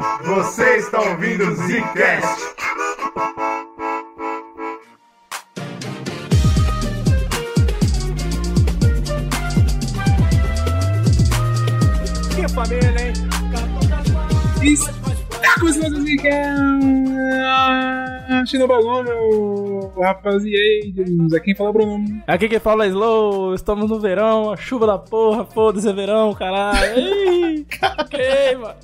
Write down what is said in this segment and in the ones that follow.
Você está ouvindo o Zcast. Que família, hein? Estamos mais um Zcast no bagulho, rapaziada. Aqui quem fala é o Bruno. Aqui quem fala é Slow, estamos no verão, a chuva da porra, foda-se, é verão, caralho. Ei, queima.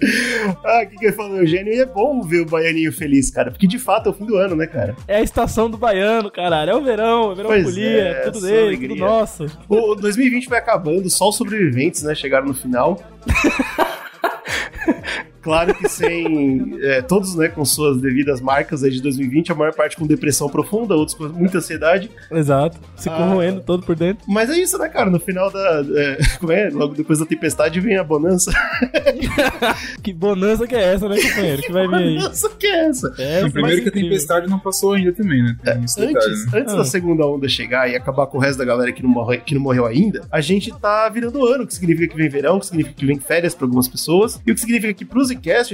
Ah, aqui quem fala é o Eugênio e é bom ver o baianinho feliz, cara, porque de fato é o fim do ano, né, cara? É a estação do baiano, caralho. É o verão, é verão Pois folia, é, é, tudo dele, alegria. tudo nosso. O 2020 vai acabando, só os sobreviventes, né, chegaram no final. Claro que sem é, todos, né, com suas devidas marcas aí de 2020, a maior parte com depressão profunda, outros com muita ansiedade. Exato. Se Ah. corroendo todo por dentro. Mas é isso, né, cara? No final da. é, como é? Logo depois da tempestade vem a bonança. Que bonança que é essa, né, companheiro? Que vai vir aí. Bonança que é essa? É, Sim, primeiro que a tempestade não passou ainda também, né? Tem esse detalhe, Antes, né? antes Ah. da segunda onda chegar e acabar com o resto da galera que não, morre, que não morreu ainda, a gente tá virando ano, o que significa que vem verão, o que significa que vem férias pra algumas pessoas, e o que significa que pro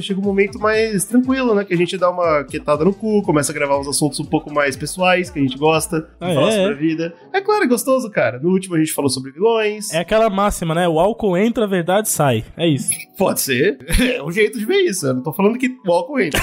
Chega um momento mais tranquilo, né? Que a gente dá uma quietada no cu, começa a gravar uns assuntos um pouco mais pessoais, que a gente gosta, Ah, falar é? sobre a vida. É claro, é gostoso, cara. No último a gente falou sobre vilões. É aquela máxima, né? O álcool entra, a verdade sai. É isso. Pode ser. É um jeito de ver isso. Eu não tô falando que o álcool entra.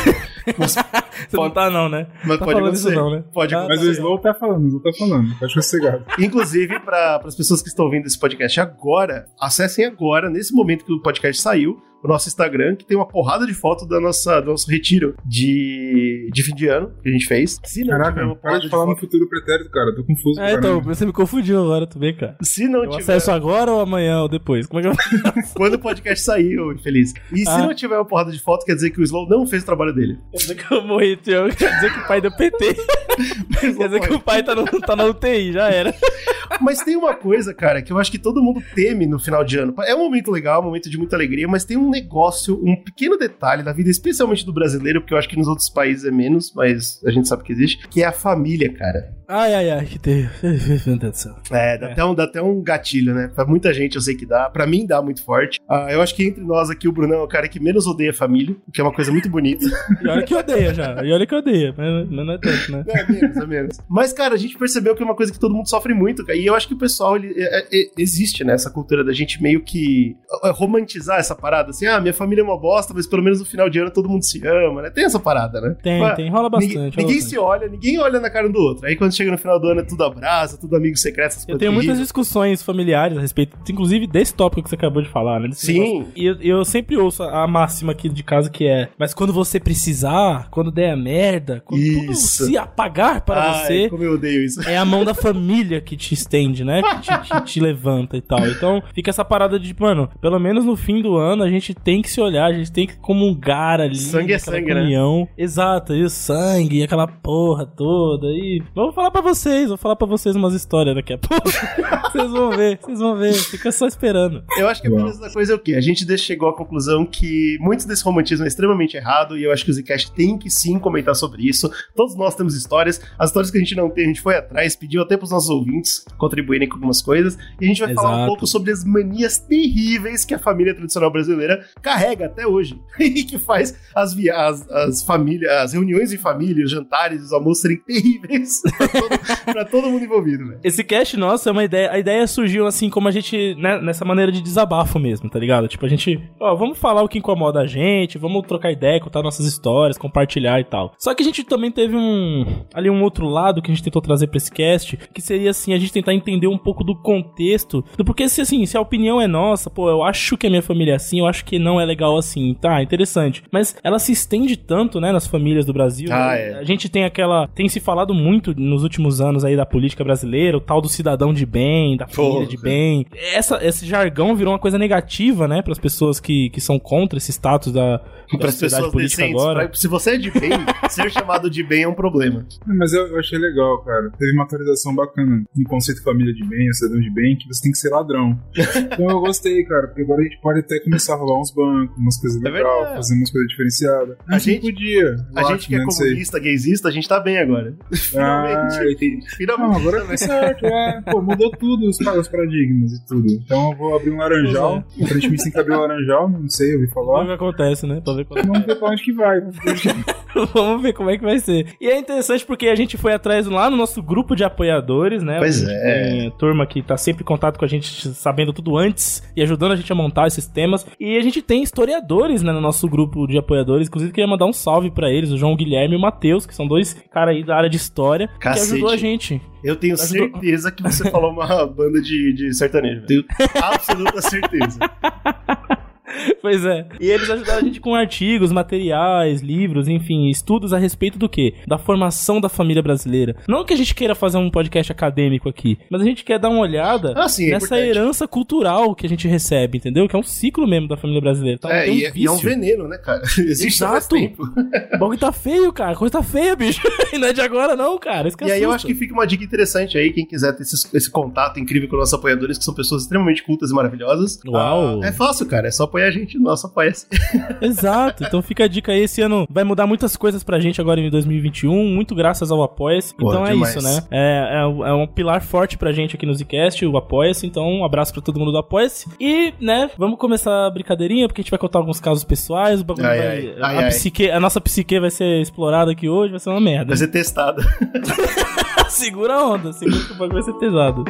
Mas, Você não tá, não, né? mas Tá pode acontecer. não, né? Pode Ah, acontecer. Mas o Slow tá falando, o Slow tá falando. Pode ficar sossegado. Inclusive, para as pessoas que estão ouvindo esse podcast agora, acessem agora, nesse momento que o podcast saiu, o nosso Instagram, que tem uma porrada de foto da nossa, do nosso retiro de, de fim de ano que a gente fez. Se não tiver Caraca, uma para de de falar no foto, futuro pretérito, cara. Tô confuso. É, cara. então, você me confundiu agora, tu vê, cara. se não Eu tiver, acesso agora ou amanhã ou depois? Como é que eu... quando o podcast saiu, infeliz. E se Ah. não tiver uma porrada de foto, quer dizer que o Slow não fez o trabalho dele. Quer dizer que eu morri, tio. Quer dizer que o pai deu PT. Quer dizer que o pai tá, no, tá na UTI, já era. Mas tem uma coisa, cara, que eu acho que todo mundo teme no final de ano. É um momento legal, um momento de muita alegria, mas tem um negócio, um pequeno detalhe da vida, especialmente do brasileiro, porque eu acho que nos outros países é menos, mas a gente sabe que existe, que é a família, cara. Ai, ai, ai, que terrível. Meu Deus do céu. É, dá, Até um, dá até um gatilho, né? Pra muita gente eu sei que dá. Pra mim dá muito forte. Ah, eu acho que entre nós aqui, o Brunão é o cara que menos odeia a família, o que é uma coisa muito bonita. E olha que odeia já. E olha que odeia. Mas, mas não é tanto, né? É menos, é menos. Mas, cara, a gente percebeu que é uma coisa que todo mundo sofre muito, cara. E eu acho que o pessoal, ele, é- é- existe, né? Essa cultura da gente meio que é, romantizar essa parada. Assim, ah, minha família é uma bosta, mas pelo menos no final de ano todo mundo se ama, né? Tem essa parada, né? Tem, Ué, tem. Rola bastante. Ninguém, rola ninguém bastante. se olha, ninguém olha na cara do outro. Aí quando chega no final do ano é tudo abraça, tudo amigo secreto, essas Eu tenho muitas discussões familiares a respeito, inclusive desse tópico que você acabou de falar, né? Desse Sim. negócio. E eu, eu sempre ouço a máxima aqui de casa que é: Mas quando você precisar, quando der a merda, quando tudo Isso. se apagar para Ai, você, como eu odeio isso. é a mão da família que te estende, né? Que te, que te levanta e tal. Então fica essa parada de, mano, pelo menos no fim do ano a gente tem que se olhar, a gente tem que comungar ali. Sangue é sangue, né? comunhão. Exato, e o sangue, aquela porra toda. E vou falar pra vocês, vou falar pra vocês umas histórias daqui a pouco. vocês vão ver, vocês vão ver. Fica só esperando. Eu acho que a da coisa é o quê? A gente chegou à conclusão que muito desse romantismo é extremamente errado e eu acho que o Zcast tem que sim comentar sobre isso. Todos nós temos histórias. As histórias que a gente não tem, a gente foi atrás, pediu até pros nossos ouvintes contribuírem com algumas coisas. E a gente vai falar um Exato. pouco sobre as manias terríveis que a família tradicional brasileira carrega até hoje. e que faz as, as, as famílias, as reuniões em família, os jantares, os almoços serem terríveis pra todo, todo mundo envolvido, velho. Esse cast nosso é uma ideia. A ideia surgiu assim como a gente, né, nessa maneira de desabafo mesmo, tá ligado? Tipo, a gente, ó, vamos falar o que incomoda a gente, vamos trocar ideia, contar nossas histórias, compartilhar e tal. Só que a gente também teve um ali um outro lado que a gente tentou trazer pra esse cast, que seria assim, a gente tentar entender um pouco do contexto, do porque se assim, se a opinião é nossa, pô, eu acho que a minha família é assim, eu acho que não é legal assim, tá, interessante. Mas ela se estende tanto, né, nas famílias do Brasil. Ah, né? é. A gente tem aquela. Tem se falado muito nos últimos anos aí da política brasileira, o tal do cidadão de bem, da família de bem. Essa, esse jargão virou uma coisa negativa, né, para as pessoas que, que são contra esse status da, Para as pessoas decentes. agora. pra- se você é de bem, ser chamado de bem é um problema. Mas eu, eu achei legal, cara. Teve uma atualização bacana no conceito família de bem, cidadão de bem, que você tem que ser ladrão. então eu gostei, cara, porque agora a gente pode até começar a rolar uns bancos, umas coisas É legais, verdade. fazer umas coisas diferenciadas. A A gente podia. A acho, gente que é né, não sei. comunista, gaysista, a gente tá bem agora. Ah, Finalmente. entendi. Finalmente. Não, agora tá certo, é. Pô, mudou tudo, os, os paradigmas e tudo. Então eu vou abrir um laranjal. Aparentemente tem que abrir um laranjal, não sei, eu ouvi Vamos ver o falar. que acontece, né? Pra ver qual- Vamos ver pra onde que vai. vamos ver como é que vai ser. E é interessante porque a gente foi atrás lá no nosso grupo de apoiadores, né? Pois é. Tem turma que tá sempre em contato com a gente, sabendo tudo antes e ajudando a gente a montar esses temas. E a gente tem historiadores, né, no nosso grupo de apoiadores. Inclusive, queria mandar um salve pra eles, o João Guilherme e o Matheus, que são dois caras aí da área de história, Cacete. que ajudou a gente. Eu tenho Ajudou. certeza que você falou uma banda de, de sertanejo. Tenho absoluta certeza. Pois é. E eles ajudaram a gente com artigos, materiais, livros, enfim, estudos a respeito do quê? Da formação da família brasileira. Não que a gente queira fazer um podcast acadêmico aqui, mas a gente quer dar uma olhada Ah, sim, é nessa importante. herança cultural que a gente recebe, entendeu? Que é um ciclo mesmo da família brasileira. Tá? É, um e, é- e é um veneno, né, cara? Existe Exato. tempo. O bagulho tá feio, cara. A coisa tá feia, bicho. E não é de agora, não, cara. Isso E aí eu assusta. acho que fica uma dica interessante aí, quem quiser ter esse, esse contato incrível com nossos apoiadores, que são pessoas extremamente cultas e maravilhosas. Uau. Ah, é fácil, cara. É só apoiar a gente no nosso apoia-se. Exato. Então fica a dica aí. Esse ano vai mudar muitas coisas pra gente agora em 2021, muito graças ao Apoia-se. Então é demais. isso, né? É, é, um- é um pilar forte pra gente aqui no Zcast, o Apoia-se. Então um abraço pra todo mundo do Apoia-se. E, né, vamos começar a brincadeirinha, porque a gente vai contar alguns casos pessoais. O bagulho Ai, vai. ai, a, ai, psique- a nossa psique vai ser explorada aqui hoje, vai ser uma merda. Vai ser testado. segura a onda, segura que o bagulho vai ser pesado.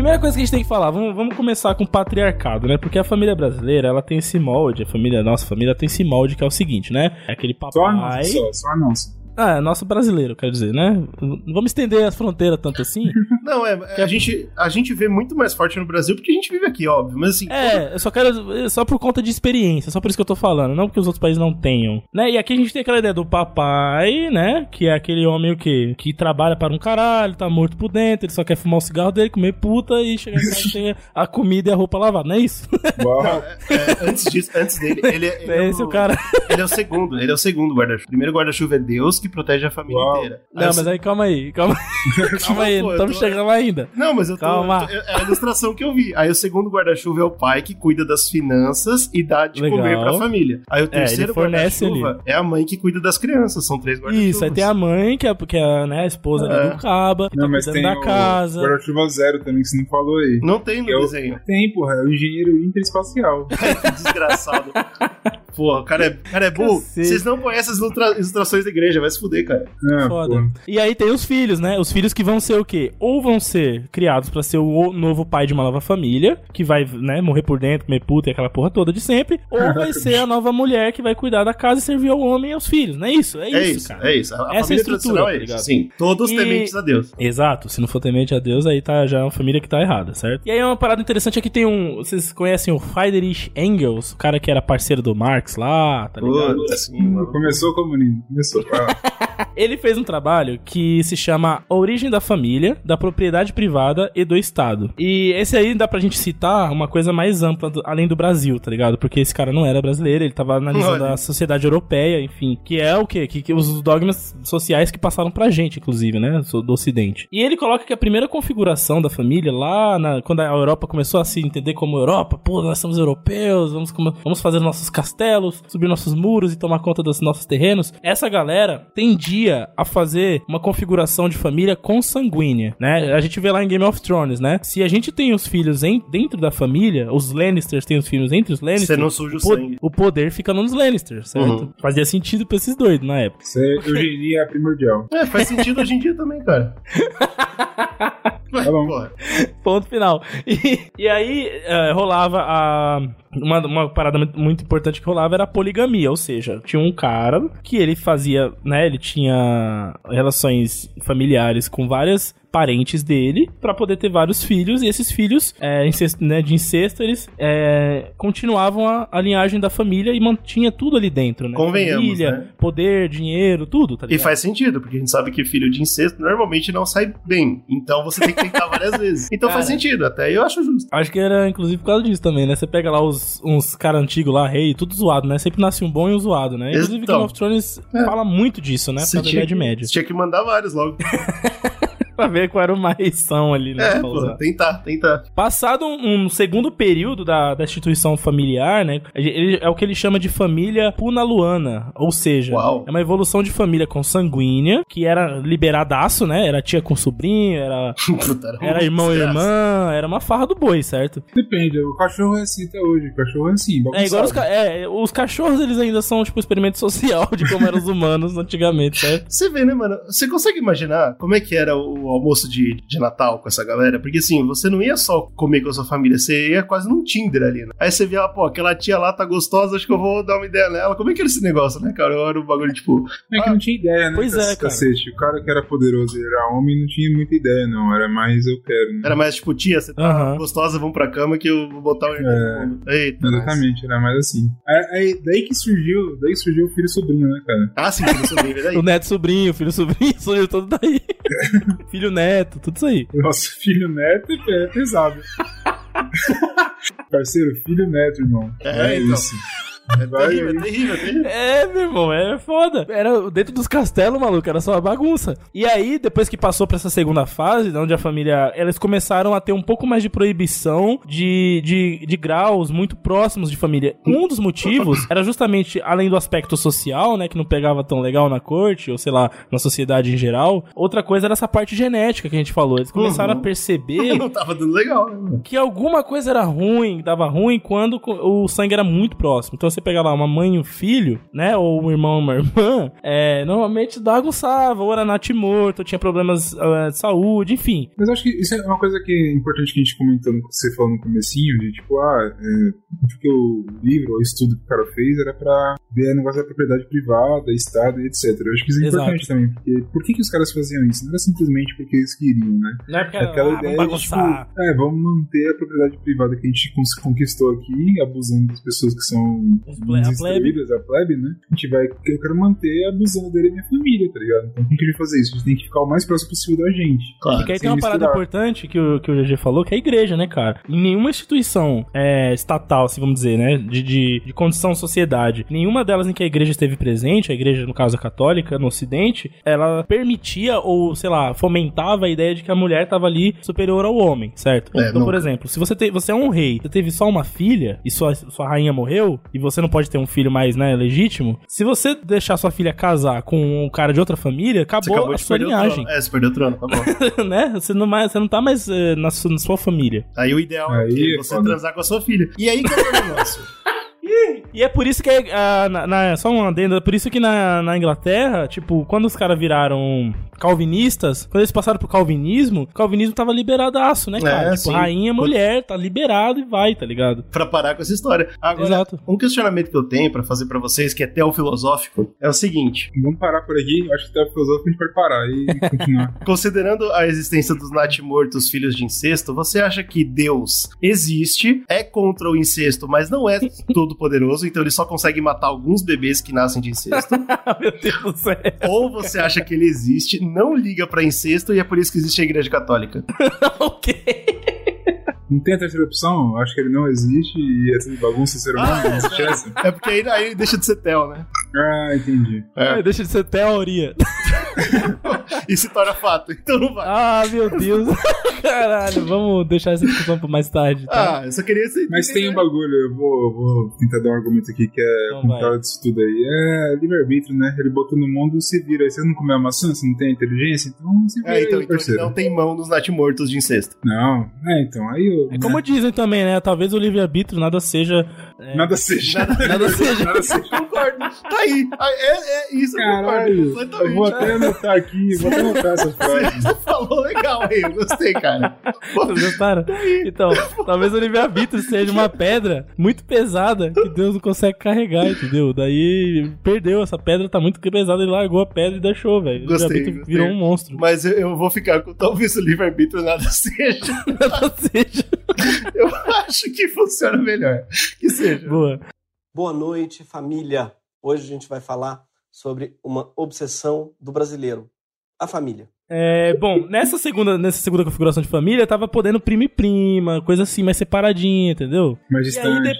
Primeira coisa que a gente tem que falar, vamos, vamos começar com o patriarcado, né? Porque a família brasileira, ela tem esse molde, a família, a nossa família tem esse molde que é o seguinte, né? É aquele Só a papai... nossa, só a nossa. Ah, é nosso brasileiro, quer dizer, né? Não vamos estender as fronteiras tanto assim. Não, é, a, gente, a gente vê muito mais forte no Brasil porque a gente vive aqui, óbvio. Mas assim, É, eu só quero. Só por conta de experiência, só por isso que eu tô falando, não porque os outros países não tenham. Né? E aqui a gente tem aquela ideia do papai, né? Que é aquele homem o quê? Que trabalha para um caralho, tá morto por dentro, ele só quer fumar o cigarro dele, comer puta e chegar em casa e ter a comida e a roupa lavada, não é isso? Uau. é, antes disso, antes dele, ele, é- ele É esse o cara. Ele é o segundo, ele é o segundo guarda-chuva. O primeiro guarda-chuva é Deus que protege a família Uau. inteira. Não, mas aí calma aí, calma aí. Calma aí, Pô, não estamos tô- chegando ainda. Não, mas eu tô. Calma. eu tô- é a ilustração que eu vi. Aí o segundo guarda-chuva é o pai que cuida das finanças e dá de Legal. comer pra família. Aí o ele terceiro fornece guarda-chuva é a mãe que cuida das crianças. São três guarda-chuvas. Isso, aí tem a mãe, que é, que é né, a esposa ali É. do caba, que Não, tá mas cuidando tem da o casa. guarda-chuva zero também, que você não falou aí. Não tem no Eu- desenho. Tem, porra, é o engenheiro interespacial. Desgraçado. Porra, o cara é, cara é burro. Vocês não conhecem as ilustra- ilustrações da igreja, vai se fuder, cara. Ah, Foda. porra. E aí tem os filhos, né? Os filhos que vão ser o quê? Ou vão ser criados pra ser o novo pai de uma nova família, que vai, né, morrer por dentro, comer puta e aquela porra toda de sempre, ou vai ser a nova mulher que vai cuidar da casa e servir ao homem e aos filhos, não é isso? É, É isso, isso, cara. é isso. A, a Essa é a estrutura, tradicional tá é isso. ligado? Sim, todos E- tementes a Deus. Exato, se não for temente a Deus, aí tá já é uma família que tá errada, certo? E aí uma parada interessante é que tem um. Vocês conhecem o Friedrich Engels, o cara que era parceiro do Marx lá, tá ligado? Putz, assim, Hum, mano. Começou o comunismo. Começou. Ele fez um trabalho que se chama A Origem da Família, da Propriedade Privada e do Estado. E esse aí dá pra gente citar uma coisa mais ampla do- além do Brasil, tá ligado? Porque esse cara não era brasileiro, ele tava analisando Olha. a sociedade europeia, enfim. Que é o quê? Que, que os dogmas sociais que passaram pra gente, inclusive, né? Do Ocidente. E ele coloca que a primeira configuração da família, lá na- quando a Europa começou a se entender como Europa, pô, nós somos europeus, vamos, vamos fazer nossos castelos, subir nossos muros e tomar conta dos nossos terrenos. Essa galera tendia a fazer uma configuração de família consanguínea, né? A gente vê lá em Game of Thrones, né? Se a gente tem os filhos em, dentro da família, os Lannisters têm os filhos entre os Lannisters. Você não suja o po- sangue. O poder fica nos Lannisters, certo? Uhum. Fazia sentido pra esses doidos na época. Isso é eugenia primordial. É, faz sentido hoje em dia também, cara. Tá bom. Ponto final. E, e aí eh, rolava a. Uma, uma parada muito, importante que rolava era a poligamia, ou seja, tinha um cara que ele fazia, né? Ele tinha relações familiares com várias parentes dele pra poder ter vários filhos e esses filhos é, incesto, né, de incesto eles é, continuavam a, a linhagem da família e mantinha tudo ali dentro, né? Convenhamos, Família, né? poder, dinheiro, tudo, tá E faz sentido, porque a gente sabe que filho de incesto normalmente não sai bem. Então você tem que tentar várias vezes. Então faz Cara. sentido, até eu acho justo. Acho que era inclusive por causa disso também, né? Você pega lá os, uns, caras antigos lá, rei, tudo zoado, né? Sempre nasce um bom e um zoado, né? Inclusive, Então. Game of Thrones É. fala muito disso, né? Da tinha, Idade Média. você tinha que mandar vários logo. pra ver qual era uma reição ali, né? É, pô, tentar, tentar. Passado um, um segundo período da, da instituição familiar, né? ele- é o que ele chama de família punaluana. Ou seja, Uau. é uma evolução de família consanguínea, que era liberadaço, né? Era tia com sobrinho, era, Puta, era irmão e irmã, era uma farra do boi, certo? Depende, o cachorro é assim até hoje. O cachorro é assim, É igual os, bagunçado. ca- é, os cachorros, eles ainda são, tipo, experimento social de como eram os humanos antigamente, certo? Você vê, né, mano? Você consegue imaginar como é que era o almoço de, de Natal com essa galera? Porque assim, você não ia só comer com a sua família, você ia quase num Tinder ali, né? Aí você via, pô, aquela tia lá tá gostosa, acho que eu vou dar uma ideia nela. Como é que era esse negócio, né, cara? Era um bagulho tipo. É que não tinha ideia, né? Pois é, cara. Cacete. O cara que era poderoso e era homem não tinha muita ideia, não. Era mais eu quero, né? Era mais tipo, tia, você tá gostosa, vamos pra cama que eu vou botar o irmão É. Eita. Exatamente, era mais assim. Aí, aí- daí que surgiu, daí surgiu o filho e sobrinho, né, cara? Ah, sim, que não é daí. O neto sobrinho, filho sobrinho, sonho todo daí. filho neto, tudo isso aí. Nosso filho neto é pesado. Parceiro, filho neto, irmão. É, então. isso. É terrível, é terrível, é terrível. É, meu irmão, é foda. Era dentro dos castelos, maluco, era só uma bagunça. E aí, depois que passou pra essa segunda fase, onde a família. Eles começaram a ter um pouco mais de proibição de, de, de graus muito próximos de família. Um dos motivos era justamente, além do aspecto social, né, que não pegava tão legal na corte, ou sei lá, na sociedade em geral. Outra coisa era essa parte genética que a gente falou. Eles começaram Uhum. a perceber Não tava dando legal, né, que alguma coisa era ruim, dava ruim quando o sangue era muito próximo. Então você pega lá uma mãe e um filho, né? Ou um irmão e uma irmã, é, normalmente bagunçava, ou era natimorto, ou tinha problemas ah, de saúde, enfim. Mas acho que isso é uma coisa que é importante que a gente comentou, no- você falou no comecinho, de tipo, ah, é, porque o livro, o estudo que o cara fez era pra ver o negócio da propriedade privada, Estado e etc. Eu acho que isso é Exato. importante também, porque por que, que os caras faziam isso? Não era simplesmente porque eles queriam, né? Não é porque É aquela ah, ideia vamos de, tipo, é, vamos manter a propriedade privada que a gente conquistou aqui, abusando das pessoas que são Os ple- a desinstruídas, a plebe, né? A gente vai, eu quero manter abusando dele e minha família, tá ligado? Então como que a fazer isso? A gente tem que ficar o mais próximo possível da gente. Claro. Porque aí tem uma parada misturar. importante que o, que o GG falou, que é a igreja, né, cara? Em nenhuma instituição é, estatal, assim, vamos dizer, né? De, de, de condição sociedade, nenhuma delas em que a igreja esteve presente, a igreja, no caso, a católica, no ocidente, ela permitia ou, sei lá, fomentava a ideia de que a mulher estava ali superior ao homem, certo? É, então, não. por exemplo, se você, tem, você é um rei, você teve só uma filha e sua, sua rainha morreu, e você não pode ter um filho mais, né, legítimo, se você deixar sua filha casar com um cara de outra família, Você acabou acabou a de sua linhagem. É, você perdeu o trono, tá bom. né? Você não, mais, você não tá mais eh, na, sua, na sua família. Aí o ideal é Aí que é você transar com a sua filha. E aí que é o negócio? E é por isso que, ah, na, na- só um adendo, é por isso que na, na Inglaterra, tipo, quando os caras viraram calvinistas, quando eles passaram pro calvinismo, o calvinismo tava liberadaço, né, cara? É, tipo, sim. rainha, mulher, tá liberado e vai, tá ligado? pra parar com essa história. Agora, Exato. um questionamento que eu tenho pra fazer pra vocês, que é teofilosófico, é o seguinte: Vamos parar por aqui. Acho que até o filosófico a gente pode parar e continuar. considerando a existência dos natimortos filhos de incesto, você acha que Deus existe, é contra o incesto, mas não é todo poderoso, então ele só consegue matar alguns bebês que nascem de incesto? Meu Deus do céu. Ou você acha que ele existe, não liga pra incesto e é por isso que existe a Igreja Católica? ok. Não tem a terceira opção? Eu Acho que ele não existe e essa bagunça ser humano não existe essa? É porque aí, aí deixa de ser Tel, né? Ah, entendi. É. Deixa de ser teoria. E se torna fato, então não vai. Ah, meu Deus. Caralho, vamos deixar essa discussão pra mais tarde, tá? Ah, eu só queria ser. Mas tem um bagulho, eu vou, eu vou tentar dar um argumento aqui que é Então contrário disso tudo aí. É livre-arbítrio, né? Ele botou no mundo se vira. Aí você não comer a maçã, você não tem inteligência, então se vira É, então, aí, então não tem mão nos natimortos de incesto. Não, é, então, aí eu... É como dizem também, né? Talvez o livre-arbítrio nada seja. É, Nada seja. nada seja. Nada seja. Concordo. Tá aí. Ah, É, é isso, eu concordo eu vou até anotar aqui, vou até anotar essas frases. Você falou legal aí, eu gostei, cara. Pô, Vocês gostaram? Então, talvez o livre-arbítrio seja uma pedra muito pesada que Deus não consegue carregar, entendeu? Daí perdeu, essa pedra tá muito pesada, ele largou a pedra e deixou, velho. O Gostei, virou um monstro. Mas eu, eu vou ficar com talvez o livre-arbítrio nada seja. Ou seja, Eu acho que funciona melhor. Que seja. boa. Boa noite, família. Hoje a gente vai falar sobre uma obsessão do brasileiro, a família. É, bom, nessa segunda, nessa segunda configuração de família, tava podendo primo e prima, coisa assim, mais separadinha, entendeu? Mais distante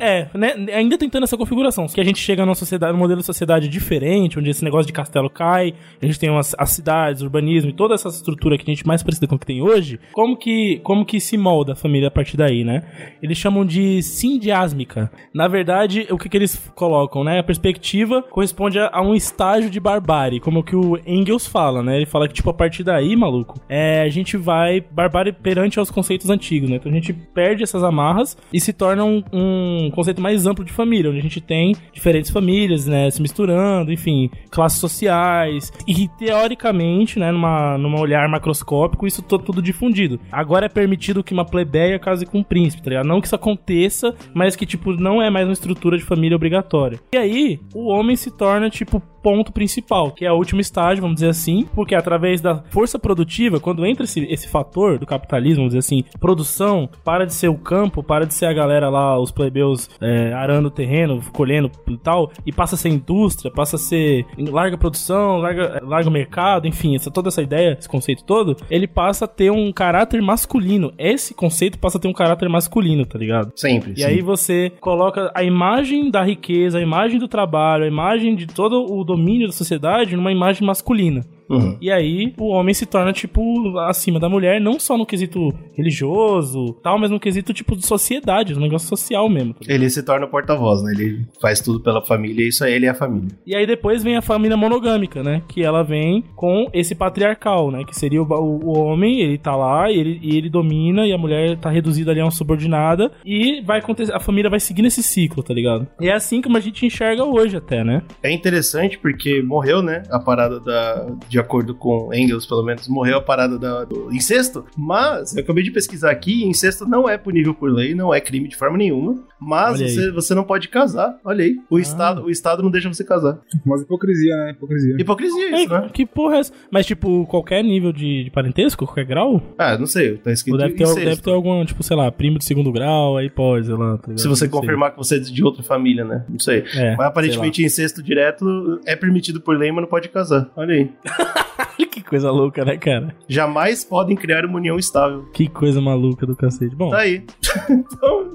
é, né, ainda tentando essa configuração, que a gente chega numa sociedade, num modelo de sociedade diferente, onde esse negócio de castelo cai, a gente tem umas, as cidades, urbanismo e toda essa estrutura que a gente mais parecida com o que tem hoje, como que, como que se molda a família a partir daí, né? Eles chamam de sindiásmica. Na verdade, o que, que eles colocam, né? A perspectiva corresponde a, a um estágio de barbárie, como que o Engels fala, né? Ele fala que, tipo, a partir daí, maluco, é, a gente vai barbárie perante aos conceitos antigos, né? Então a gente perde essas amarras e se torna um, um conceito mais amplo de família, onde a gente tem diferentes famílias, né? Se misturando, enfim, classes sociais. E teoricamente, né? Numa, numa olhar macroscópico, isso to- tudo difundido. Agora é permitido que uma plebeia case com um príncipe, tá ligado? Não que isso aconteça, mas que, tipo, não é mais uma estrutura de família obrigatória. E aí, o homem se torna, tipo, ponto principal, que é o último estágio, vamos dizer assim, porque através da força produtiva, quando entra esse, esse fator do capitalismo, vamos dizer assim, produção, para de ser o campo, para de ser a galera lá, os plebeus é, arando o terreno, colhendo e tal, e passa a ser indústria, passa a ser larga produção, larga, larga mercado, enfim, essa, toda essa ideia, esse conceito todo, ele passa a ter um caráter masculino. Esse conceito passa a ter um caráter masculino, tá ligado? Sempre. E aí você coloca a imagem da riqueza, a imagem do trabalho, a imagem de todo o domínio da sociedade numa imagem masculina. Uhum. E aí o homem se torna, tipo, acima da mulher, não só no quesito religioso, tal, mas no quesito, tipo, de sociedade, um negócio social mesmo. tá? Ele se torna o porta-voz, né? Ele faz tudo pela família e isso aí ele é a família. E aí depois vem a família monogâmica, né? Que ela vem com esse patriarcal, né? Que seria o, o- homem, ele tá lá e ele, e ele domina e a mulher tá reduzida ali a uma subordinada e vai acontecer, a família vai seguindo esse ciclo, tá ligado? E é assim como a gente enxerga hoje até, né? É interessante porque morreu, né? A parada da. De acordo com Engels, pelo menos, morreu a parada da- do incesto. Mas, eu acabei de pesquisar aqui, incesto não é punível por lei, não é crime de forma nenhuma. Mas você, você não pode casar. Olha aí. O, Ah. estado, o Estado não deixa você casar. Mas hipocrisia, né? Hipocrisia. Hipocrisia isso, É, né? que porra é essa? Mas, tipo, qualquer nível de, de parentesco, qualquer grau? Ah, não sei, tá escrito Ou deve ter, incesto. deve ter algum, tipo, sei lá, primo de segundo grau, aí pode, sei lá. tá? Se você Não sei. confirmar que você é de outra família, né? Não sei. É, Mas aparentemente incesto direto é permitido por lei, mas não pode casar. Olha aí. que coisa louca, né, cara? Jamais podem criar uma união estável. Que coisa maluca do cacete. Bom, Tá aí. então,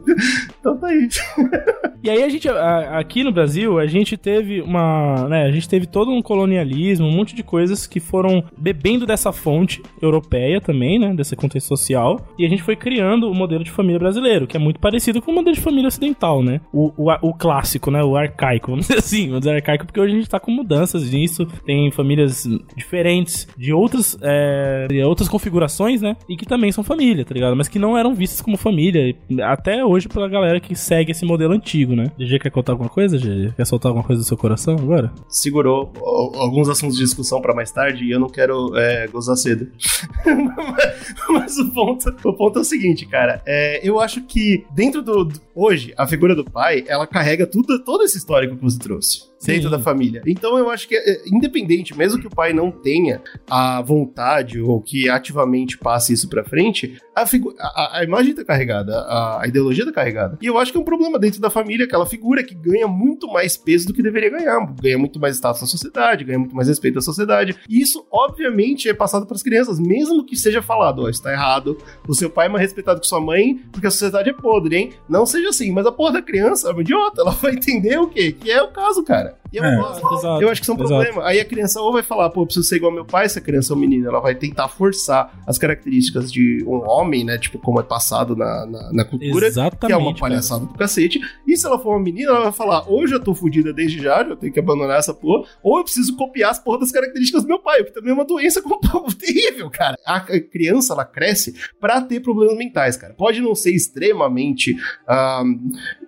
então tá aí. E aí a gente, a- aqui no Brasil, a gente teve uma, né, a gente teve todo um colonialismo, um monte de coisas que foram bebendo dessa fonte europeia também, né, desse contexto social, e a gente foi criando o modelo de família brasileiro, que é muito parecido com o modelo de família ocidental, né, o, o, o clássico, né, o arcaico, vamos dizer assim, vamos dizer arcaico, porque hoje a gente tá com mudanças nisso, tem famílias diferentes, de outras, é, de outras configurações, né, e que também são família, tá ligado, mas que não eram vistas como família, até hoje pela galera que segue esse modelo antigo, né. GG quer contar alguma coisa, GG? Quer soltar alguma coisa do seu coração agora? Segurou al- alguns assuntos de discussão pra mais tarde e eu não quero é, gozar cedo. Mas o ponto, o ponto é o seguinte, cara. é, eu acho que dentro do, do- Hoje, a figura do pai, ela carrega tudo, todo esse histórico que você trouxe. Dentro Sim. da família. Então eu acho que, é, independente, mesmo que o pai não tenha a vontade ou que ativamente passe isso pra frente, a, a, a- imagem tá carregada, a, a ideologia tá carregada. E eu acho que é um problema dentro da família, aquela figura que ganha muito mais peso do que deveria ganhar. Ganha muito mais status na sociedade, ganha muito mais respeito da sociedade. E isso, obviamente, é passado para as crianças, mesmo que seja falado, ó, isso tá errado, o seu pai é mais respeitado que sua mãe, porque a sociedade é podre, hein? Não seja assim, mas a porra da criança é uma idiota, ela vai entender o quê? Que é o caso, cara. E eu É. gosto. Exato, Eu acho que isso é um exato. problema. Aí a criança ou vai falar, pô, eu preciso ser igual ao meu pai, se a criança é um menino, ela vai tentar forçar as características de um homem, né? Tipo, como é passado na, na, na cultura. Exatamente. Que é uma cara. palhaçada do cacete. E se ela for uma menina, ela vai falar: ou eu já tô fudida desde já, já tenho que abandonar essa porra, ou eu preciso copiar as porra das características do meu pai, o que também é uma doença com- terrível, cara. A criança, ela cresce pra ter problemas mentais, cara. Pode não ser extremamente ah,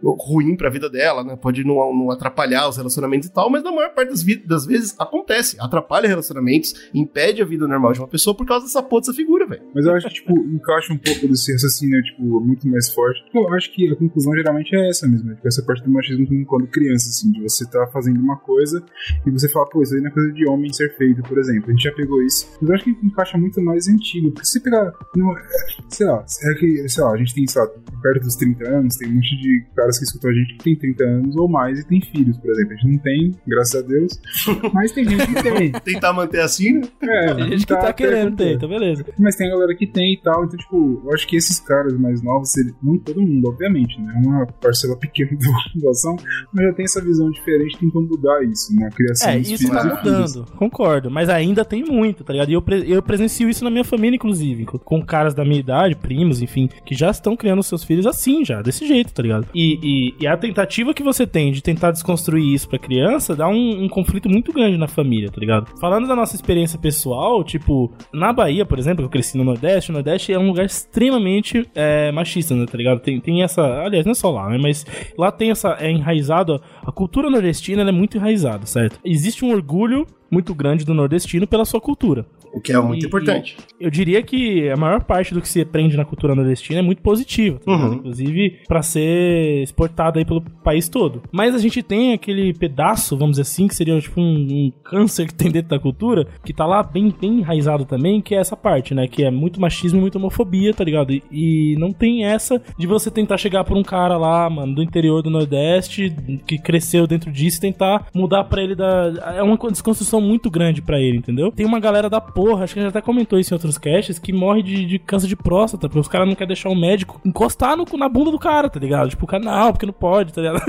ruim pra vida dela, né? Pode não, não atrapalhar os relacionamentos e tal, mas na maior parte das, das vezes acontece. Atrapalha relacionamentos, impede a vida normal de uma pessoa por causa dessa porra dessa figura, velho. Mas eu acho que, tipo, encaixa um pouco desse raciocínio, tipo, muito mais forte. Eu acho que a conclusão geralmente é essa mesmo. Tipo, essa parte do machismo quando criança, assim, de você tá fazendo uma coisa e você fala, pô, isso aí não é coisa de homem ser feito, por exemplo. A gente já pegou isso. Mas eu acho que encaixa muito mais antigo. Porque se você pegar. Não, sei lá, é que, sei lá, a gente tem, sei lá, perto dos 30 anos, tem um monte de caras que escutam a gente que tem 30 anos ou mais e tem filhos, por exemplo. A gente não tem, graças a Deus, mas tem gente que tem. Tentar manter assim, né? É, Tem gente que tá, até querendo ter, então beleza. Mas tem a galera que tem e tal, então, tipo, eu acho que esses caras mais novos, ele- não todo mundo, obviamente, né? É uma parcela pequena da população, mas já tem essa visão diferente tentando mudar isso, na criação É, isso tá mudando, concordo. Mas ainda tem muito, tá ligado? E eu, pre- eu presencio isso na minha família, inclusive. Com, com caras da minha idade, primos, enfim, que já estão criando seus filhos assim, já, desse jeito, tá ligado? E, e- e a tentativa que você tem de tentar desconstruir isso pra criança dá um, um conflito muito grande na família, tá ligado? Falando da nossa experiência pessoal, tipo, na Bahia, por exemplo, eu cresci no Nordeste, o Nordeste é um lugar extremamente é, machista, né, tá ligado? Tem, tem essa. Aliás, não é só lá, né? Mas lá tem essa. É enraizado. A cultura nordestina é muito enraizada, certo? Existe um orgulho muito grande do nordestino pela sua cultura. O que é muito E- importante. Eu diria que a maior parte do que se aprende na cultura nordestina é muito positiva, tá? Uhum. inclusive pra ser exportada aí pelo país todo. Mas a gente tem aquele pedaço, vamos dizer assim, que seria tipo um, um câncer que tem dentro da cultura, que tá lá bem, bem enraizado também, que é essa parte, né? Que é muito machismo e muita homofobia, tá ligado? E, e não tem essa de você tentar chegar por um cara lá, mano, do interior do Nordeste, que cresceu dentro disso e tentar mudar pra ele da. É uma desconstrução muito grande pra ele, entendeu? Tem uma galera da porra, acho que a gente até comentou isso em outros casts, que morre de, de câncer de próstata, porque os caras não querem deixar o médico encostar no, na bunda do cara, tá ligado? Tipo, o cara, não, porque não pode, tá ligado?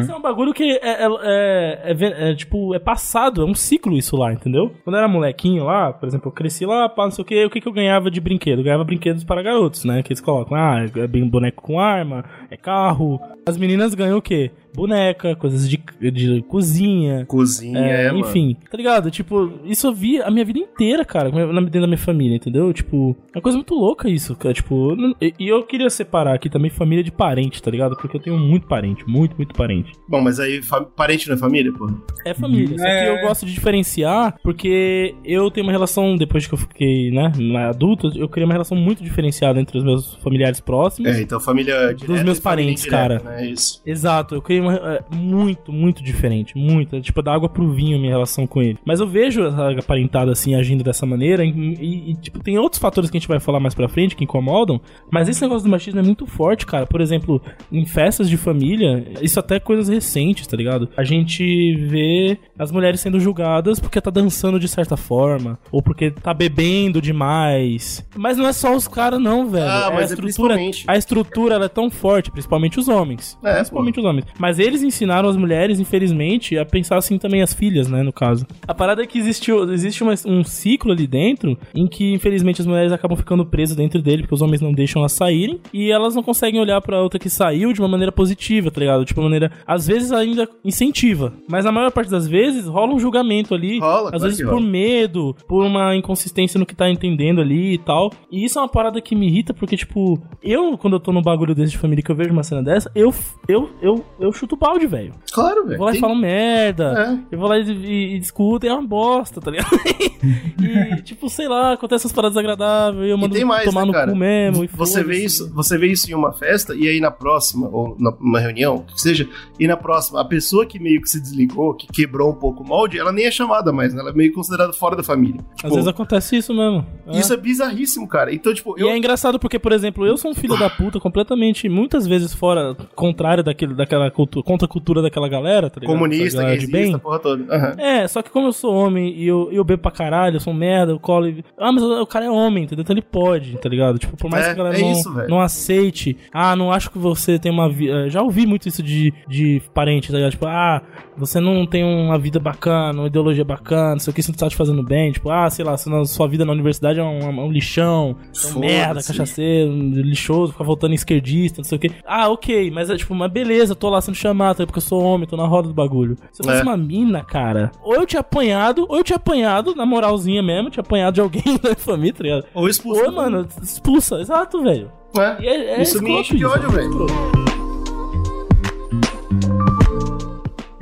Isso é um bagulho que é, é, é- é é, tipo, é passado, é um ciclo isso lá, entendeu? Quando eu era molequinho lá, por exemplo, eu cresci lá, pá, não sei o que, o que, que eu ganhava de brinquedo? Eu ganhava brinquedos para garotos, né? Que eles colocam, ah, é bem boneco com arma, é carro. As meninas ganham o quê? Boneca, coisas de, de cozinha, Cozinha, é, é, mano. enfim, tá ligado? Tipo, isso eu vi a minha vida inteira, cara, na- dentro da minha família, entendeu? Tipo, é uma coisa muito louca isso, cara. Tipo, não- e, e eu queria separar aqui também família de parente, tá ligado? Porque eu tenho muito parente, muito, muito parente. Bom, mas aí parente não é família, pô? É família, só que É. eu gosto de diferenciar porque eu tenho uma relação, depois que eu fiquei, né, adulto, eu criei uma relação muito diferenciada entre os meus familiares próximos. É, então família direta meus e família parentes, cara. Né? Isso. Exato, eu criei uma é, muito, muito diferente. Muito. É, tipo, da água pro vinho a minha relação com ele. Mas eu vejo a parentada assim agindo dessa maneira. E, e- e, tipo, tem outros fatores que a gente vai falar mais pra frente que incomodam. Mas esse negócio do machismo é muito forte, cara. Por exemplo, em festas de família, isso até é coisas recentes, tá ligado? A gente vê as mulheres sendo julgadas porque tá dançando de certa forma. Ou porque tá bebendo demais. Mas não é só os caras, não, velho. Ah, a mas é estrutura, principalmente. a estrutura ela é tão forte, principalmente os homens. É, principalmente os homens. Mas eles ensinaram as mulheres, infelizmente, a pensar assim também as filhas, né, no caso. A parada é que existiu, existe uma- um ciclo ali dentro em que, infelizmente, as mulheres acabam ficando presas dentro dele porque os homens não deixam elas saírem e elas não conseguem olhar pra outra que saiu de uma maneira positiva, tá ligado? Tipo, uma maneira, às vezes ainda incentiva, mas na maior parte das vezes rola um julgamento ali, Rola, às vezes por rola. medo, por uma inconsistência no que tá entendendo ali e tal. E isso é uma parada que me irrita porque, tipo, eu, quando eu tô num bagulho desse de família que eu vejo uma cena dessa, eu, eu, eu, eu chuto o balde, velho. Claro, Eu velho. vou lá e falo merda. É. Eu vou lá e, e, e discuto, e é uma bosta, tá ligado? e, tipo, sei lá, acontece essas paradas desagradáveis, eu E mando tem mais, tomar né, no cara? cu mesmo. e Você vê isso, você vê isso em uma festa e aí na próxima ou numa reunião, o que seja, e na próxima a pessoa que meio que se desligou, que quebrou um pouco o molde, ela nem é chamada mais, né? Ela é meio considerada fora da família. Às Tipo, vezes acontece isso mesmo. É. Isso é bizarríssimo, cara. Então, tipo, E eu é engraçado porque, por exemplo, eu sou um filho da puta completamente, muitas vezes fora, contrário daquele, daquela cultura, contra a cultura daquela galera, tá ligado? comunista, galera de bem. porra toda. Aham. É, só que como eu sou homem e eu, eu bebo pra caralho, eu sou um merda, eu colo e... Ah, mas o, cara é homem, entendeu? Então ele pode, tá ligado? Tipo, por mais É, que a galera é não, isso, não aceite. Ah, não acho que você tem uma vida... Já ouvi muito isso de, de parente, tá ligado? Tipo, ah, você não tem uma vida bacana, uma ideologia bacana, não sei o que, você não tá te fazendo bem. Tipo, ah, sei lá, sua vida na universidade é um, um lixão, é um merda, cachaceiro, lixoso, ficar voltando esquerdista, não sei o que. Ah, ok, mas é tipo, mas beleza, tô lá sendo chamado, tá? porque eu sou homem, tô na roda do bagulho. Se eu fosse É. uma mina, cara, ou eu tinha apanhado, ou eu tinha apanhado, na moralzinha mesmo, tinha apanhado de alguém da família, tá ligado? Ou expulso. Ou, mano, expulsa, exato, velho. É. É- é isso me enche de ódio, velho.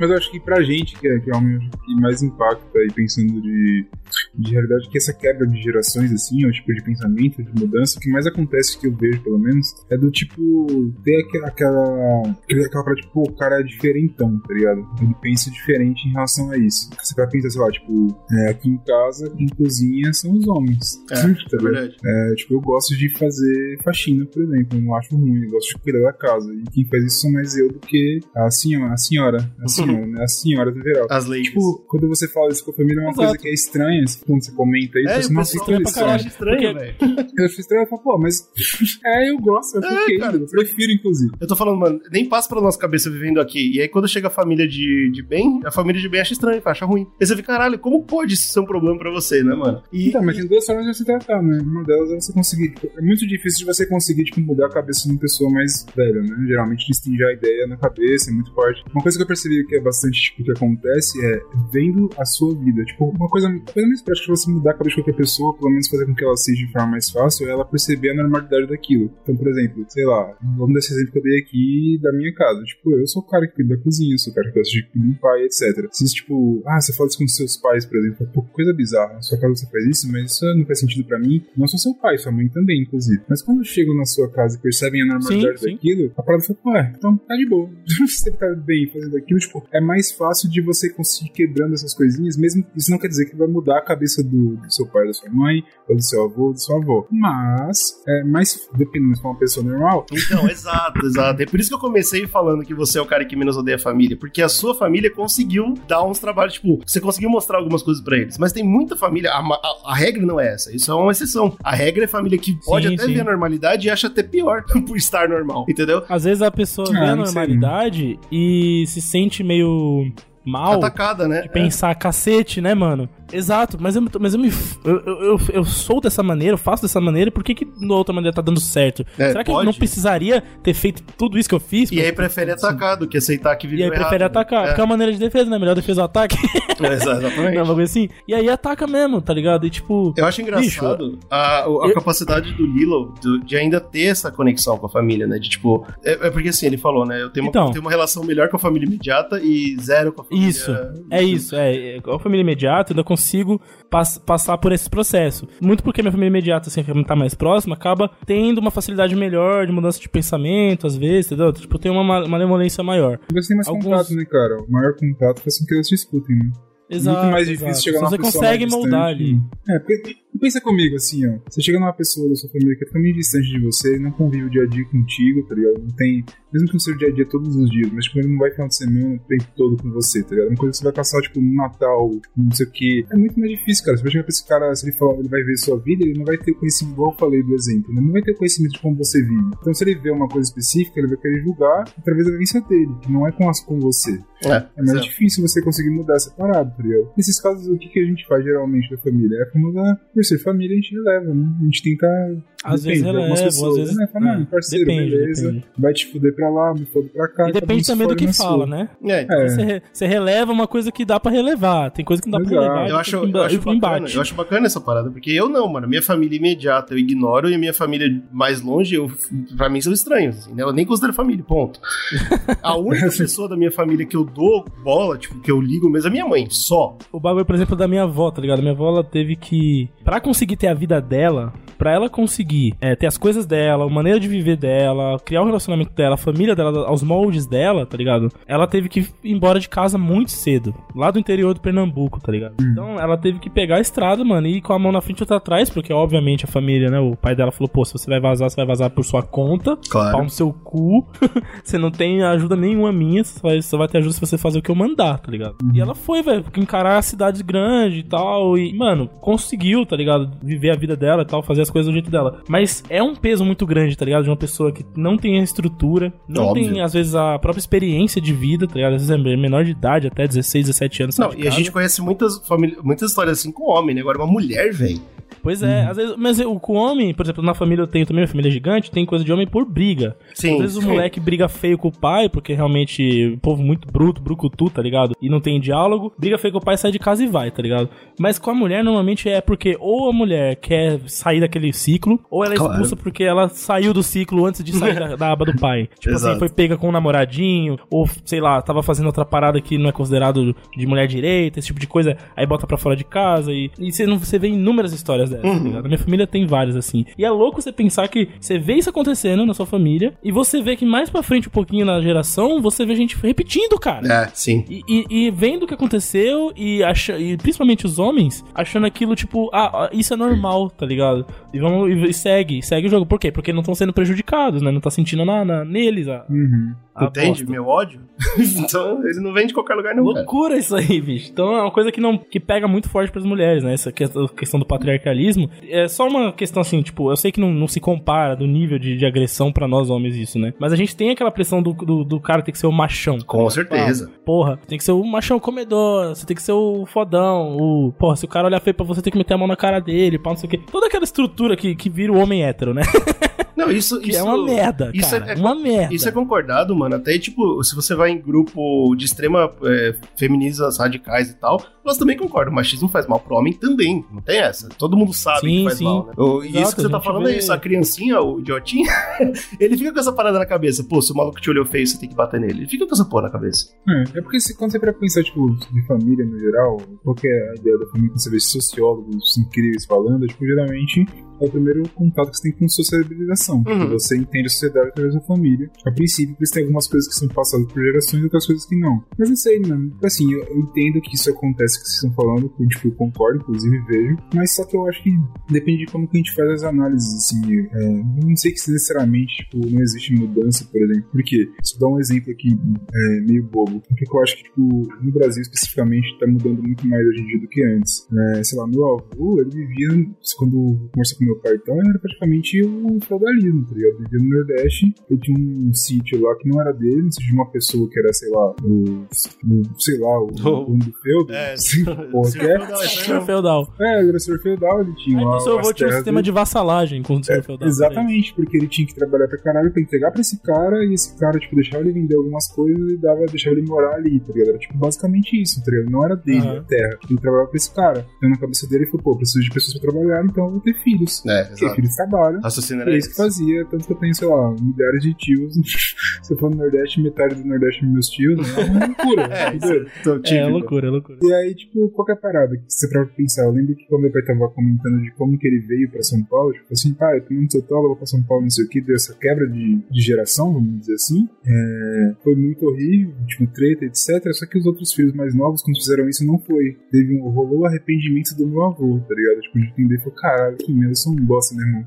Mas eu acho que pra gente, que é, que é o que mais impacta aí, pensando de, de realidade, que essa quebra de gerações, assim, o tipo de pensamento, de mudança, o que mais acontece que eu vejo, pelo menos, é do tipo, ter aquela, aquela, aquela pra, tipo, o cara é diferentão, tá ligado? Ele pensa diferente em relação a isso. Você vai pensar, sei lá, tipo, é, aqui em casa, quem cozinha são os homens. É, tá verdade. É, tipo, eu gosto de fazer faxina, por exemplo. Eu não acho ruim, eu gosto de cuidar da casa. E quem faz isso sou mais eu do que a senhora, a senhora, a senhora, né? A senhora no geral. As leis. Tipo, quando você fala isso com a família, é uma Exato. coisa que é estranha, assim, quando você comenta isso, é, você não fica estranho pra pessoal caralho. estranho, velho. Eu acho estranho, eu falo, pô, mas é, eu gosto, eu acho É, cara. eu prefiro, inclusive. Eu tô falando, mano, nem passa pela nossa cabeça vivendo aqui. E aí, quando chega a família de, de bem, a família de bem acha estranho, acha ruim. Aí você fica, caralho, como pode isso ser um problema pra você, né, mano? E, Então, mas tem duas formas de você tratar, né? Uma delas é você conseguir. tipo, é muito difícil de você conseguir, tipo, mudar a cabeça de uma pessoa mais velha, né? Geralmente eles têm já a ideia na cabeça, é muito forte. Uma coisa que eu percebi que é bastante, tipo, que acontece é vendo a sua vida. Tipo, uma coisa, uma coisa mais prática de você mudar a cabeça de qualquer pessoa, pelo menos fazer com que ela seja de forma mais fácil, é ela perceber a normalidade daquilo. Então, por exemplo, sei lá, vamos dar esse exemplo que eu dei aqui da minha casa. Tipo, eu sou o cara que cuida da cozinha, sou o cara que gosta de limpar e etc. Se tipo, ah, você fala isso com seus pais, por exemplo, pô, coisa bizarra. Na sua casa você faz isso, mas isso não faz sentido pra mim. Não só seu pai, sua mãe também, inclusive. Mas quando chegam na sua casa e percebem a normalidade Sim, sim. daquilo, a parada fala, ué, então tá de boa. você tá bem fazendo aquilo, tipo, é mais fácil de você conseguir quebrando essas coisinhas, mesmo isso não quer dizer que vai mudar a cabeça do, do seu pai, da sua mãe, ou do seu avô, ou do seu avô. Mas, é mais, dependendo for uma pessoa normal, Então, exato, exato. É por isso que eu comecei falando que você é o cara que menos odeia a família, porque a sua família conseguiu dar uns trabalhos, tipo, você conseguiu mostrar algumas coisas pra eles. Mas tem muita família, a, a- a regra não é essa, isso é uma exceção. A regra é família que pode Sim, até sim. ver a normalidade e acha até pior por estar normal, entendeu? Às vezes a pessoa vê Ah, a sei, normalidade e se sente meio mal Atacada, né? de pensar cacete, né, mano? Exato, mas eu, mas eu me. Eu, eu, eu, eu sou dessa maneira, eu faço dessa maneira, por que, que na outra maneira tá dando certo? É, Será que eu pode. não precisaria ter feito tudo isso que eu fiz? E aí prefere atacar do que aceitar que E viveu aí prefere errado, né? atacar, porque é uma maneira de defesa, né? Melhor defesa é o ataque. É, exa- exatamente. não, assim. E aí ataca mesmo, tá ligado? E tipo. Eu acho engraçado a, a eu- capacidade do Lilo de, ainda ter essa conexão com a família, né? De tipo. É, é porque assim, ele falou, né? Eu tenho uma, Então. eu tenho uma relação melhor com a família imediata e zero com a família. Isso, é isso, é. é, Com a família imediata, eu ainda consigo pass- passar por esse processo. Muito porque minha família imediata, assim, que tá mais próxima, acaba tendo uma facilidade melhor de mudança de pensamento, às vezes, entendeu? Tipo, tem uma malemolência maior. você tem mais Alguns- contato, né, cara? O maior contato faz com que elas te escutem, né? Exato. muito mais difícil exato. chegar Se numa você consegue moldar ali. É, porque pensa comigo assim, ó. Você chega numa pessoa da sua família que é totalmente distante de você, não convive o dia a dia contigo, tá ligado? Não tem. Mesmo que não seja o dia a dia todos os dias, mas tipo, ele não vai final de semana o tempo todo com você, tá ligado? Uma coisa que você vai passar, tipo, no Natal, não sei o quê. É muito mais difícil, cara. Você vai chegar pra esse cara, se ele falar, ele vai ver sua vida, ele não vai ter o conhecimento, igual eu falei do exemplo, né? Não vai ter o conhecimento de como você vive. Então, se ele vê uma coisa específica, ele vai querer julgar através da vivência dele, que não é com, as, com você. É, É mais difícil você conseguir mudar essa parada, tá ligado? Nesses casos, o que, que a gente faz geralmente da família? É a famosa, por ser família, a gente releva, né? A gente tenta. Às vezes depende, algumas releva, às pessoas, vezes- Né? Fala, é, não, parceiro, depende, beleza. depende. Vai te fuder pra lá, me foda pra cá. E depende também do que fala, sua. É, né? É. Você, re- você releva uma coisa que dá pra relevar. Tem coisa que não dá pra Exato. relevar. Eu acho, eu, acho bacana, eu acho bacana essa parada, porque eu não, mano. Minha família imediata eu ignoro e a minha família mais longe, eu, pra mim, são estranhos. Assim, né? Eu nem considero família, ponto. A única pessoa da minha família que eu dou bola, tipo, que eu ligo mesmo, é minha mãe, só. O bagulho, por exemplo, da minha avó, tá ligado? Minha avó, ela teve que. Pra conseguir ter a vida dela, pra ela conseguir é, ter as coisas dela, a maneira de viver dela, criar o relacionamento dela, a família dela, aos moldes dela, tá ligado? Ela teve que ir embora de casa muito cedo, lá do interior do Pernambuco, tá ligado? Então ela teve que pegar a estrada, mano, e ir com a mão na frente e outra atrás, porque obviamente a família, né? O pai dela falou: pô, se você vai vazar, você vai vazar por sua conta, Claro. pau no seu cu. você não tem ajuda nenhuma minha, você vai, só vai ter ajuda se você fazer o que eu mandar, tá ligado? E ela foi, velho, encarar a cidade grande e tal. E, mano, conseguiu, tá ligado? Viver a vida dela e tal, fazer as coisas do jeito dela. Mas é um peso muito grande, tá ligado? De uma pessoa que não tem a estrutura, não Óbvio. tem, às vezes, a própria experiência de vida, tá ligado? Às vezes é menor de idade, até 16, 17 anos. Não, e a gente conhece muitas, família, muitas histórias assim com homem, né? Agora, uma mulher, velho. Pois é, às vezes, mas o, com o homem, por exemplo, na família eu tenho também, minha família é gigante, tem coisa de homem por briga. Sim. Às vezes o moleque briga feio com o pai, porque realmente o povo muito bruto, brucutu, tá ligado? E não tem diálogo. Briga feio com o pai, sai de casa e vai, tá ligado? Mas com a mulher, normalmente é porque ou a mulher quer sair daquele ciclo, ou ela é Claro. expulsa porque ela saiu do ciclo antes de sair da, da aba do pai. Tipo Exato. assim, foi pega com um namoradinho, ou sei lá, tava fazendo outra parada que não é considerado de mulher direita, esse tipo de coisa, aí bota pra fora de casa e, e você, não, você vê inúmeras histórias dessas, tá ligado? Na minha família tem várias assim. E é louco você pensar que você vê isso acontecendo na sua família e você vê que mais pra frente um pouquinho na geração, você vê gente repetindo, cara. É, sim. E, e- e vendo o que aconteceu e, acha, e principalmente os homens achando aquilo tipo, ah, ah, isso é normal, tá ligado? E, vamos, e, segue, segue o jogo. Por quê? Porque não estão sendo prejudicados, né? Não tá sentindo nada neles a, Uhum. a Entende? Meu ódio? então, ele não vem de qualquer lugar, não. cara. Loucura isso aí, bicho. Então é uma coisa que não que pega muito forte pras mulheres, né? Essa que- questão do patriarcalismo. É só uma questão assim, tipo, eu sei que não, não se compara do nível de, de agressão pra nós homens isso, né? Mas a gente tem aquela pressão do, do, do cara ter que ser o machão. Com certeza. Porra, tem que ser o machão comedor, você tem que ser o fodão, o. Porra, se o cara olhar feio pra você, tem que meter a mão na cara dele, pá, não sei o quê. Toda aquela estrutura que, que vira o homem hétero, né? Não, isso, Que isso é uma merda, isso cara. é- uma merda. Isso é concordado, mano. Até, tipo, se você vai em grupo de extrema é, feministas radicais e tal, elas também concordam. O machismo faz mal pro homem também. Não tem essa. Todo mundo sabe Sim, que faz sim. mal, né? O- Exato, isso que você a tá falando é vê- isso. A criancinha, o idiotinho, ele fica com essa parada na cabeça. Pô, se o maluco te olhou feio, você tem que bater nele. Ele fica com essa porra na cabeça. É, é porque se, quando você para pensar, tipo, de família no geral, qual que é a ideia da família, quando você vê sociólogos incríveis falando, é, tipo, geralmente é o primeiro contato que você tem com sociabilização. Uhum. Tipo, Você entende a sociedade através da família. A princípio, eles têm algumas coisas que são passadas por gerações e outras coisas que não. Mas não sei, mano. Assim, eu, eu entendo que isso acontece que vocês estão falando, que tipo, eu concordo, inclusive vejo. Mas só que eu acho que depende de como que a gente faz as análises, assim. É, não sei que se necessariamente, tipo, não existe mudança, por exemplo. Por quê? Se eu dar um exemplo aqui é, meio bobo. Porque eu acho que, tipo, no Brasil especificamente, tá mudando muito mais hoje em dia do que antes. É, sei lá, meu avô, ele vivia, quando eu conversei com meu pai, então, era praticamente o feudalismo, tá ligado? Vivia no Nordeste, ele tinha um sítio lá que não era dele, um sítio de uma pessoa que era, sei lá, o, o sei lá, o Oh. dono do feudo. É, porra, que é? Senhor feudal. É, ele era senhor feudal, ele tinha Ah, lá então seu avô tinha um sistema dele. de vassalagem com o senhor feudal. Exatamente, porque ele tinha que trabalhar pra caralho pra entregar pra esse cara e esse cara, tipo, deixava ele vender algumas coisas e dava, deixava ele morar ali, tá ligado? Era tipo basicamente isso, tá ligado? Não era dele Aham. a terra. Ele trabalhava pra esse cara. Então na cabeça dele ele falou, pô, preciso de pessoas pra trabalhar, então eu vou ter filhos. É, Porque exato. filhos trabalham. Raciocínio E era é isso que fazia, tanto que eu tenho, sei lá, milhares de tios. Se eu for no Nordeste, metade do Nordeste é meus tios, né? É uma loucura. É, é É, típico. loucura, é loucura. E aí, tipo, qual que é parada que você pra pensar? Eu lembro que quando meu pai tava comentando de como que ele veio pra São Paulo, tipo assim, pai, eu tô no seu tolo, vou pra São Paulo, não sei o que, deu essa quebra de, de geração, vamos dizer assim. É, foi muito horrível, tipo, treta, etc. Só que os outros filhos mais novos, quando fizeram isso, não foi. Teve um, rolou o arrependimento do meu avô, tá ligado? Tipo, de entender, falou, caralho, que merda, um bosta, meu irmão.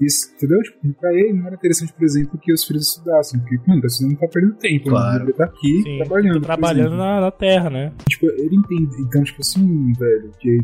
Isso, entendeu? Tipo, pra ele não era interessante, por exemplo, que os filhos estudassem, porque, mano, tá estudando, tá perdendo tempo, Claro. né? Ele tá aqui, Sim, trabalhando. por Trabalhando na, na terra, né? Tipo, ele entende. Então, tipo assim, velho, que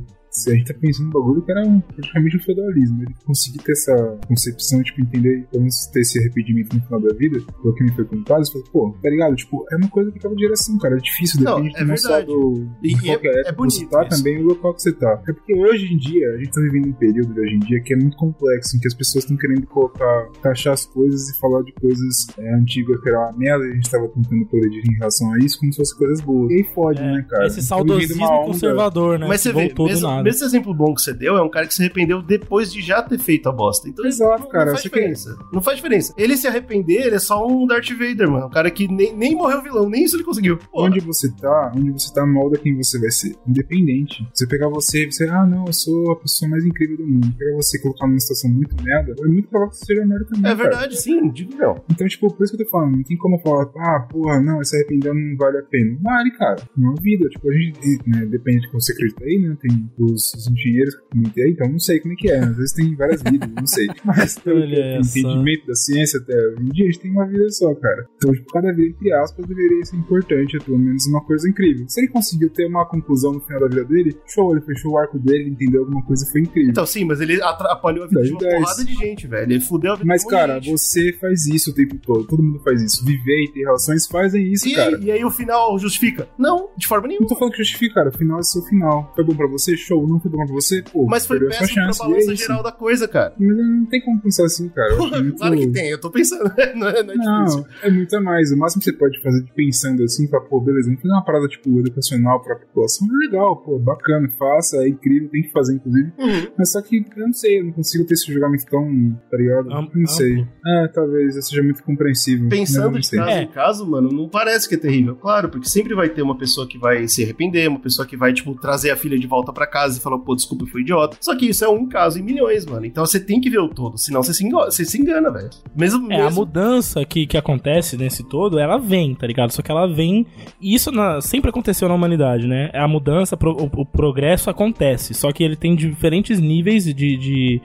a gente tá pensando no bagulho que era um, praticamente um feudalismo. Ele conseguir ter essa concepção, tipo, entender, pelo menos ter esse arrependimento no final da vida, pelo que me foi contado, você falou, pô, tá ligado? Tipo, é uma coisa que acaba de geração, cara. É difícil, Não, depende é não só do, E- de e é- qual que é, é você bonito tá, isso. também o local que você tá. É porque hoje em dia, a gente tá vivendo um período de hoje em dia que é muito complexo, em que as pessoas estão querendo colocar, taxar as coisas e falar de coisas é, antigas que era uma merda e a gente tava tentando corrigir em relação a isso como se fossem coisas boas. E aí fode, né, cara? Esse Tá saudosismo conservador, né? Mas você vê, do mesmo, nada. Mesmo esse exemplo bom que você deu, é um cara que se arrependeu depois de já ter feito a bosta. Então Exato, não, cara, Não faz diferença. Não faz diferença. Ele se arrepender, ele é só um Darth Vader, mano. Um cara que nem, nem morreu vilão, nem isso ele conseguiu. Pô, Onde você tá, onde você tá molda quem você vai ser. Independente. Você pegar você e você, ah, não, eu sou a pessoa mais incrível do mundo. Pegar você e colocar numa situação muito merda, é muito provável que você seja merda também. é cara. verdade, sim, digo não. Então, tipo, por isso que eu tô falando, não tem como falar, ah, porra, não, se arrepender não vale a pena. Vale, cara. É uma vida. Tipo, a gente, né, depende de como você acredita aí, né? Tem os, os engenheiros que aí, então não sei como é que é. Às vezes tem várias vidas, não sei. Mas pelo entendimento da ciência até hoje em dia, a gente tem uma vida só, cara. Então, tipo, cada vida, entre aspas, deveria ser importante, é pelo menos uma coisa incrível. Se ele conseguiu ter uma conclusão no final da vida dele, show, ele fechou o arco dele, ele entendeu alguma coisa, foi incrível. Então, sim, mas ele atrapalhou a vida de uma 10. porrada de gente, velho. Ele fudeu a vida Mas, de cara, gente. você faz isso o tempo todo. Todo mundo faz isso. Viver e ter relações fazem isso, E, cara. aí, e aí o final justifica? Não, de forma Não nenhuma. tô falando que justifica, cara. O final é seu final. Foi bom pra você? Show. Ou não foi bom pra você, pô, Mas foi sua péssimo pra é balança isso. geral da coisa, cara. Mas não tem como pensar assim, cara. Eu muito- Claro que tem, eu tô pensando. não é, não é difícil. Não, é muito a mais. O máximo que você pode fazer de pensando assim, pra, pô, beleza, vamos fazer uma parada, tipo, educacional pra população. É legal, pô, bacana, faça, é incrível, tem que fazer, inclusive. Uhum. Mas só que, eu não sei, eu não consigo ter esse julgamento tão, tá ligado? Am- não sei. amplo. É, talvez eu seja muito compreensível. eu Pensando de caso É. em caso, mano, não parece que é terrível. Claro, porque sempre vai ter uma pessoa que vai se arrepender, uma pessoa que vai, tipo, trazer a filha de volta pra casa e falar, pô, desculpa, eu fui idiota. Só que isso é um caso em milhões, mano. Então você tem que ver o todo, senão você se engana, você se engana velho. Mesmo, É, a mesmo mudança que, que acontece nesse todo, ela vem, tá ligado? Só que ela vem. E isso na- sempre aconteceu na humanidade, né? A mudança, pro- o, o progresso acontece. Só que ele tem diferentes níveis de, de,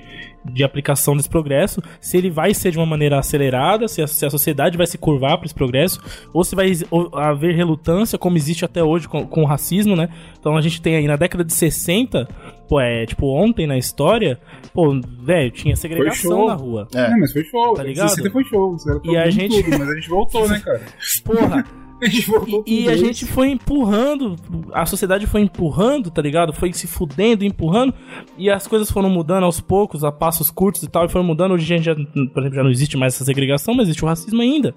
de aplicação desse progresso. Se ele vai ser de uma maneira acelerada, se a, se a sociedade vai se curvar para esse progresso, ou se vai haver relutância, como existe até hoje com, com o racismo, né? Então a gente tem aí na década de 60, pô, é tipo ontem na história, pô, velho, tinha segregação na rua. É. Não, mas foi show. Tá ligado? 60 foi show. E a gente- Tudo, mas a gente voltou, né, cara? Porra. E, e a gente foi empurrando, a sociedade foi empurrando, tá ligado? Foi se fudendo, empurrando, e as coisas foram mudando aos poucos, a passos curtos e tal, e foram mudando. Hoje a gente já, por exemplo, já não existe mais essa segregação, mas existe o racismo ainda.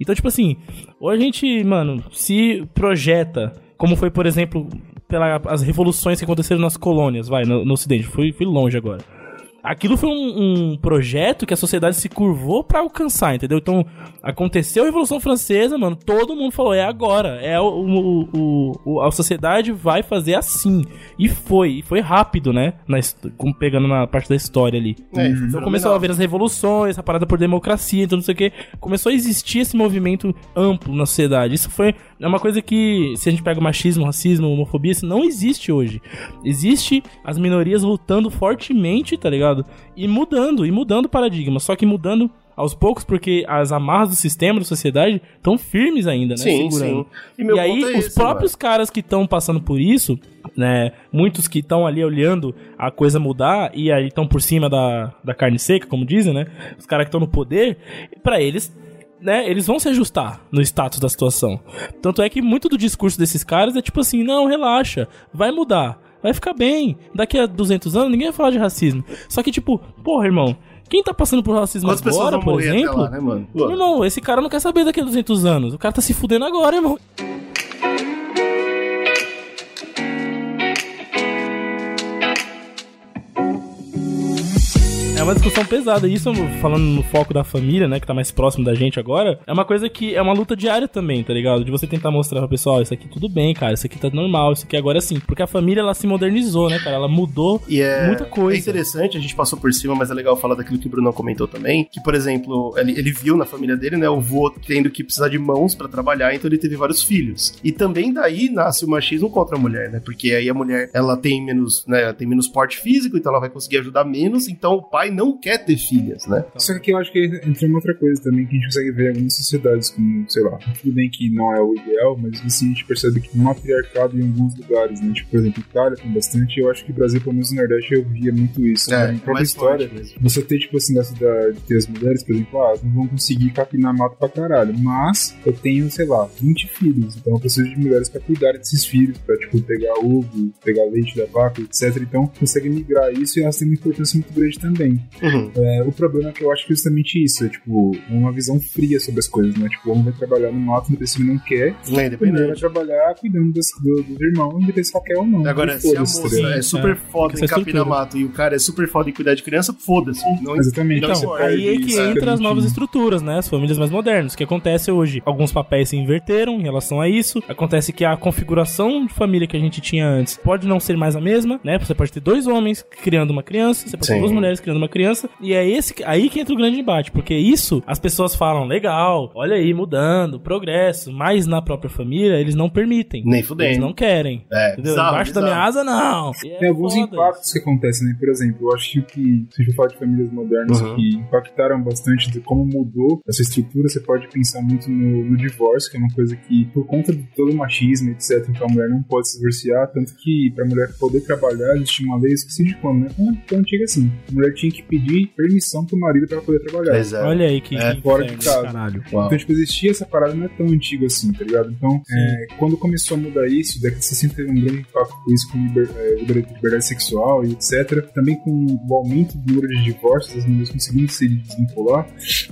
Então, tipo assim, hoje a gente, mano, se projeta, como foi, por exemplo, pelas revoluções que aconteceram nas colônias, vai, no, no ocidente, fui, fui longe agora. Aquilo foi um, um projeto que a sociedade se curvou pra alcançar, entendeu? Então, aconteceu a Revolução Francesa, mano, todo mundo falou, é agora, é o, o- o- o- a sociedade vai fazer assim. E foi, e foi rápido, né? Na, pegando na parte da história ali. É, Então começou a haver as revoluções, a parada por democracia, então não sei o que. Começou a existir esse movimento amplo na sociedade. Isso foi é uma coisa que, se a gente pega o machismo, racismo, homofobia, isso não existe hoje. Existe as minorias lutando fortemente, tá ligado? E mudando, e mudando o paradigma. Só que mudando aos poucos, porque as amarras do sistema, da sociedade, estão firmes ainda, né? Sim, Segurando. sim. E, E aí, é os esse, próprios caras que estão passando por isso, né? Muitos que estão ali olhando a coisa mudar e aí estão por cima da, da carne seca, como dizem, né? Os caras que estão no poder, pra eles. Né, eles vão se ajustar no status da situação. Tanto é que muito do discurso desses caras é tipo assim: não, relaxa, vai mudar, vai ficar bem. Daqui a 200 anos ninguém vai falar de racismo. Só que, tipo, porra, irmão, quem tá passando por racismo Quantas agora, por exemplo, lá, né, mano? Irmão, esse cara não quer saber daqui a 200 anos. O cara tá se fudendo agora, irmão. Uma discussão pesada. Isso, falando no foco da família, né, que tá mais próximo da gente agora, é uma coisa que é uma luta diária também, tá ligado? De você tentar mostrar pro pessoal, isso aqui tudo bem, cara, isso aqui tá normal, isso aqui agora é assim. Porque a família, ela se modernizou, né, cara? Ela mudou E é, muita coisa. é interessante, a gente passou por cima, mas é legal falar daquilo que o Bruno comentou também, que, por exemplo, ele, ele viu na família dele, né, o vô tendo que precisar de mãos pra trabalhar, então ele teve vários filhos. E também daí nasce o machismo contra a mulher, né, porque aí a mulher, ela tem menos, né, tem menos porte físico, então ela vai conseguir ajudar menos, então o pai não quer ter filhas, né? Só que eu acho que entra uma outra coisa também que a gente consegue ver em algumas sociedades, como, sei lá, tudo bem que não é o ideal, mas assim a gente percebe que matriarcado em alguns lugares, né? Tipo, por exemplo, Itália tem bastante, eu acho que Brasil, pelo menos no Nordeste, eu via muito isso. né? Em própria história. Você ter, tipo assim, dessa da, de ter as mulheres, por exemplo, ah, não vão conseguir capinar mato pra caralho. Mas eu tenho, sei lá, 20 filhos. Então eu preciso de mulheres pra cuidar desses filhos, pra, tipo, pegar ovo, pegar leite da vaca, etc. Então consegue migrar isso e elas têm uma importância muito grande também. Uhum. É, o problema é que eu acho que é justamente isso, é tipo, uma visão fria sobre as coisas, né? Tipo, o homem vai trabalhar no mato, independente se ele não quer, É, a mulher vai independente. trabalhar cuidando dos, do, dos irmãos, independente se quer ou não. Agora, E se a foda-se, tá moça é super É, foda em essa capinar mato e o cara é super foda em cuidar de criança, foda-se. Não Exatamente. Não, Então, aí é que entra as é novas estruturas, né? As famílias mais modernas. O que acontece hoje? Alguns papéis se inverteram em relação a isso. Acontece que a configuração de família que a gente tinha antes pode não ser mais a mesma, né? Você pode ter dois homens criando uma criança, você pode ter Sim. duas mulheres criando uma criança. E é esse aí que entra o grande debate, porque isso as pessoas falam, legal, olha aí, mudando, progresso, mas na própria família eles não permitem. Nem fudendo. Eles não querem. É, Entendeu? bizarro, Embaixo da minha bizarro. asa, não. É Tem alguns foda impactos que acontecem, né? Por exemplo, eu acho que o que, se a gente falar de famílias modernas Uhum. que impactaram bastante de como mudou essa estrutura, você pode pensar muito no, no divórcio, que é uma coisa que, por conta de todo o machismo, etc., então a mulher não pode se divorciar, tanto que pra mulher poder trabalhar, existia uma lei, eu esqueci de quando, né? É tão antiga assim. A mulher tinha que pedir permissão pro marido pra poder trabalhar. Pois é. Olha aí que, É, que fora de casa. caralho. Uau. Então, tipo, existia essa parada, não é tão antiga assim, tá ligado? Então, é, quando começou a mudar isso, década de 60 teve um grande impacto com isso, com liber, é, liberdade liberdade sexual e etc. Também com o aumento do número de divórcios, as mulheres conseguindo se desvincular.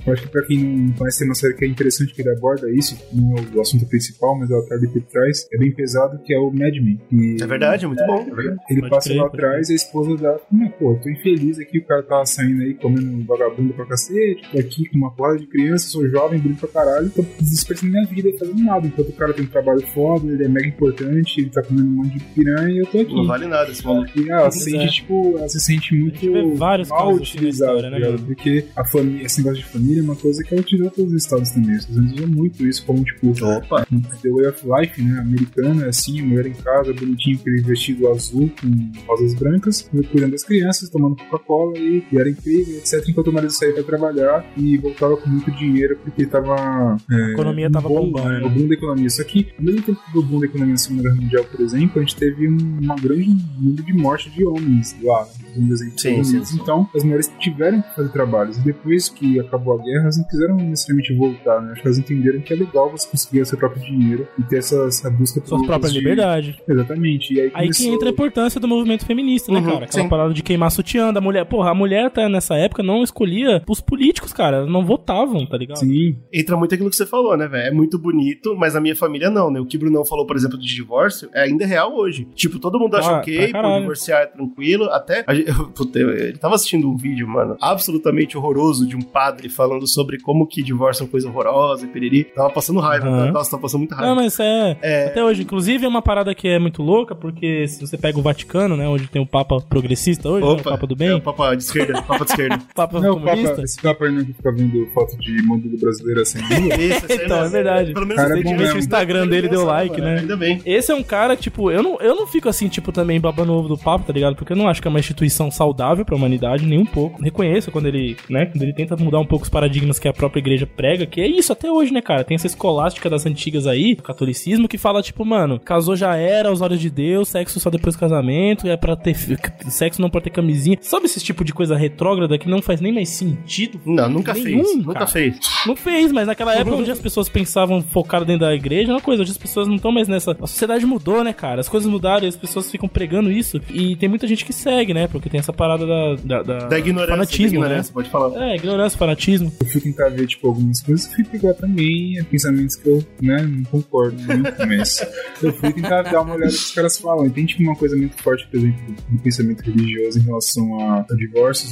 Eu acho que pra quem não conhece, tem uma série que é interessante que ele aborda isso, não é o assunto principal, mas ela tá ali por trás, é bem pesado, que é o Mad Men. E É verdade, é muito bom. Ele Pode passa crer, lá atrás e a esposa dá, "Não, pô, tô infeliz aqui, o cara tá saindo aí comendo vagabundo pra cacete, tô aqui com uma plaga de criança, sou jovem, bonito pra caralho, tô desperdiçando minha vida fazendo nada, enquanto o cara tem um trabalho foda, ele é mega importante, ele tá comendo um monte de piranha e eu tô aqui. Não vale nada esse maluco. E ela se Pois sente, é. tipo, ela se sente muito vários mal assim na utilizada, história, tá né, mano? Porque a família, esse negócio de família é uma coisa que ela tirou todos os estados também. Os Estados Unidos usam muito isso como, tipo, Opa. The Way of Life, né? Americana, assim, mulher em casa, bonitinho, aquele vestido azul com rosas brancas, cuidando das crianças, tomando Coca-Cola e, e era incrível, etc. Enquanto o marido saía pra trabalhar e voltava com muito dinheiro porque tava. É, A economia tava bom, bombando, né? O boom da economia. Só que, ao mesmo tempo do boom da economia na Segunda Guerra Mundial, por exemplo, a gente teve um, uma grande número de morte de homens lá? Um dos Sim, sim, sim. Então, as mulheres tiveram que fazer trabalhos. E depois que acabou a guerra, elas não quiseram necessariamente voltar, né? Acho que elas entenderam que é legal você conseguir o seu próprio dinheiro e ter essa, essa busca Sua por própria de- liberdade. Exatamente. E aí, Aí que começou- entra a importância do movimento feminista, né, Uhum, cara? Aquela sim. parada de queimar sutiã da mulher. Porra, a mulher até nessa época não escolhia os políticos, cara. Não votavam, tá ligado? Sim, Entra muito aquilo que você falou, né, velho? É muito bonito, mas a minha família não, né? O que o Brunão falou, por exemplo, de divórcio, é ainda real hoje. Tipo, todo mundo acha Ah, ok, pra por caralho. divorciar é tranquilo, até... Puta, eu- ele tava assistindo um vídeo, mano, absolutamente horroroso de um padre falando sobre como que divórcio é uma coisa horrorosa e piriri. Tava passando raiva, Aham. tá? Nossa, tava passando muita raiva. Não, mas é, É. Até hoje, inclusive, é uma parada que é muito louca, porque se você pega o Vaticano, né? Onde tem o Papa progressista hoje, né, o Papa do É bem, o Papa de esquerda, Papa de esquerda. o Papa não, comunista. Papa, esse Papa aí não que fica vendo foto de módulo brasileiro assim. aí Então, é verdade. Pelo menos Cara, é bom o. Instagram dele deu like, né? Ainda bem. Esse é um cara, tipo, eu não, eu não fico assim, tipo, também babando ovo do papo, tá ligado? Porque eu não acho que é uma instituição saudável pra humanidade, nem um pouco. Reconheço quando ele, né, quando ele tenta mudar um pouco os paradigmas que a própria igreja prega, que é isso até hoje, né, cara? Tem essa escolástica das antigas aí, do catolicismo, que fala, tipo, mano, casou já era, aos olhos de Deus, sexo só depois do casamento, é pra ter. Sexo não pode ter camisinha. Sabe esse tipo de coisa retrógrada que não faz nem mais sentido? Não, nunca Nenhum, fez. Nunca cara. fez. Não fez, mas naquela época onde as pessoas pensavam focado dentro da igreja, é uma coisa, hoje as pessoas não estão mais nessa. A sociedade mudou, né, cara? As coisas mudaram e as pessoas ficam pregando isso. E tem muita gente que segue, né? Porque tem essa parada da. Da, da- Da ignorância. Fanatismo, da ignorância, pode falar. né? É, ignorância, fanatismo. Eu fui tentar ver, tipo, algumas coisas e fui pegar também é, pensamentos que eu, né, não concordo muito, mas eu fui tentar dar uma olhada no que os caras falam. E tem, tipo, uma coisa muito forte, por exemplo, do pensamento religioso em relação a, a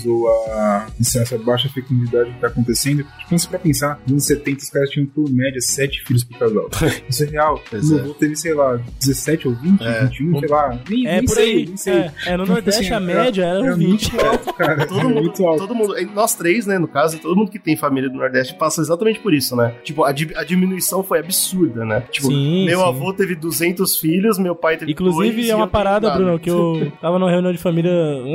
divórcios ou a essa baixa fecundidade que tá acontecendo. Tipo, você pra pensar, nos anos 70 os caras tinham, por média, 7 filhos por casal. Isso é real. Pois Meu é. avô teve, sei lá, 17 ou 20, É. 21, sei lá. Nem, É, nem por sei, aí. nem sei. É, é, no Então, Nordeste assim, a média era é um 20. muito alto, cara. Todo é mundo, muito alto. todo mundo, nós três, né, no caso, todo mundo que tem família do Nordeste passa exatamente por isso, né? Tipo, a, di- a diminuição foi absurda, né? Tipo, Sim, meu sim. avô teve 200 filhos, meu pai teve Inclusive, dois, é uma parada. Bruno, que eu tava numa reunião de família.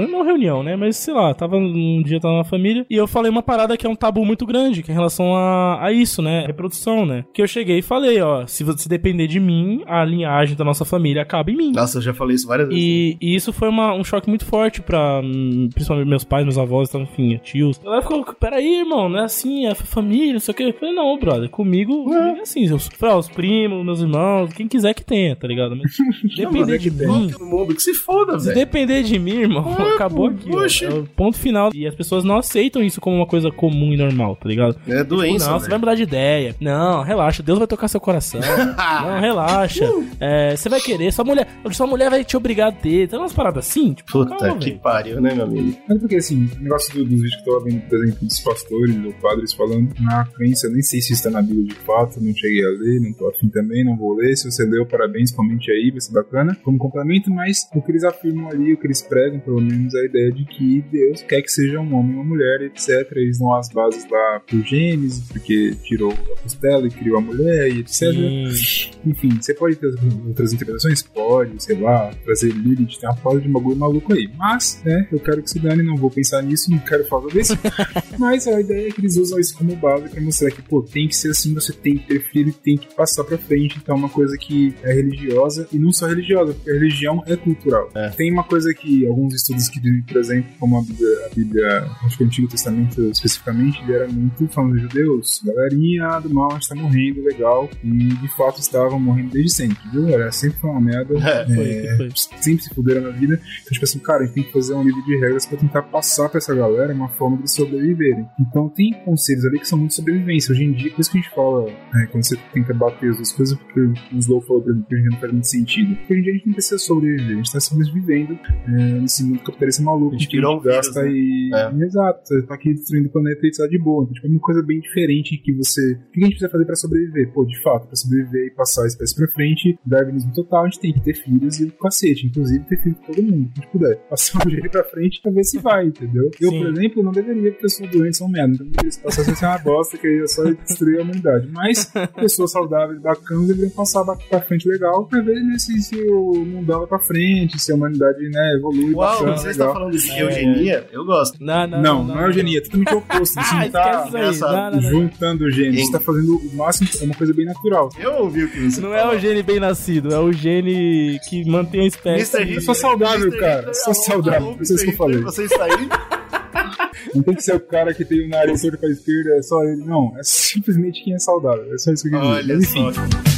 Não reunião, né? Mas sei lá, tava um dia tava na família. E eu falei uma parada que é um tabu muito grande, que é em relação a, a isso, né? Reprodução, né? Que eu cheguei e falei, ó, se você depender de mim, a linhagem da nossa família acaba em mim. Nossa, eu já falei isso várias vezes. E, e isso foi uma- um choque muito forte pra, hum, principalmente meus pais, meus avós, então, enfim, tios. Ela ficou, peraí, irmão, não é assim, é família, não sei o que. Eu falei, não, brother, comigo, comigo é assim. Eu, ó, os primos, meus irmãos, quem quiser que tenha, tá ligado? Mas depender de mim. Mundo que se foda, Se velho. depender de mim, irmão, acabou aqui. ó. oxe. É o ponto final. E as pessoas não aceitam isso como uma coisa comum e normal, tá ligado? É doença, não, você vai mudar de ideia. Não, relaxa, Deus vai tocar seu coração. não, relaxa. É, você vai querer, sua mulher, sua mulher vai te obrigar a ter. Tem umas paradas assim, tipo, Puta calma, que pariu, né, meu amigo? Mas porque assim, o negócio do- dos vídeos que eu tava vendo, por exemplo, dos pastores ou padres falando na crença, eu nem sei se isso tá na Bíblia de fato, não cheguei a ler, não tô afim também, não vou ler. Se você leu, parabéns, comente aí, vai ser bacana. Como complemento, mas o que eles afirmam ali, o que eles pregam, pelo menos, é a ideia de que Deus quer que seja um homem ou uma mulher, etc. Eles dão as bases lá pro Gênesis, porque tirou a costela e criou a mulher e etc. Sim. Enfim, você pode ter outras interpretações? Pode, sei lá, trazer Lilith, tem uma foda de bagulho maluco aí. Mas, né, eu quero que se dane, não vou pensar nisso, não quero falar disso. Mas a ideia é que eles usam isso como base pra mostrar que, pô, tem que ser assim, você tem que ter filho e tem que passar pra frente. Então é uma coisa que é religiosa e não só religiosa, porque a religião é cultural. Tem uma coisa que alguns estudos que por exemplo, como a Bíblia a Bíblia, acho que o Antigo Testamento especificamente, ele era muito falando de judeus. Galerinha do mal está morrendo, legal. E de fato estavam morrendo desde sempre, viu? Era sempre uma merda. É, foi, é, foi. Sempre se fuderam na vida. Então, tipo assim, cara, a gente tem que fazer um livro de regras pra tentar passar pra essa galera uma forma de sobreviverem. Então tem conselhos ali que são muito sobrevivência. Hoje em dia, por isso que a gente fala, é, quando você tenta bater as duas coisas, porque o Slow falou pra mim que não faz muito sentido. Porque hoje em dia a gente não precisa sobreviver, a gente tá simplesmente vivendo é, nesse mundo capitalista maluco A gente que um gasta e. É. Exato, você tá aqui destruindo o planeta e tá de boa. Então, tipo, é uma coisa bem diferente que você. O que a gente precisa fazer pra sobreviver? Pô, de fato, pra sobreviver e passar a espécie pra frente, darwinismo total, a gente tem que ter filhos e cacete, inclusive ter filho com todo mundo, se a gente puder. Passar o gene pra frente pra ver se vai, entendeu? Eu, Sim. por exemplo, não deveria, porque eu sou doente, sou um merda. Então, se passasse a ser uma bosta, que ia só destruir a humanidade. Mas, pessoas saudáveis, bacanas, deveriam passar pra frente legal pra ver né, se, se o mundão vai pra frente, se a humanidade, né, evolui. Uau, bacana, você está falando de É. eugenia? Eu gosto. Não, não, Não, não, é eugenia, é totalmente oposto. Você Ah, não tá esquece isso aí. engraçado. Não, não, não. juntando gêneros, você tá fazendo o máximo, é uma coisa bem natural. Eu ouvi o que você Não é falou. o gene bem nascido, é o gene que mantém a espécie. Mr. Eu sou saudável, Mr. cara. Hitler, Sou alô, saudável, por isso que eu falei. Hitler, Você está aí? Não tem que ser o cara que tem o nariz torto pra esquerda, é só ele. Não, é simplesmente quem é saudável. É só isso que eu queria dizer. Olha Mas enfim, só.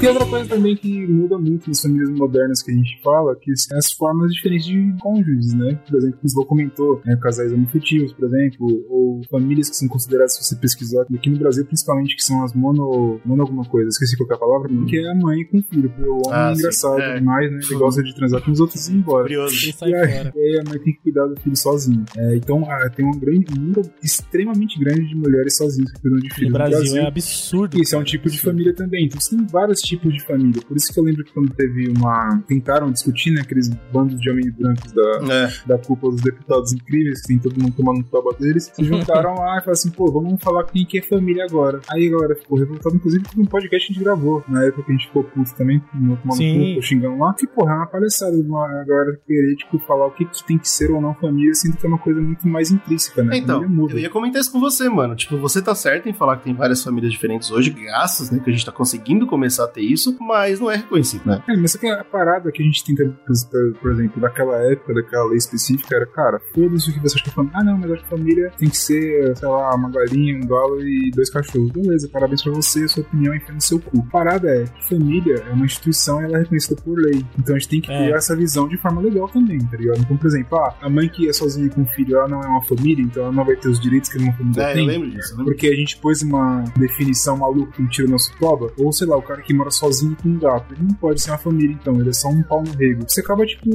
Tem outra coisa também que muda muito nas famílias modernas que a gente fala, que são as formas diferentes de cônjuges, né? Por exemplo, como você comentou, né, casais homoafetivos, por exemplo, ou famílias que são consideradas, se você pesquisar, aqui no Brasil principalmente, que são as mono, mono alguma coisa, esqueci qual que é a palavra, que é a mãe com filho, porque o homem Ah, é engraçado É. demais, né? Ele gosta de transar com os outros e ir embora. Curioso. Sai E aí, fora. e aí a mãe tem que cuidar do filho sozinho. É, então ah, tem um grande um número extremamente grande de mulheres sozinhas que cuidam de filhos No no Brasil é absurdo. isso é um tipo de família também. Então você tem vários tipos de família. Por isso que eu lembro que quando teve uma. Tentaram discutir, né? Aqueles bandos de homens brancos da, É. da cúpula dos deputados incríveis, que tem todo mundo tomando toba deles, se juntaram lá e falaram assim, pô, vamos falar quem que é família agora. Aí a galera ficou revoltada, inclusive teve um podcast que a gente gravou, na época que a gente ficou puto também, tomando cu, xingando lá. Que porra, é uma palhaçada uma galera querer, tipo, falar o que, que tem que ser ou não família, sendo que é uma coisa muito mais intrínseca, né? Então, eu ia comentar isso com você, mano. Tipo, você tá certo em falar que tem várias famílias diferentes hoje, graças, né, que a gente tá conseguindo começar a ter isso, mas não é reconhecido, né? É, mas só que a parada que a gente tenta, por, por exemplo, daquela época, daquela lei específica, era, cara, foda-se o que você acha que é família. Ah, não, mas acho que família tem que ser, sei lá, uma galinha, um galo e dois cachorros. Beleza, parabéns pra você, sua opinião enfia no seu cu. A parada é que família é uma instituição e ela é reconhecida por lei. Então a gente tem que É. ter essa visão de forma legal também, tá ligado? Então, por exemplo, ah, a mãe que é sozinha com o filho, ela não é uma família, então ela não vai ter os direitos que uma família É, eu tem. lembro disso, eu lembro. Porque a gente pôs uma definição maluca que tira o nosso toba, ou sei lá, o cara que mora sozinho com um gato. Ele não pode ser uma família, então, ele é só um pau no rego. Você acaba, tipo,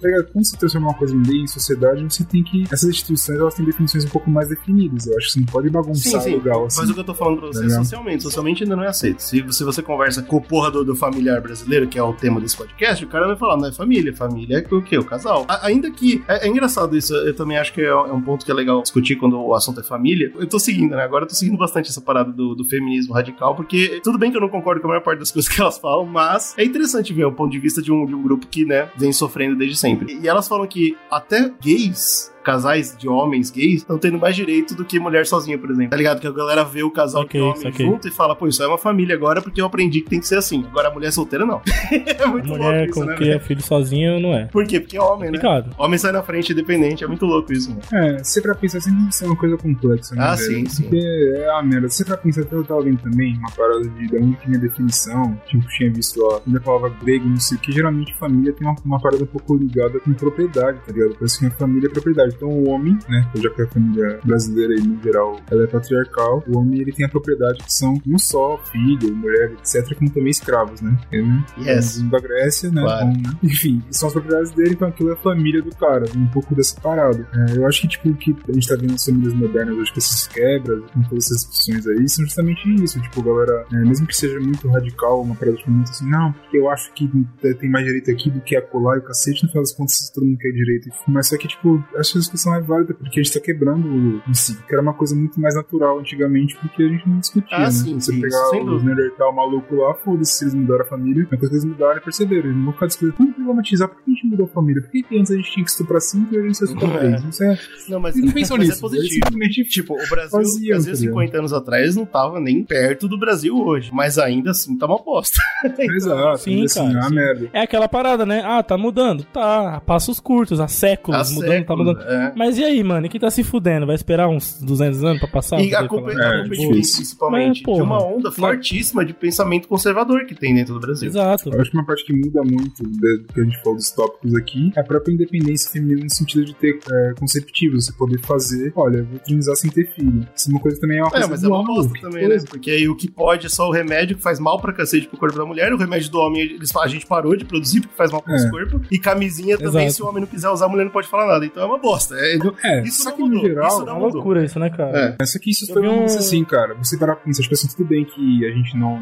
tá ligado? quando você transforma uma coisa em lei, em sociedade, você tem que. Essas instituições elas têm definições um pouco mais definidas. Eu acho que você não pode Sim, bagunçar sim. legal assim. Mas o que eu tô falando pra você é Legal. socialmente. Socialmente ainda não é aceito. Se, se você conversa com o porra do, do familiar brasileiro, que é o tema desse podcast, o cara vai falar, não é família. Família é o quê? O casal. A- ainda que. É, é engraçado isso. Eu também acho que é, é um ponto que é legal discutir quando o assunto é família. Eu tô seguindo, né? Agora eu tô seguindo bastante essa parada do, do feminismo radical, porque tudo bem que eu não concordo com a maior parte das coisas que elas falam, mas é interessante ver o ponto de vista de um, de um grupo que, né, vem sofrendo desde sempre. E elas falam que até gays casais de homens gays estão tendo mais direito do que mulher sozinha, por exemplo. Tá ligado? Que a galera vê o casal Saquei, de homem saquei. junto e fala, pô, isso é uma família agora porque eu aprendi que tem que ser assim. Agora a mulher solteira, não. é muito Mulher louco isso, com né? cria velho? filho sozinho não é. Por quê? Porque é homem, né? Complicado. Homem sai na frente independente, é muito louco isso, mano. É, se pra pensar sempre isso é uma coisa complexa, né? Ah, velho? sim, sim. Porque é a merda. Se pra pensar, eu tava vendo também uma parada de da onde que minha definição, tipo, tinha visto lá, quando eu falava grego, não sei o que, geralmente família tem uma, uma parada um pouco ligada com propriedade, tá ligado? Parece que a família é propriedade. Então o homem, né, já que a família brasileira aí, no geral, ela é patriarcal, o homem ele tem a propriedade que são não só filho, mulher, etc., como também escravos, né? Ele, né? Yes. da Grécia, né? Claro. Bom, né? Enfim, são as propriedades dele, então aquilo é a família do cara, um pouco dessa parada. É, eu acho que, tipo, o que a gente tá vendo nas famílias modernas hoje, com essas quebras, com todas essas discussões aí, são justamente isso. Tipo, galera, é, mesmo que seja muito radical, uma parada tipo, muito assim, não, porque eu acho que tem mais direito aqui do que acolá e o cacete, no final das contas, todo mundo quer direito. Mas só que, tipo, acho discussão é válida, porque a gente tá quebrando o ciclo, que era uma coisa muito mais natural antigamente, porque a gente não discutia, Ah, né? sim, Você sim, pegar sem os. Neandertal maluco lá, foda-se se eles mudaram a família, é coisa que eles mudaram e perceberam. Eles não vão ficar discutindo, vamos problematizar, por que a gente mudou a família? Por que antes a gente tinha que estuprar cinco e a gente só estupra É. três? Isso é... Não, mas, Eles não pensam mas nisso. é positivo. Simplesmente Tipo, o Brasil, Faziam, o Brasil tá ligado? 50 anos atrás não tava nem perto do Brasil hoje. Mas ainda assim tá uma bosta. Exato, Sim, assim, cara, sim. merda. É aquela parada, né? Ah, tá mudando. Tá, passos curtos, há séculos Há mudando, tá séculos, mudando. é. Mas e aí, mano? E quem tá se fudendo? Vai esperar uns 200 anos pra passar? E a culpa, falar? É, culpa é principalmente, Mas, de uma onda fortíssima de pensamento conservador que tem dentro do Brasil. Exato. Eu acho que uma parte que muda muito do que a gente falou dos tópicos aqui é a própria independência feminina no sentido de ter é, conceptivos, você poder fazer, olha, eu vou transar sem ter filho. Isso é uma coisa também é uma É, coisa mas é uma bosta também, né? Porque aí o que pode é só o remédio que faz mal pra cacete pro corpo da mulher, o remédio do homem eles, a gente parou de produzir porque faz mal pro nosso É. corpo, e camisinha também, Exato. se o homem não quiser usar, a mulher não pode falar nada. Então é uma bosta. É, não- É, isso só não mudou, geral, isso É uma mudou. loucura isso, né, cara? É. Só que isso Eu foi um- assim, cara. Você parar pra pensar, tipo assim, tudo bem que a gente não,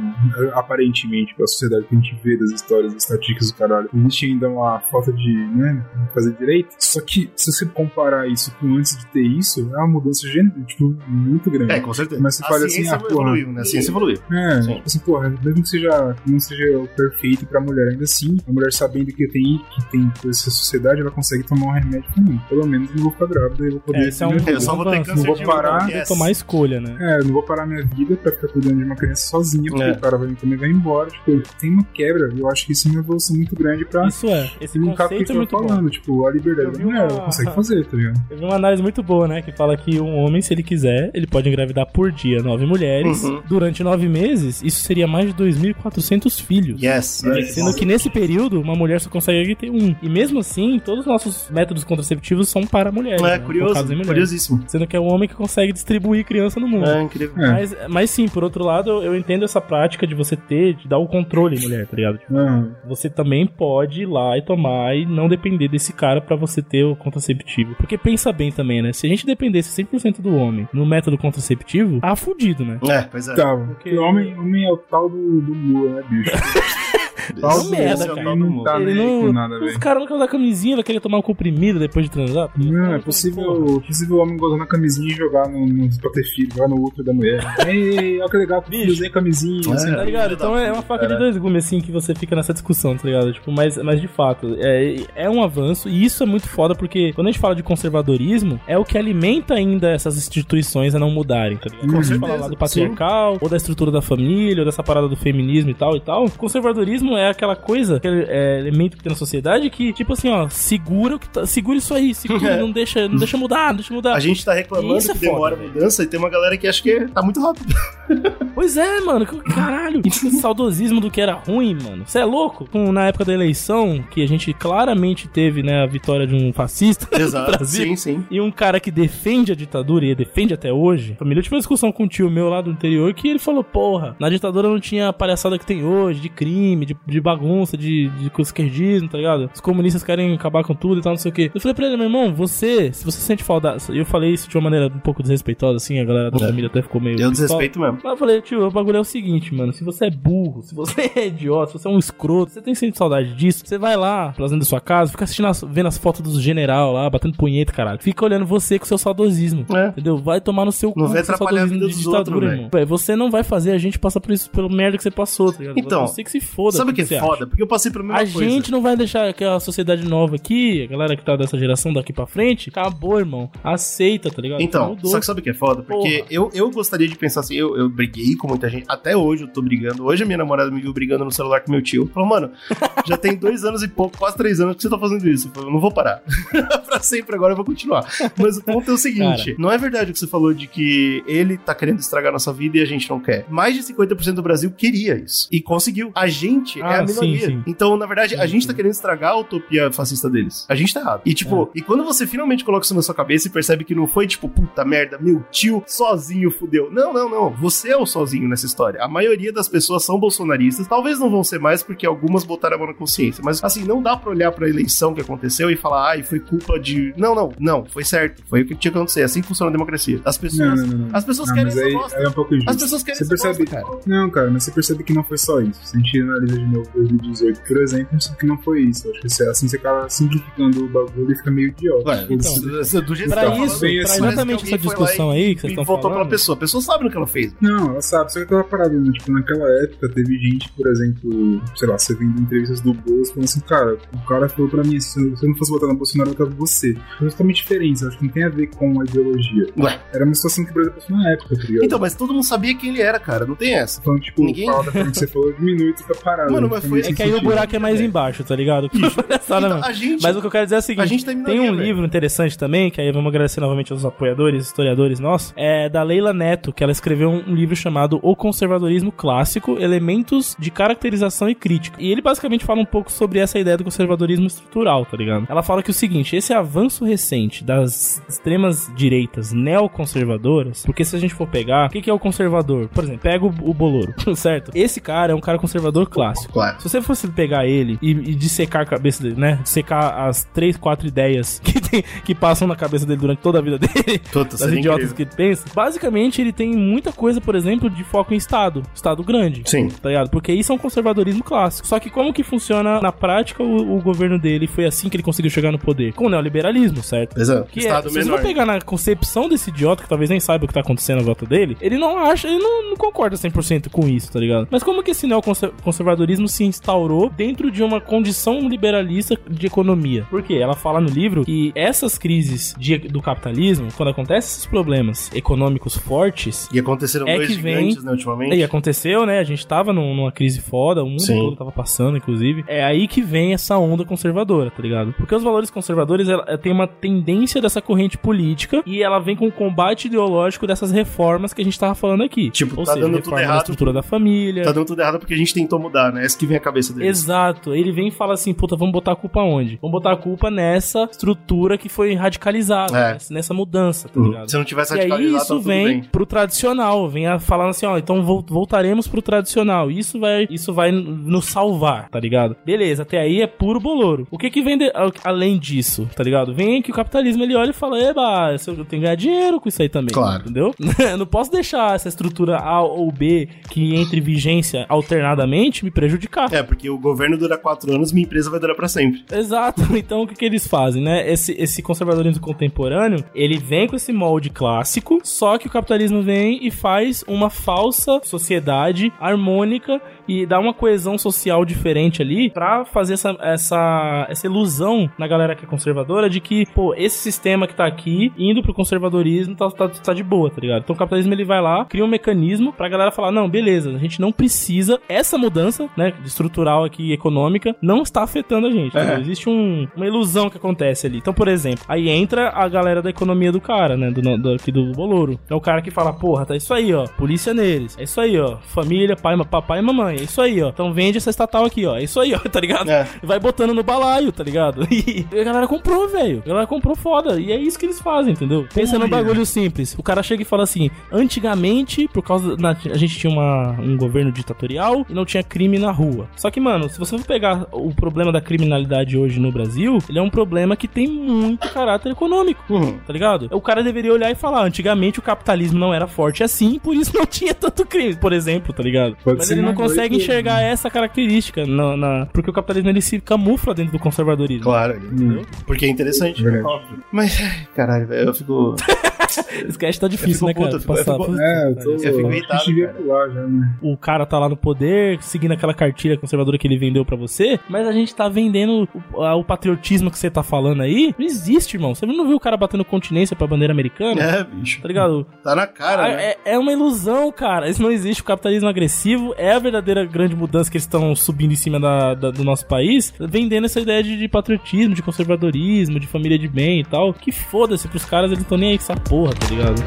aparentemente, pela sociedade que a gente vê das histórias, das estatísticas do caralho, existe ainda uma falta de, né, fazer direito. Só que, se você comparar isso com antes de ter isso, é uma mudança, tipo, muito grande. É, com certeza. Mas você a fala assim, ciência ah, porra. evoluiu, né? A ciência evoluiu. É, Sim. tipo assim, porra, mesmo que seja, não seja o perfeito pra mulher, ainda assim, a mulher sabendo que tem, que tem essa sociedade, ela consegue tomar um remédio mim. Pelo menos eu não vou ficar grávida, eu vou poder. É, esse é um, Eu só vou ter câncer vou de parar, mama, vou yes. tomar escolha, né? É, eu não vou parar minha vida pra ficar cuidando de uma criança sozinha, porque É. o cara vai, também vai embora. Tipo, tem uma quebra, e eu acho que isso é uma evolução muito grande pra Isso é. Esse linkar com o que a conceito é gente muito tava bom. falando. Tipo, a liberdade Eu da mulher, uma- ela consegue fazer, tá ligado? Eu vi uma análise muito boa, né? Que fala que um homem, se ele quiser, ele pode engravidar por dia nove mulheres. Uhum. Durante nove meses, isso seria mais de 2.400 filhos. Yes. É, yes. Sendo que nesse período, uma mulher só consegue ter um. E mesmo assim, todos os nossos métodos contraceptivos são para mulheres. É né? curioso, mulheres. curiosíssimo. Sendo que é o homem que consegue distribuir criança no mundo. É incrível. É. Mas, mas sim, por outro lado, eu, entendo essa prática de você ter, de dar o controle em mulher, tá ligado? Tipo, Ah, você também pode ir lá e tomar e não depender desse cara pra você ter o contraceptivo. Porque pensa bem também, né? Se a gente dependesse 100% do homem no método contraceptivo, ah, fudido, né? É, pois é. Tava. Porque- Porque homem, homem é o tal do, do Lula, né, bicho? Uma do merda, cara. não tá Ele não- nada, Os caras não usar camisinha, vai querer tomar um comprimido depois de transar? Não, é possível, possível o homem gozar na camisinha e jogar no, no pra ter filho, jogar no útero da mulher. Ei, olha que legal, Bicho. usei camisinha. É. assim. Tá ligado? Então é uma faca de dois gumes, assim, que você fica nessa discussão, tá ligado? Tipo, mas, mas de fato, é, é um avanço, e isso é muito foda, porque quando a gente fala de conservadorismo, é o que alimenta ainda essas instituições a não mudarem, tá ligado? Quando a gente fala lá do patriarcal, ou da estrutura da família, ou dessa parada do feminismo e tal e tal, conservadorismo é aquela coisa, aquele é, elemento que tem na sociedade que, tipo assim, ó, segura o que tá, segura isso aí, segura, não deixa, não deixa mudar, não deixa mudar. A gente tá reclamando Isso é que foda, demora a velho. mudança e tem uma galera que acha que tá muito rápido. Pois é, mano. que- Caralho. Esse saudosismo do que era ruim, mano. Você é louco? Com- Na época da eleição, que a gente claramente teve, né, a vitória de um fascista no Brasil. Sim, sim. E um cara que defende a ditadura e defende até hoje. Família, eu tive uma discussão com um tio meu lá do interior que ele falou: porra, na ditadura não tinha a palhaçada que tem hoje, de crime, de, de bagunça, de, de esquerdismo, tá ligado? Os comunistas querem acabar com tudo e tal, não sei o quê. Eu falei pra ele, meu irmão, você, se você sente falta. Eu falei isso de uma maneira um pouco desrespeitosa, assim, a galera da família até ficou meio. Deu desrespeito mesmo. Mas eu falei, tio, o bagulho é o seguinte, mano. Se você é burro, se você é idiota, se você é um escroto, você tem sentido saudade disso, você vai lá, pra dentro da sua casa, fica assistindo, as- vendo as fotos dos general lá, batendo punheta, caralho. Fica olhando você com seu saudosismo. É. Entendeu? Vai tomar no seu Não cu vai com seu atrapalhar a vida de dos outros, irmão. Véi, Você não vai fazer a gente passar por isso, pelo merda que você passou, tá ligado? Então, você que se foda. Sabe o que é foda? acha? Porque eu passei pela mesma A coisa. gente não vai deixar aquela sociedade nova aqui, a galera que tá dessa geração daqui pra frente, acabou, irmão. Aceita, tá ligado? Então, Mudou. só que sabe o que é foda? Porque Porra. eu, eu gostaria de pensar assim, eu, eu briguei com muita gente, até hoje eu tô brigando. Hoje a minha namorada me viu brigando no celular com meu tio. Falou, mano, já tem dois anos e pouco, quase três anos que você tá fazendo isso. Eu falei, eu não vou parar. pra sempre agora eu vou continuar. Mas o ponto é o seguinte: Cara. não é verdade o que você falou de que ele tá querendo estragar nossa vida e a gente não quer. Mais de 50% do Brasil queria isso. E conseguiu. A gente é Ah, a minoria. sim, sim. Então, na verdade, a Sim, gente sim. tá querendo estragar a utopia fascista deles. A gente tá errado. E tipo, e quando você finalmente coloca isso na sua cabeça e percebe que não foi tipo, puta merda, meu tio sozinho fudeu. Não, não, não. nasceu sozinho nessa história. A maioria das pessoas são bolsonaristas. Talvez não vão ser mais porque algumas botaram a mão na consciência. Mas, assim, não dá pra olhar pra eleição que aconteceu e falar, ai, foi culpa de. Não, não, não. Foi certo. Foi o que tinha que acontecer. É assim que funciona a democracia. As pessoas. não, não. não. As pessoas Não, querem essa aí, bosta. é um pouco injusto. As pessoas querem Você essa percebe bosta, cara. Não, cara, mas você percebe que não foi só isso. Se a gente analisa de novo 2018, por exemplo, sabe que não foi isso. Acho que você- assim você acaba simplificando o bagulho e fica meio idiota. Ué, então, do jeito Pra que tá isso, falando, pra assim. exatamente essa discussão aí que vocês estão voltou falando. pra pessoa. A pessoa sabe no que ela fez. Não, ela sabe, só que aquela parada, né? Tipo, naquela época teve gente, por exemplo, sei lá, você vendo entrevistas do Bolsonaro falando assim, cara, o cara falou pra mim, se eu se eu não fosse votar no Bolsonaro, eu votava em você. É totalmente diferente, eu acho que não tem a ver com a ideologia. Ué. Era uma situação que o Brasil passou na época, tá ligado? Então, mas todo mundo sabia quem ele era, cara. Não tem essa. Falando, tipo, Ninguém- fala da forma que você falou, diminui e fica parado. Mano, Fica mas foi- É que aí o buraco é mais embaixo, tá ligado? Palhaçada, Então, mano. a gente. Mas o que eu quero dizer é o a seguinte: gente tem um livro interessante também, que aí vamos agradecer novamente aos apoiadores, historiadores nossos, é da Leila Neto, que ela escreveu um livro chamado O Conservadorismo Clássico: Elementos de Caracterização e Crítica. E ele basicamente fala um pouco sobre essa ideia do conservadorismo estrutural, tá ligado? Ela fala que o seguinte: esse avanço recente das extremas direitas neoconservadoras, porque se a gente for pegar, o que, que é o conservador? Por exemplo, pega o, o Boloro, certo? Esse cara é um cara conservador clássico. Claro. Se você fosse pegar ele e, e dissecar a cabeça dele, né? Dissecar as três, quatro ideias que, tem- que passam na cabeça dele durante toda a vida dele, Puta, das idiotas incrível. que ele pensa, basicamente ele tem muita coisa, por exemplo, de foco em Estado. Estado grande. Sim. Tá ligado? Porque isso é um conservadorismo clássico. Só que como que funciona na prática o, o governo dele? Foi assim que ele conseguiu chegar no poder? Com o neoliberalismo, certo? Exato. Que é, Estado se você menor. for pegar na concepção desse idiota, que talvez nem saiba o que tá acontecendo na volta dele, ele não acha, ele não, não concorda 100% com isso, tá ligado? Mas como que esse neoconservadorismo se instaurou dentro de uma condição liberalista de economia? Por quê? Ela fala no livro que essas crises de- do capitalismo, quando acontecem esses problemas econômicos fortes, E aconteceram É dois que vem- gigantes, né, ultimamente. e aconteceu, né? A gente tava num- numa crise foda, o mundo Sim. todo tava passando, inclusive. É aí que vem essa onda conservadora, tá ligado? Porque os valores conservadores ela, tem uma tendência dessa corrente política e ela vem com o combate ideológico dessas reformas que a gente tava falando aqui. Tipo, Ou tá seja, dando tudo errado. estrutura da família. Tá dando tudo errado porque a gente tentou mudar, né? Que vem a cabeça deles. Exato. Ele vem e fala assim, puta, vamos botar a culpa onde? Vamos botar a culpa nessa estrutura que foi radicalizada, É. nessa- mudança, tá Uhum. ligado? Se não tivesse E aí radicalizado, isso vem bem. pro tradicional, vem a, falando assim, ó, então vol- voltaremos pro tradicional. Isso vai, isso vai nos salvar, tá ligado? Beleza, até aí é puro boloro. O que que vem de- além disso, tá ligado? Vem que o capitalismo ele olha e fala, eba, eu tenho que ganhar dinheiro com isso aí também, Claro. entendeu? Eu não posso deixar essa estrutura A ou B que entre vigência alternadamente me prejudicar. É, porque o governo dura quatro anos, minha empresa vai durar pra sempre. Exato. Então o que, que eles fazem, né? Esse, esse conservadorismo contemporâneo, ele vem com esse molde clássico, só que o capitalismo vem e faz uma falsa sociedade harmônica e dá uma coesão social diferente ali pra fazer essa, essa, essa ilusão na galera que é conservadora de que, pô, esse sistema que tá aqui, indo pro conservadorismo, tá, tá, tá de boa, tá ligado? Então o capitalismo ele vai lá, cria um mecanismo pra galera falar, não, beleza, a gente não precisa, essa mudança, né, estrutural aqui, econômica, não está afetando a gente. entendeu? Existe um- uma ilusão que acontece ali. Então, por exemplo, aí entra a galera da economia do cara, né, do, do, aqui do Boloro. É o cara que fala, porra, tá isso aí, ó, polícia neles, é isso aí, ó, família, pai, papai e mamãe, é isso aí, ó. Então vende essa estatal aqui, ó, é isso aí, ó, tá ligado? É. Vai botando no balaio, tá ligado? E a galera comprou, velho. A galera comprou foda. E é isso que eles fazem, entendeu? Pensa num bagulho simples. O cara chega e fala assim: antigamente, por causa. da- a gente tinha uma, um governo ditatorial e não tinha crime na rua. Só que, mano, se você for pegar o problema da criminalidade hoje no Brasil, ele é um problema que tem muito caráter econômico. Uhum. Tá ligado? O cara deveria olhar e falar: antigamente o capitalismo não era forte assim, por isso não tinha tanto crime, por exemplo, tá ligado? Pode Mas ele não uma consegue enxergar essa característica, na, na- porque o capitalismo ele se camufla dentro do conservadorismo. Claro, entendeu? Porque é interessante, Verdade. óbvio. Mas, caralho, velho, eu fico. Esse cast tá difícil, né, cara? puto, eu fico- É, eu tô. Eu fico irritado, cara. já, né? O cara tá lá no poder, seguindo aquela cartilha conservadora que ele vendeu pra você, mas a gente tá vendendo o, a- o patriotismo que você tá falando aí. Não existe, irmão. Você não viu o cara batendo continência pra bandeira americana? É, bicho. Tá ligado? Tá na cara, Ah, né? É, é uma ilusão, cara. Isso não existe. O capitalismo agressivo é a verdadeira grande mudança que eles estão subindo em cima da- da- do nosso país, vendendo essa ideia de, de patriotismo, de conservadorismo, de família de bem e tal. Que foda-se pros caras, eles estão nem aí com essa porra, tá ligado?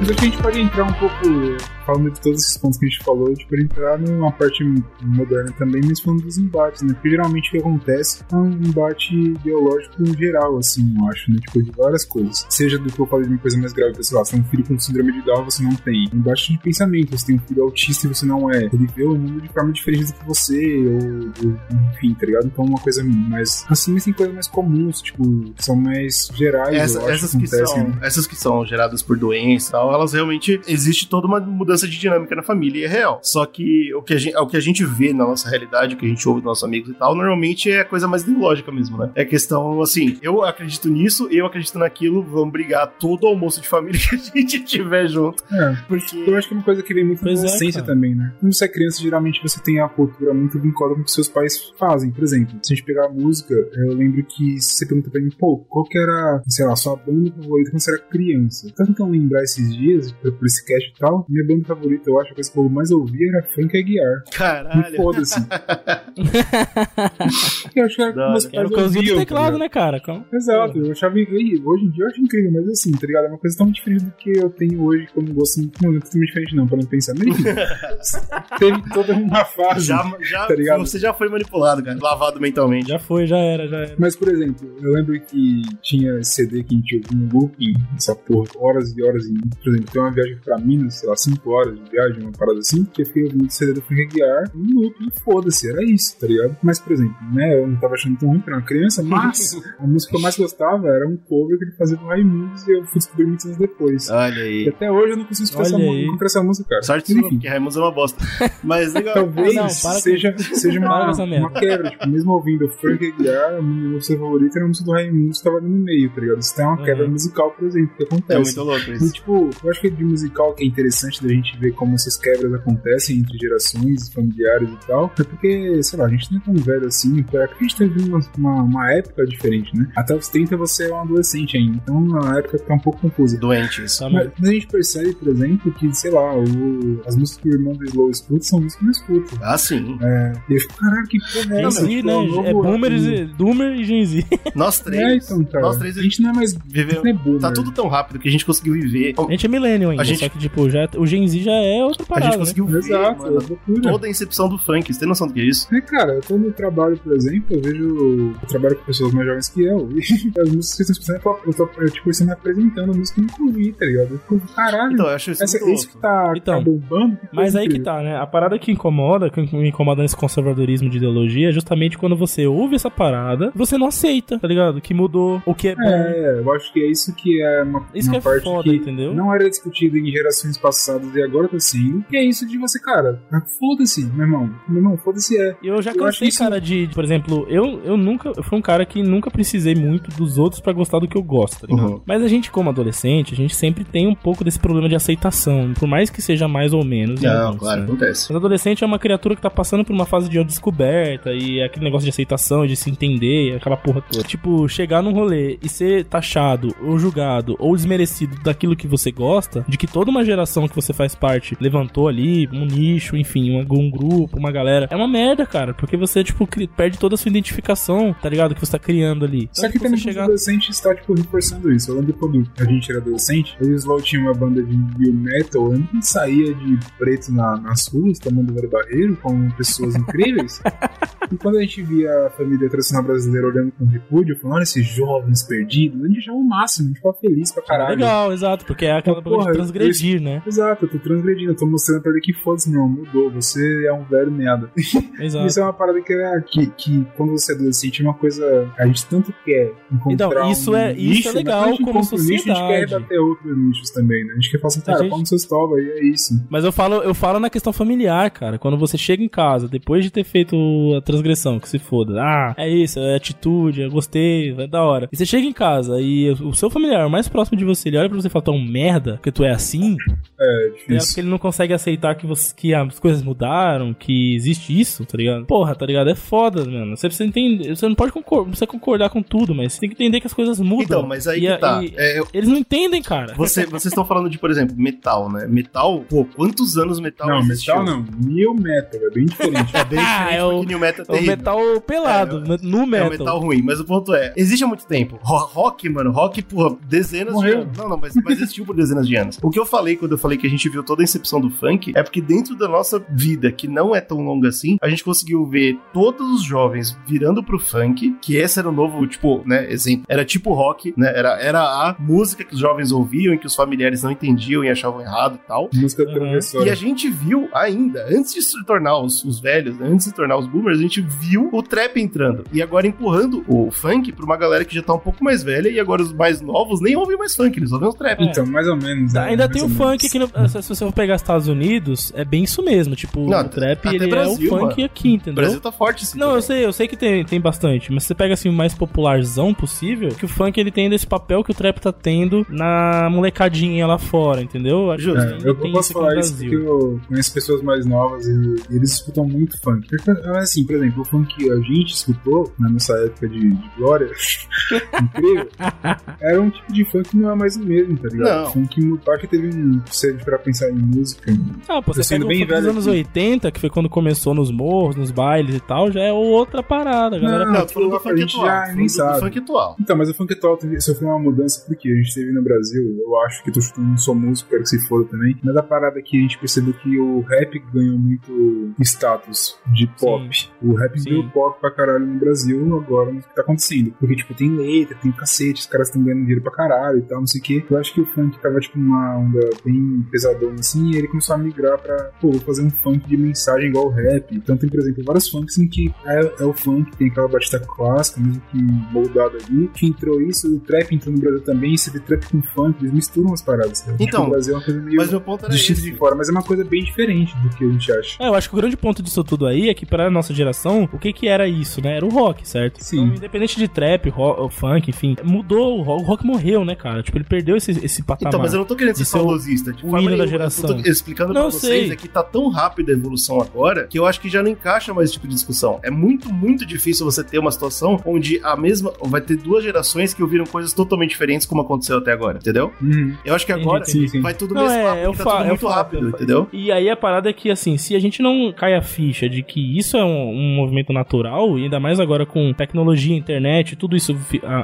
Mas acho que a gente pode entrar um pouco falando de todos esses pontos que a gente falou, tipo, entrar numa parte moderna também, mas falando dos embates, né? Porque geralmente o que acontece é um embate ideológico geral, assim, eu acho, né? Tipo, de várias coisas. Seja do que eu falei de uma coisa mais grave, que, sei lá, você tem um filho com síndrome de Down, você não tem. Um embate de pensamento, você tem um filho autista e você não é. Ele vê o mundo de forma diferente do que você, ou, ou enfim, tá ligado? Então, uma coisa mais. Assim, mas tem coisas mais comuns, tipo, são mais gerais, Essa- eu acho essas, que são, né? essas que são geradas por doença e tal, elas realmente existe toda uma mudança de dinâmica na família e é real. Só que o que, a gente, o que a gente vê na nossa realidade, o que a gente ouve dos nossos amigos e tal, normalmente é coisa mais ideológica mesmo, né? É questão assim, eu acredito nisso, eu acredito naquilo, vamos brigar todo almoço de família que a gente tiver junto. É. Porque. Eu acho que é uma coisa que vem muito da Pois é, também, né? Quando você é criança, geralmente você tem a cultura muito vinculada com o que seus pais fazem. Por exemplo, se a gente pegar a música, eu lembro que se você pergunta pra mim, pô, qual que era, sei lá, sua banda favorita quando você era criança? Tô tentando lembrar esses dias, por esse cast e tal, minha banda favorita, eu acho, a coisa que eu mais ouvia era Frank Aguiar. Caralho. foda-se. eu acho que era meus hora. Era o pais ouviam, tá teclado, né, cara? Como- Exato, eu achava. Hoje em dia eu acho incrível, mas assim, tá ligado? É uma coisa tão diferente do que eu tenho hoje como gosto. Não, não é totalmente diferente, não, pra não pensar. Mas enfim, teve toda uma fase. Já, já, Tá ligado? você já foi manipulado, cara. Lavado mentalmente. Já foi, já era, já era. Mas, por exemplo, eu lembro que tinha esse CD que a gente ouvia no looping, essa porra, horas e horas. E, por exemplo, tem uma viagem pra Minas, sei lá, 5 horas de viagem, uma parada assim, que eu fiquei ouvindo esse CD do Frank Aguiar no looping, foda-se, era isso, tá ligado? Mas, por exemplo, né, eu não tava achando tão ruim pra uma criança, mas a música que eu mais gostava era um cover que ele fazia do Raimundos e eu fui descobrir muitos anos depois. Olha E aí. até hoje eu não consigo escutar essa, encontrar essa música, cara. Sorte sua, porque Raimundos é uma bosta. Mas legal. Talvez Não, seja, seja Para uma, uma quebra, tipo, mesmo ouvindo o Frank Aguiar, a minha música favorita era a música do Raimundo que tava ali no meio, tá ligado? Isso tem uma Uhum. quebra musical, por exemplo, que É acontece. muito louco E, isso. tipo, eu acho que de musical que é interessante da gente ver como essas quebras acontecem entre gerações, familiares e tal, é porque, sei lá, a gente não é tão velho assim, é a gente teve uma, uma, uma época diferente, né? Até os 30 você é um adolescente ainda, então a época tá um pouco confusa. Doente isso. Tá, Mas, mas a gente percebe, por exemplo, que, sei lá, o- as músicas que o irmão do Slow escuta são músicas que eu não escuto. Ah, sim. E eu fico, caralho, que porra é Gen essa? Z, Tipo, né? o novo- É Boomers, e- Doomer e Gen Z. Nós É, três. então, cara. Nós três a gente não é mais. Não é boomer. Tá tudo tão rápido que a gente conseguiu viver. A gente é millennial ainda, A gente- só que, tipo, já, o Gen Z já é outra A parada, gente né? conseguiu ver, Exato, mano, toda a incepção do funk. Você tem noção do que é isso? É, cara, eu tô no trabalho, por exemplo, eu vejo. Eu trabalho com pessoas mais jovens que eu. E as músicas que estão escutando, eu tô, eu tipo, você me apresentando a música que eu nunca ouvi, tá ligado? Eu fico, caralho. Então, eu acho isso essa, muito isso que louco. tá, Então, tá bombando. que Mas aí que tá, né? A parada que incomoda, que me incomoda nesse conservadorismo de ideologia, é justamente quando você ouve essa parada, você não aceita, tá ligado? Que mudou, o que é bom. É, eu acho que é isso que é uma, Isso uma que é parte foda, que entendeu? não era discutido em gerações passadas e agora tá sendo. Que é isso de você, cara, foda-se, meu irmão. Meu irmão, foda-se é. E eu já Eu cansei, isso- cara, de, de- por exemplo, eu, eu nunca, eu fui um cara que nunca precisei muito dos outros pra gostar do que eu gosto, tá ligado? Uhum. Mas a gente, como adolescente, a gente sempre tem um pouco desse problema de aceitação, por mais que seja mais ou menos. em Não, claro, né? acontece. Mas adolescente é uma criatura que tá passando por uma fase de descoberta e é aquele negócio de aceitação, de se entender, aquela porra toda. Tipo, chegar num rolê e ser taxado, ou julgado, ou desmerecido daquilo que você gosta, de que toda uma geração que você faz parte levantou ali, um nicho, enfim, um, um grupo, uma galera. É uma merda, cara, porque você, tipo, perde toda a sua identificação, tá ligado? Que você tá criando ali. Só que tipo, também chegar... adolescente está, tipo, reforçando isso. Eu lembro quando a gente era adolescente, eu o Slow tinha uma banda de new metal, a gente saía de preto na- nas ruas, tomando velho barreiro, com pessoas incríveis. e quando a gente via a família tradicional brasileira olhando com repúdio, falando, olha esses jovens perdidos, a gente achava o máximo, a gente ficava feliz pra caralho. Legal, exato, porque é aquela Porra, coisa de transgredir, né? Exato, eu tô transgredindo, eu tô mostrando pra ele que foda-se, não, mudou, você é um velho merda. Exato. Isso é uma parada que, é, que, que quando você é adolescente é uma coisa. A gente tanto quer encontrar. Então, isso um é- isso nicho, é mas legal como um nicho, a gente quer sociedade. rebater outros nichos também, né? A gente quer falar assim, cara, gente- como seus tova aí, é isso. Mas eu falo, eu falo na questão familiar, cara. Quando você chega em casa, depois de ter feito a transgressão, que se foda. Ah, é isso, é atitude, eu gostei, é da hora. E você chega em casa e o seu familiar, mais próximo de você, ele olha pra você e fala, tu é um merda, porque tu é assim. É É porque ele não consegue aceitar que, você, que as coisas mudaram, que existe isso, tá ligado? Porra, tá ligado? É foda, mano. Você precisa entender. Você não pode concordar, precisa concordar com tudo, mas você tem que entender que as coisas mudam. Então, mas aí E que tá. e É, eu- Eles não entendem, cara. você- vocês estão falando de, por exemplo, metal, né? Metal, pô, quantos anos metal Não, existiu? metal não. New metal, é bem diferente. É bem Ah, diferente é o- New Metal é o terrível. metal pelado, no É metal. um metal ruim, mas o ponto é, existe há muito tempo. Ro- Rock, mano, rock por dezenas Morreu. de anos. Não, não, mas, mas existiu por dezenas de anos. O que eu falei quando eu falei que a gente viu toda a incepção do funk é porque dentro da nossa vida, que não é tão longa assim, a gente conseguiu ver todos os jovens virando pro funk, que esse era o novo, tipo, né, exemplo. Era tipo rock, né? Era, era a música que os jovens ouviam e que os familiares não entendiam e achavam errado e tal. Música Uhum. E a gente viu ainda, antes de se tornar os, os velhos, né, antes de se tornar os boomers, a gente viu o trap entrando. E agora empurrando o funk pra uma galera que já tá um pouco mais velha e agora os mais novos nem ouvem mais funk, eles ouvem os trap. É. Então, mais ou menos. né? Ainda Mais tem o funk menos. aqui no. Se você for pegar Estados Unidos, é bem isso mesmo. Tipo, Não, o trap ele Brasil, é o funk mano. aqui, O entendeu? Brasil tá forte assim. Não, eu sei, eu sei que tem, tem bastante, mas você pega assim o mais popularzão possível, que o funk ele tem desse papel que o trap tá tendo na molecadinha lá fora, entendeu? Acho Justo. É, eu tem posso no falar isso porque eu conheço pessoas mais novas e, e eles escutam muito funk. Porque, assim, por exemplo, o funk que a gente escutou na nossa época de, de glória, incrível, era um tipo de funk que não é mais o mesmo, tá ligado? Não. Funk, eu acho que teve um. Se a gente pensar em música, Ah, pô, você sendo o bem funk dos velho anos aqui. 80, que foi quando começou nos morros, nos bailes e tal, já é outra parada, a galera. Não, Não, tô falando do a funk gente atual. já nem sabe. do funk atual. Então, mas o funk atual sofreu uma mudança porque a gente teve no Brasil, eu acho que tô chutando, não sou músico, quero que se foda também, mas a parada é que a gente percebeu que o rap ganhou muito status de pop. O rap Sim. ganhou pop pra caralho no Brasil agora no que tá acontecendo. Porque, tipo, tem letra, tem cacete, os caras estão ganhando dinheiro pra caralho e tal, não sei o quê. Eu acho que o funk tava, tipo, numa onda bem assim, e ele começou a migrar pra, pô, vou fazer um funk de mensagem igual o rap. Então tem, por exemplo, vários funks em que é, é o funk, tem aquela batida clássica, mesmo que moldada ali, que entrou isso, o trap entrou no Brasil também, você vê trap com funk, eles misturam as paradas. sabe? Então, Tipo, o Brasil é uma coisa meio Mas meu ponto era esse. de fora, mas é uma coisa bem diferente do que a gente acha. É, eu acho que o grande ponto disso tudo aí é que pra nossa geração, o que que era isso, né? Era o rock, certo? Sim. Então, independente de trap, ro- funk, enfim, mudou, o rock, o rock morreu, né, cara? Tipo, ele perdeu esse, esse patamar. Então, mas eu não tô querendo ser saudosista. De o hino da. Geração. Eu tô explicando Não, pra vocês sei. é que tá tão rápida a evolução agora que eu acho que já não encaixa mais esse tipo de discussão. É muito, muito difícil você ter uma situação onde a mesma. Vai ter duas gerações que ouviram coisas totalmente diferentes como aconteceu até agora, entendeu? Uhum. Eu acho que agora entendi. Sim, sim. vai tudo Não, mesclar, é, eu tá falo, eu muito rápido, eu falo. entendeu? E aí a parada é que, assim, se a gente não cai a ficha de que isso é um, um movimento natural, e ainda mais agora com tecnologia, internet, tudo isso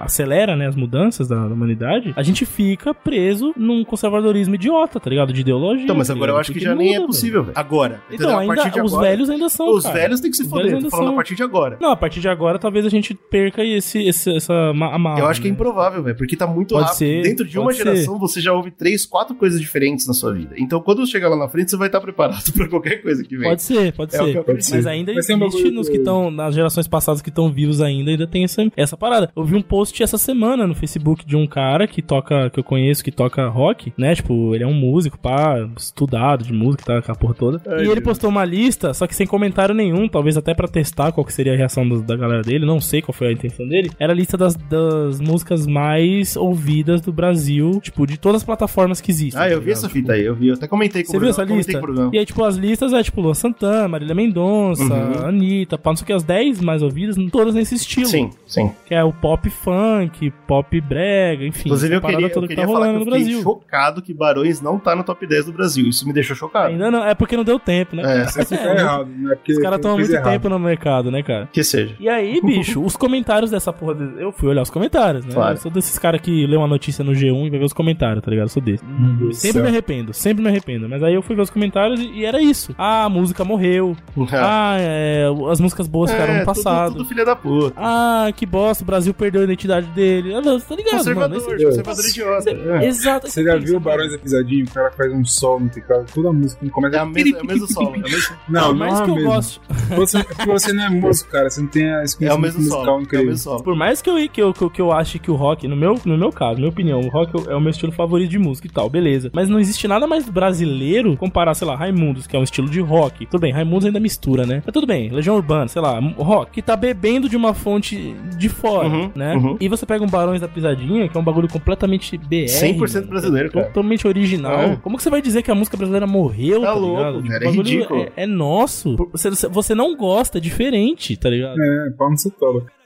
acelera, né, as mudanças da, da humanidade, a gente fica preso num conservadorismo idiota, tá ligado? De ideologia. Então, mas agora eu acho que Porque já nem é possível, velho. Agora. Então, a ainda, partir de os agora. velhos ainda são, Os cara. velhos têm que se Os foder. Tô falando são. a partir de agora. Não, a partir de agora talvez a gente perca esse, esse, essa ma- amarra, Eu acho que é né? improvável, velho, porque tá muito Pode rápido. ser, Dentro de pode uma ser. geração, você já ouve três, quatro coisas diferentes na sua vida. Então, quando chegar lá na frente, você vai estar preparado pra qualquer coisa que vem. Pode ser, pode É o ser. que eu acredito. Mas ainda um existe nos que- que estão, nas gerações passadas que estão vivos ainda, ainda tem essa, essa parada. Eu vi um post essa semana no Facebook de um cara que toca, que eu conheço, que toca rock, né? Tipo, ele é um músico, pá, estudado de música, tá, com a porra toda. e ele postou uma lista, só que sem comentário nenhum, talvez até pra testar qual que seria a reação do- da galera dele, não sei qual foi a intenção dele. Era a lista das, das músicas mais ouvidas do Brasil, tipo, de todas as plataformas que existem. Ah, eu tá vi essa fita aí, eu vi. Eu até comentei com Você o viu Bruno. essa lista? E aí, tipo, as listas é tipo Luan Santana, Marília Mendonça, Uhum. Anitta, pá, não sei o que, as 10 mais ouvidas, todas nesse estilo. Sim, sim. Que é o pop funk, pop brega, enfim. Inclusive, eu queria, eu toda que queria tá falar que eu fiquei chocado que Barões não tá no top 10 do Brasil. Isso me deixou chocado. Ainda não, é porque não deu tempo, né? É, Isso tá errado, né? Porque Os caras fez muito errado. tempo no mercado, né, cara? que seja. E aí, bicho, os comentários dessa porra. de- Eu fui olhar os comentários, né? Claro. Eu sou desses caras que lê uma notícia no G1 e vai ver os comentários, tá ligado? Eu sou desse. Meu Deus do Sempre céu. me arrependo, sempre me arrependo. Mas aí eu fui ver os comentários e, e era isso. Ah, a música morreu. Ah, é, as músicas boas ficaram no É, tudo- passado. Tudo, filha da puta. Ah, que bosta, o Brasil perdeu a identidade dele. Ah, não, tá ligado, Conservador, mano? Esse- conservador idiota. É. Exato. Você já viu o Barões da Pisadinha? O cara faz um sol no teclado, toda a música começa É, a mesma, é o mesmo solo. É o mesmo, Não, Por não mais é que eu mesmo. goste, Você, porque você não é músico, cara. Você não tem a é o experiência mesmo musical solo. É o incrível. mesmo solo. por mais que eu, que eu, que eu, que eu ache que o rock, no meu, no meu caso, minha opinião, o rock é o meu estilo favorito de música e tal, beleza. Mas não existe nada mais brasileiro comparar, sei lá, Raimundos, que é um estilo de rock. Tudo bem, Raimundos ainda mistura, né? Mas tudo bem, Legião Urbana, sei lá, rock, que tá bebendo de uma fonte de fora, Uhum, né? uhum. E você pega um Barões da Pisadinha, que é um bagulho completamente BR. 100% mano, brasileiro, cara. Totalmente original. É. Como que você vai dizer que a música brasileira morreu, Tá tá, louco, ligado? Tipo, cara, o é ridículo. É, é nosso. Você, você não gosta, é diferente, tá ligado? É, pau no seu.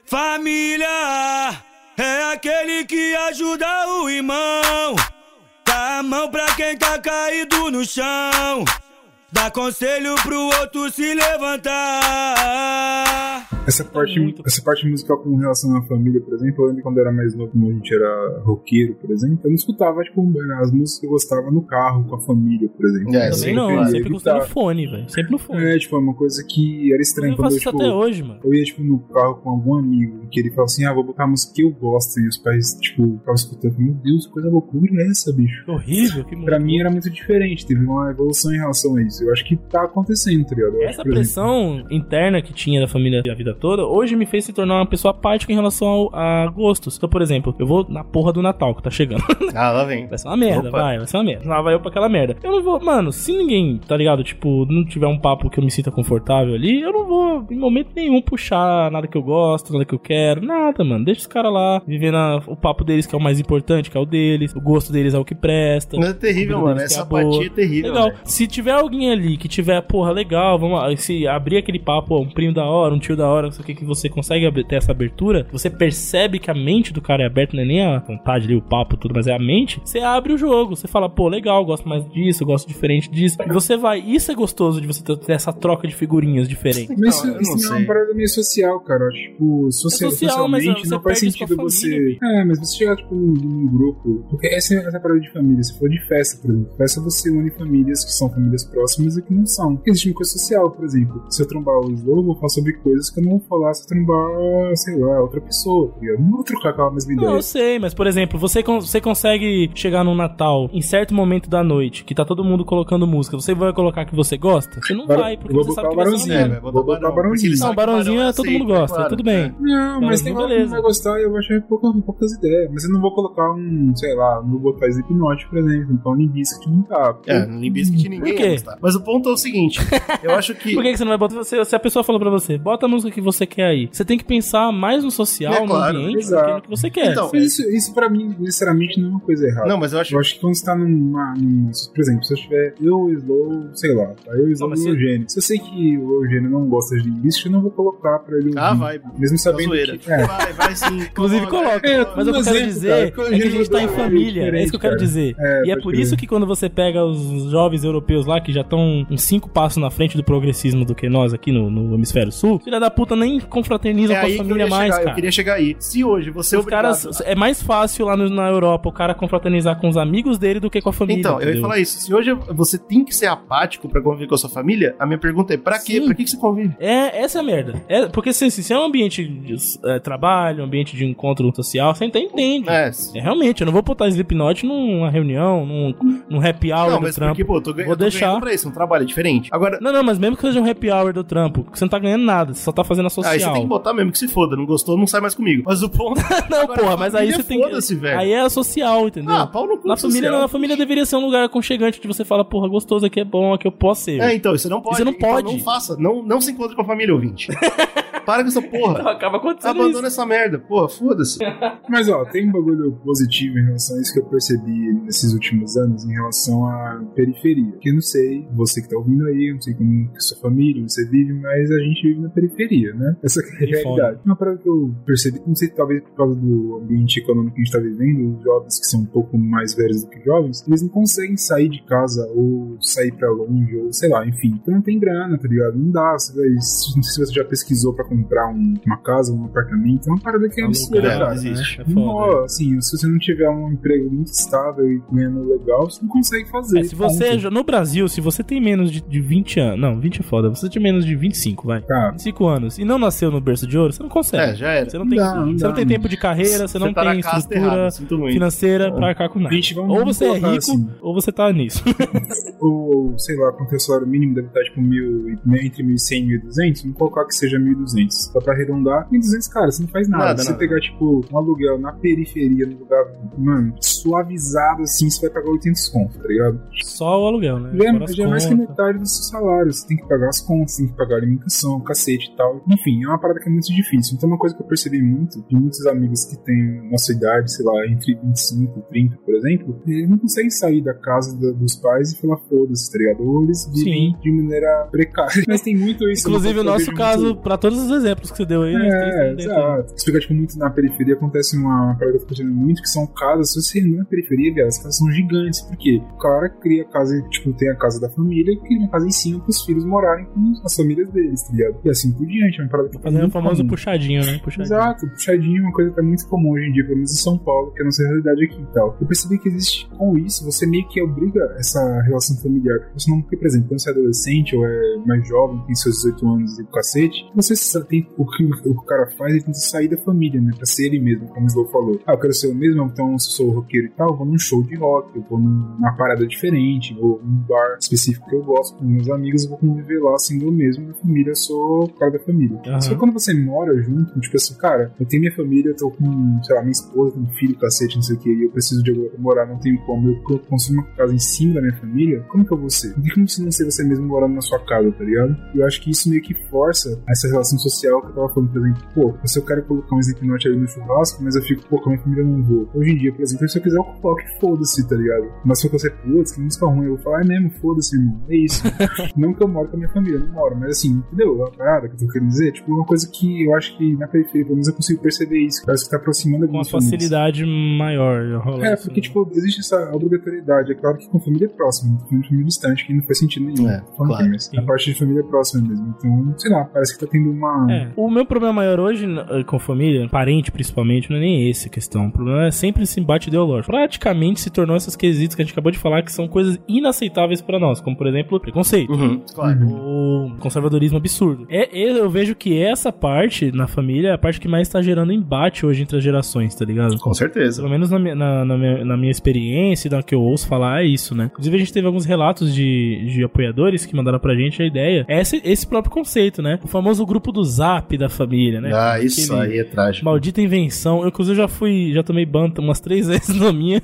Família é aquele que ajuda o irmão. Dá a mão pra quem tá caído no chão. Dá conselho pro outro se levantar. Essa parte, muito. essa parte musical com relação à família, por exemplo, eu lembro quando eu era mais novo, como a gente era roqueiro, por exemplo, eu não escutava, tipo, as músicas que eu gostava no carro, com a família, por exemplo. É, Eu Também não, eu sempre gostei no evitar. fone, velho. Sempre no fone. É, tipo, é uma coisa que era estranha eu quando faço eu, isso tipo, até hoje, mano. eu ia, tipo, no carro com algum amigo, que ele falava assim, ah, vou botar a música que eu gosto, e os pais, tipo, ficavam escutando, meu Deus, que coisa loucura é essa, bicho? Que horrível, que Pra mim era muito diferente, teve uma evolução em relação a isso. Eu acho que tá acontecendo, tá ligado? Eu acho, Essa por exemplo, pressão interna que tinha da família a vida toda, hoje me fez se tornar uma pessoa apática em relação ao- a gostos. Então, por exemplo, eu vou na porra do Natal que tá chegando. Ah, lá vem. Vai ser uma merda, Opa. vai, vai ser uma merda. Lá vai eu pra aquela merda. Eu não vou, mano, se ninguém, tá ligado? Tipo, não tiver um papo que eu me sinta confortável ali, eu não vou, em momento nenhum, puxar nada que eu gosto, nada que eu quero, nada, mano. Deixa os caras lá, vivendo a- o papo deles que é o mais importante, que é o deles, o gosto deles é o que presta. Não é terrível, mano. Essa é apatia é terrível. Legal. velho. Se tiver alguém ali que tiver, porra, legal, vamos lá, se abrir aquele papo, ó, um primo da hora, um tio da hora, não sei o que, que você consegue ter essa abertura, você percebe que a mente do cara é aberta, não é nem a vontade ali, o papo, tudo, mas é a mente, você abre o jogo, você fala, pô, legal, gosto mais disso, gosto diferente disso. E você vai, isso é gostoso de você ter, essa troca de figurinhas diferentes. Mas isso, isso não não é uma parada meio social, cara. Tipo, social, É social, mas socialmente você não faz sentido família, você. É, mas você chegar, tipo, num, num grupo. Porque essa é essa parada de família. Se for de festa, por exemplo. Festa você une famílias que são famílias próximas e que não são. Existe uma coisa social, por exemplo. Se eu trombar o Slow, eu vou falar sobre coisas que eu não vou falar se eu trombar, sei lá, outra pessoa, tá ligado? Não vou trocar aquela mesma Não, ideia. eu sei, mas por exemplo, você, con- você consegue chegar no Natal, em certo momento da noite, que tá todo mundo colocando música, você vai colocar que você gosta? Você não Bar- vai, porque eu vou você botar sabe o que vai ser uma Barãozinho. merda. É, vai Vou botar Barão, Barãozinho. Não, Barãozinho Barão todo aceita, mundo gosta, claro. tudo bem. Não, mas tem não, hora que não vai gostar e eu vou achar pouca, poucas ideias. Mas eu não vou colocar um, sei lá, não vou botar Slipknot, por exemplo. Então Limbiskit não tá. É, Limbiskit ninguém Por quê? Mas o ponto é o seguinte: eu acho que. Por que, que você não vai botar? Você, se a pessoa falou pra você, bota a música que você quer aí. Você tem que pensar mais no social, É no claro, ambiente, do que no que você quer. Então, Mas isso, isso pra mim, necessariamente, não é uma coisa errada. Não, mas eu acho Eu acho que quando você tá numa, numa- Por exemplo, se eu tiver eu, Slow, sei lá, tá? Eu, Slow e o se- Eugênio. Se eu sei que o Eugênio não gosta de Limbiskit, eu não vou colocar pra ele ouvir. Ah, vai. Mesmo a sabendo que... É. Vai, vai sim. Inclusive coloca. É, Mas o que eu quero dizer cara, é o que a gente tá em é família. É isso que eu quero dizer. É, e é por isso que quando você pega os jovens europeus lá, que já estão uns cinco passos na frente do progressismo do que nós aqui no, no hemisfério sul, filha da puta nem confraterniza É com a eu família ia mais, chegar, eu cara. queria chegar aí. Se hoje você Os obrigado... caras, é mais fácil lá no- na Europa o cara confraternizar com os amigos dele do que com a família. Então, eu ia entendeu? falar isso. Se hoje você tem que ser apático pra conviver com a sua família, a minha pergunta é: pra quê? Pra que que você convive? É, essa é a merda. É, porque assim, se é um ambiente de é, trabalho, um ambiente de encontro social, você até entende. É, É, realmente, eu não vou botar Slipknot numa reunião, num, num happy hour não, do mas trampo. porque, pô, eu tô, Vou eu tô deixar. ganhando pra isso, um trabalho diferente. Agora, Não, não, mas mesmo que seja um happy hour do trampo, você não tá ganhando nada, você só tá fazendo a social. aí você tem que botar mesmo que se foda. Não gostou, não sai mais comigo. Mas o ponto. Não, Agora, porra, mas aí você tem que. foda-se, velho. Aí é a social, entendeu? Ah, pau no cu na social. família, não, a família deveria ser um lugar aconchegante onde você fala, porra, gostoso, aqui é bom, aqui eu posso ser. É, então, você não pode. Você não então pode. não faça. Não, não se encontre com a família, ouvinte. Para com essa porra. Acaba acontecendo Abandona essa merda. Porra, foda-se. Mas ó, tem um bagulho positivo em relação a isso que eu percebi nesses últimos anos em relação à periferia. Que eu não sei, você que tá ouvindo aí, eu não sei como que é sua família, você vive, mas a gente vive na periferia, né? Essa é a realidade. Uma parada que eu percebi, não sei, talvez por causa do ambiente econômico que a gente tá vivendo, os jovens que são um pouco mais velhos do que jovens, eles não conseguem sair de casa ou sair pra longe, ou sei lá, enfim. Então não tem grana, tá ligado? Não dá. Você vai, não sei se você já pesquisou pra comprar um- uma casa, um apartamento. É uma parada que é absurda, Alugar, cara. né? existe. É foda. Não, assim, se você não tiver um emprego muito estável e ganhando legal, você não consegue fazer. É, se você, ponto. no Brasil, se você tem menos de, de 20 anos, não, 20 é foda, você tem menos de 25, vai. Tá. 25 anos e não nasceu no berço de ouro, você não consegue. É, já era. Você não tem, Não, não você não dá, tem tempo de carreira, você não tá tem estrutura muito. financeira pra arcar com nada. Ou você é rico, assim. ou você tá nisso. Ou, sei lá, quanto é o salário mínimo deve estar tipo mil, e- entre 1.100 e 1.200, vamos colocar que seja 1.200. Só pra arredondar, 1.200, cara, você não faz nada. Nada, Se você nada. pegar, tipo, um aluguel na periferia, num lugar, mano, suavizado assim, você vai pagar 800 conto, tá ligado? Só o aluguel, né? Já, já é mais que metade do seu salário. Você tem que pagar as contas, tem que pagar a alimentação, cacete e tal. Enfim, é uma parada que é muito difícil. Então, uma coisa que eu percebi muito de muitos amigos que têm nossa idade, sei lá, entre 25 e 30, por exemplo, eles não conseguem sair da casa da- dos pais e falar foda-se, tá ligado? Ou eles vivem Sim. de maneira precária. Mas tem muito isso. Inclusive, eu o nosso caso, muito- pra todos os exemplos que você deu aí, né? É, exato. Explica, tipo, muito na periferia acontece uma, parada que eu tô muito, que são casas, se você não é na periferia, viado, as casas são gigantes. Por quê? O cara cria a casa, tipo, tem a casa da família, cria uma casa em cima pros filhos morarem com as famílias deles, tá ligado? E assim por diante, é uma parada que tá Fazendo o famoso comum. puxadinho, né? Puxadinho. Exato, puxadinho é uma coisa que tá muito comum hoje em dia, pelo menos em São Paulo, que é a nossa realidade aqui e tal. Eu percebi que existe com isso, você meio que obriga essa relação familiar. Você não, porque, por exemplo, quando você é adolescente ou é mais jovem, tem seus 18 anos e cacete, você tem o que o que cara faz, ele tenta sair da família, né? Pra ser ele mesmo, como o Slow falou. Ah, eu quero ser eu mesmo, então se eu sou roqueiro e tal, eu vou num show de rock, eu vou num- numa parada diferente, vou num bar específico que eu gosto com meus amigos, eu vou conviver lá sendo eu mesmo, minha família, eu sou o cara da família. Aham. Só que quando você mora junto, tipo assim, cara, eu tenho minha família, eu tô com, sei lá, minha esposa, um filho, cacete, não sei o que, e eu preciso de morar, não tenho como, eu construo uma casa em cima da minha família, como que eu vou ser? Não tem como você não ser você mesmo morando na sua casa, tá ligado? E eu acho que isso meio que força essa relação social que eu tava falando, por exemplo, pô, se eu quero colocar um Slipknot ali no churrasco, mas eu fico, pô, com a minha família não vou. Hoje em dia, por exemplo, se eu quiser eu coloco, foda-se, tá ligado? Mas se eu fosse, putz, que música ruim, eu vou falar, é mesmo, foda-se, irmão, é isso. não que eu moro com a minha família, eu não moro, mas assim, entendeu? A parada que eu tô querendo dizer, tipo, uma coisa que eu acho que na periferia, pelo menos eu consigo perceber isso, parece que tá aproximando Com uma algumas famílias. facilidade maior. É, porque, tipo, existe essa obrigatoriedade. É claro que com família próxima, com família distante, que não faz sentido nenhum. É, Falando claro, mas a parte de família próxima mesmo. Então, sei lá, parece que tá tendo uma. É, o meu problema maior hoje n- com família, parente principalmente, não é nem esse a questão. O problema é sempre esse embate ideológico. Praticamente se tornou esses quesitos que a gente acabou de falar que são coisas inaceitáveis pra nós, como por exemplo, preconceito. Uhum, claro. O conservadorismo absurdo. É, é- eu vejo que essa parte na família é a parte que mais tá gerando embate hoje entre as gerações, tá ligado? Com certeza. Pelo menos na minha, na, na minha, na minha experiência e na que eu ouço falar, é isso, né? Inclusive, a gente teve alguns relatos de, de apoiadores que mandaram pra gente a ideia. É esse, esse próprio conceito, né? O famoso grupo do zap da família, né? Ah, isso Aquele aí é trágico. Maldita invenção. Eu, inclusive, já fui, já tomei ban umas três vezes na minha.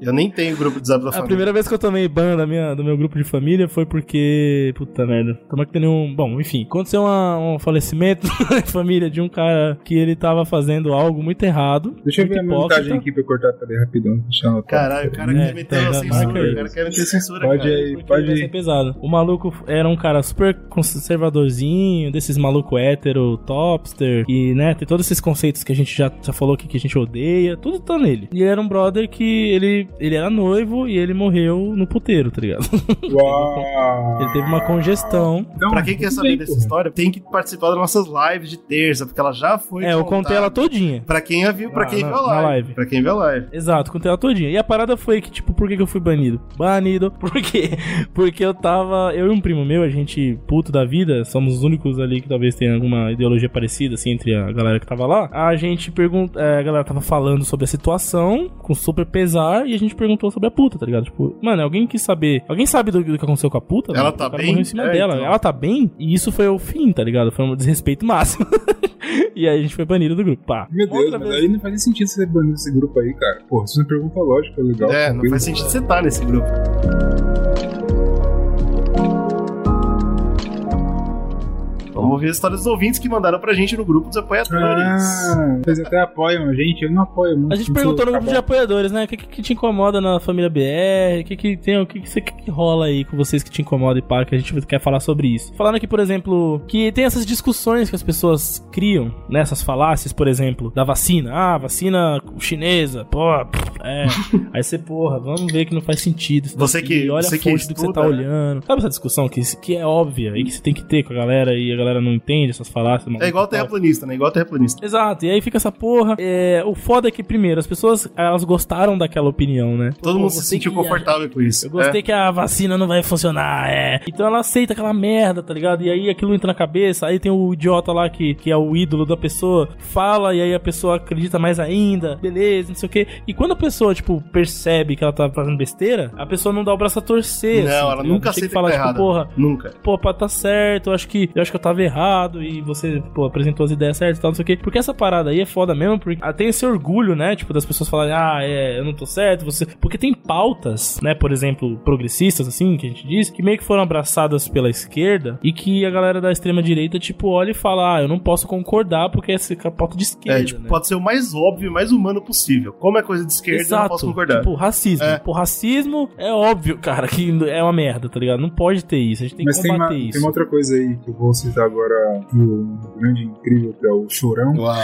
Eu nem tenho grupo de zap da A família. primeira vez que eu tomei ban da minha, do meu grupo de família foi porque. Puta merda. Como que tem um. Bom, enfim. Aconteceu uma- um falecimento na família de um cara que ele tava fazendo algo muito errado. Deixa eu muito ver a hipócrita. montagem aqui pra eu cortar pra ler rapidão. Eu. Caralho, o cara É, quer meter tá, a censura. O cara quer meter censura, Pode cara. aí, pode ir. pesado. O maluco era um cara super conservadorzinho, desses maluco hétero, topster, e, né, tem todos esses conceitos que a gente já, já falou aqui que a gente odeia, tudo tá nele. E ele era um brother que ele, ele era noivo e ele morreu no puteiro, tá ligado? Uau! ele teve uma congestão. Então, Pra quem quer saber bem, dessa porra. história, tem que participar das nossas lives de terça, porque ela já foi. é, eu contei ela todinha. Pra quem a viu, pra Ah, quem na- viu a live. live. Pra quem viu a live. Exato, contei ela todinha. E a parada foi que, tipo, por que, que eu fui banido? Banido. Por quê? Porque eu tava. Eu e um primo meu, a gente, puto da vida, somos os únicos ali que talvez tenha alguma ideologia parecida, assim, entre a galera que tava lá. A gente pergunta. é, a galera tava falando sobre a situação, com super pesar, e a gente perguntou sobre a puta, tá ligado? Tipo, mano, alguém quis saber. Alguém sabe do, do que aconteceu com a puta? Ela mano? tá o cara bem? morreu em cima É, dela. então. Ela tá bem? E isso foi o fim, tá ligado? Foi um desrespeito máximo. e aí a gente foi banido do grupo. Pá. Meu Deus, Outra vez- aí não faz nem sentido você banir esse grupo aí, cara. Porra, isso é uma pergunta lógica, legal. É, não faz sentido você estar nesse grupo. Vamos ouvir as histórias dos ouvintes que mandaram pra gente no grupo dos apoiadores. Ah, vocês até apoiam a gente, eu não apoio muito. A gente perguntou sou no grupo de apoiadores, né? O que, que, te incomoda na família BR? O que, que tem, o que, que, que, que rola aí com vocês que te incomoda e pá, que a gente quer falar sobre isso. Falando aqui, por exemplo, que tem essas discussões que as pessoas criam, né? Essas falácias, por exemplo, da vacina. Ah, vacina chinesa, pô, pff, é. aí você, porra, vamos ver que não faz sentido. Você que- olha você a que fonte do que você tá né? olhando. Sabe essa discussão que, que é óbvia e que você tem que ter com a galera e a galera não entende essas falácias? É igual terraplanista, né? Igual terraplanista. Exato, e aí fica essa porra. É, o foda é que, primeiro, as pessoas elas gostaram daquela opinião, né? Todo Pô, mundo se sentiu que- confortável com isso. Eu gostei É. que a vacina não vai funcionar, é. Então ela aceita aquela merda, tá ligado? E aí aquilo entra na cabeça, aí tem o idiota lá que, que é o ídolo da pessoa, fala e aí a pessoa acredita mais ainda, beleza, não sei o quê. E quando a pessoa, tipo, percebe que ela tá fazendo besteira, a pessoa não dá o braço a torcer. Não, assim, tá ela ligado? nunca e aceita fala, que tá tipo, porra, Nunca. pô, pá, tá certo, eu acho que eu acho que eu tava errado e você, pô, apresentou as ideias certas e tal, não sei o quê. Porque essa parada aí é foda mesmo, porque ah, tem esse orgulho, né? Tipo, das pessoas falarem, ah, é, eu não tô certo, você. Porque tem pautas, né? Por exemplo, progressistas, assim, que a gente diz, que meio que foram abraçadas pela esquerda e que a galera da extrema-direita, tipo, olha e fala, ah, eu não posso concordar porque essa é a pauta de esquerda. É, tipo, né? pode ser o mais óbvio e mais humano possível. Como é coisa de esquerda, eu não posso concordar. Tipo, racismo. É. Pô, racismo é óbvio, cara, que é uma merda, tá ligado? Não pode ter isso. A gente tem Mas que tem combater uma, isso. tem uma outra coisa aí que eu vou citar agora do grande incrível que é o Chorão. Uau.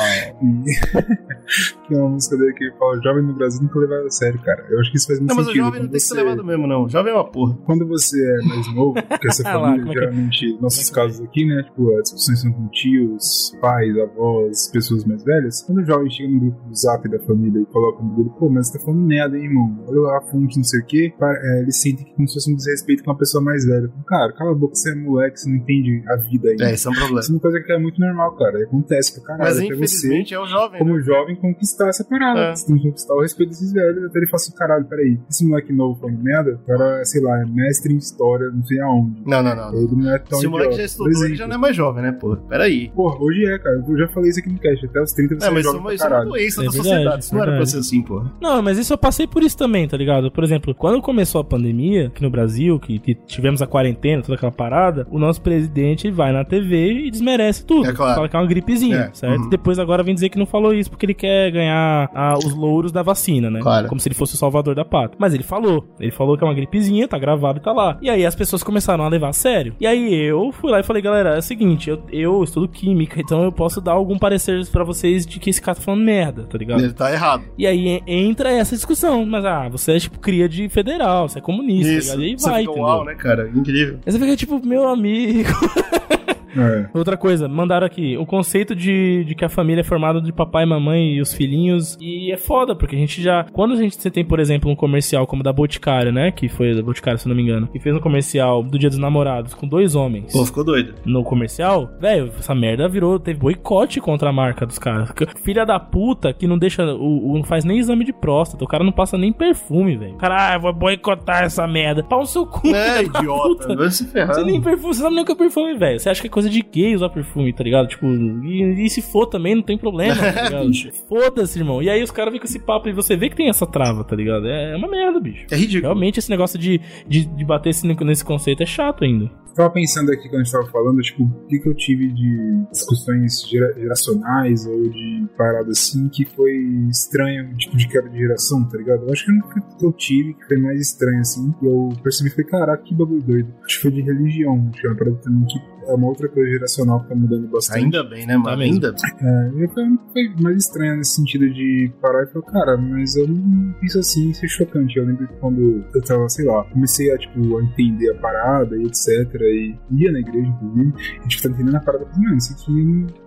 E que é uma música dele que ele fala: Jovem no Brasil nunca levado a sério, cara. Eu acho que isso faz muito Não, mas o sentido. jovem não tem que ser você- levado mesmo, não. O jovem é uma porra. Quando você é mais novo, porque essa lá, família, como é que- geralmente, nossos casos aqui, né? Tipo, as discussões são com tios, pais, avós, pessoas mais velhas. Quando o jovem chega no grupo do zap da família e coloca no grupo, pô, mas você tá falando merda, hein, irmão? Olha a fonte, não sei o quê. É, eles sentem que como se fosse um desrespeito com uma pessoa mais velha. Cara, cala a boca, você é moleque, você não entende a vida ainda. É, isso é um problema. Isso é uma coisa que é muito normal, cara. Acontece pra caralho. Mas até você infelizmente é o jovem, né? como jovem, conquistar essa parada. É. Você tem que conquistar o respeito desses velhos. Até ele fala assim: caralho, peraí, esse moleque novo falando merda, o cara, sei lá, é mestre em história, não sei aonde. Não, não, não. Ele não é tão Se o moleque já estudou, ele já não é mais jovem, né, pô? Peraí. Porra, hoje é, cara. Eu já falei isso aqui no cast. Até os 30 você Não, é mas isso, jovem é uma- pra isso é uma caralho. doença É da verdade, sociedade. Isso não era pra verdade. ser assim, pô. Não, mas isso eu passei por isso também, tá ligado? Por exemplo, quando começou a pandemia aqui no Brasil, que, que tivemos a quarentena, toda aquela parada, o nosso presidente vai na TV e desmerece tudo. É claro. Fala que é uma gripezinha, É, certo? uhum. Depois agora vem dizer que não falou isso porque ele quer ganhar ah, os louros da vacina, né? Claro. Como se ele fosse o salvador da pátria. Mas ele falou. Ele falou que é uma gripezinha, tá gravado e tá lá. E aí as pessoas começaram a levar a sério. E aí eu fui lá e falei, galera, é o seguinte, eu, eu estudo química, então eu posso dar algum parecer pra vocês de que esse cara tá falando merda, tá ligado? Ele tá errado. E aí en- entra essa discussão. Mas, ah, você é tipo cria de federal, você é comunista, Isso. E aí Você vai, fica entendeu? uau, né, cara? Incrível. Aí você fica tipo, meu amigo. É. Outra coisa, mandaram aqui. O conceito de, de que a família é formada de papai, mamãe e os filhinhos. E é foda, porque a gente já. Quando a gente você tem, por exemplo, um comercial como da Boticário, né? Que foi da Boticário, se não me engano. Que fez um comercial do Dia dos Namorados com dois homens. Pô, ficou doido. no comercial, velho, essa merda virou, teve boicote contra a marca dos caras. Filha da puta que não deixa, o, o- não faz nem exame de próstata, o cara não passa nem perfume, velho. Cara, ah, eu vou boicotar essa merda. Pau no seu cu, É, idiota. Vai se ferrar. Você nem perfume, você sabe nem o que é perfume, velho. Você acha que é coisa de gay usar perfume, tá ligado? Tipo, e, e se for também, não tem problema, tá ligado? Foda-se, irmão. E aí os caras vêm com esse papo e você vê que tem essa trava, tá ligado? É, é uma merda, bicho. É ridículo. Realmente esse negócio de, de, de bater esse, nesse conceito é chato ainda. Tava pensando aqui quando a gente tava falando, tipo, o que, que eu tive de discussões gera- geracionais ou de parada assim que foi estranho, tipo, de quebra de geração, tá ligado? Eu acho que nunca que eu tive que foi mais estranho assim. E eu percebi, falei, caraca, que bagulho doido. Acho que foi de religião, acho que é uma parada também que é uma outra coisa geracional que tá mudando bastante. Ainda bem, né, mano? Ainda bem. É, eu foi, foi mais estranho nesse sentido de parar e falar, cara, mas eu não penso assim, isso é chocante. Eu lembro que quando eu tava, sei lá, comecei a, tipo, a entender a parada e etc. E ia na igreja, inclusive, e tipo, tá entendendo a parada, mano, isso aqui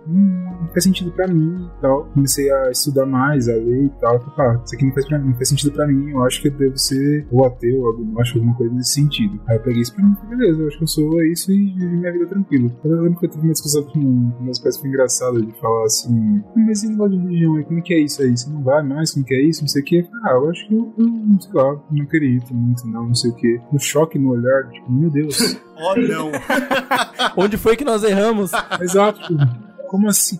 não, não faz sentido pra mim e tal. Comecei a estudar mais, a ler e tal. Falei, ah, isso aqui não faz, não faz sentido pra mim, eu acho que eu devo ser ou ateu, ou agnóstico, alguma coisa nesse sentido. Aí eu peguei isso pra mim, falei, beleza, eu acho que eu sou é isso e vivi minha vida tranquilo. Eu lembro que eu tive uma discussão com meus pais, foi engraçado de falar assim, mas esse negócio de religião aí, como é que é isso aí? Você não vai mais? Como que é isso? Não sei o que. Ah, eu acho que eu, sei lá, não queria ir muito, não, não sei o que. O choque no olhar, tipo, meu Deus. Oh, Onde foi que nós erramos? Exato, como assim?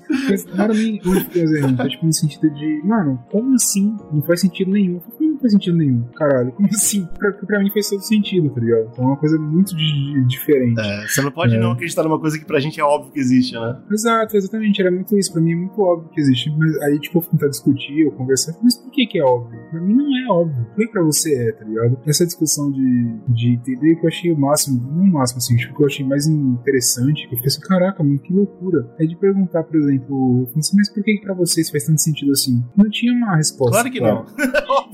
Errando, foi tipo no sentido de, mano, como assim? Não faz sentido nenhum. Como não faz sentido nenhum? Caralho, como assim? Pra, pra mim faz todo sentido, tá ligado? Então é uma coisa muito di- diferente. É, você não pode É. não acreditar numa coisa que pra gente é óbvio que existe, né? Exato, exatamente. Era muito isso. Pra mim é muito óbvio que existe. Mas aí, tipo, eu tentar discutir ou conversar. Mas por que que é óbvio? Pra mim não é óbvio. Por que pra você é, tá ligado? Essa discussão de, de entender que eu achei o máximo, não o máximo, assim, tipo, que eu achei mais interessante, que eu fiquei assim, caraca, mano, que loucura. É de perguntar, por exemplo, mas por que que pra vocês faz tanto sentido assim? Não tinha uma resposta. Claro que clara. não.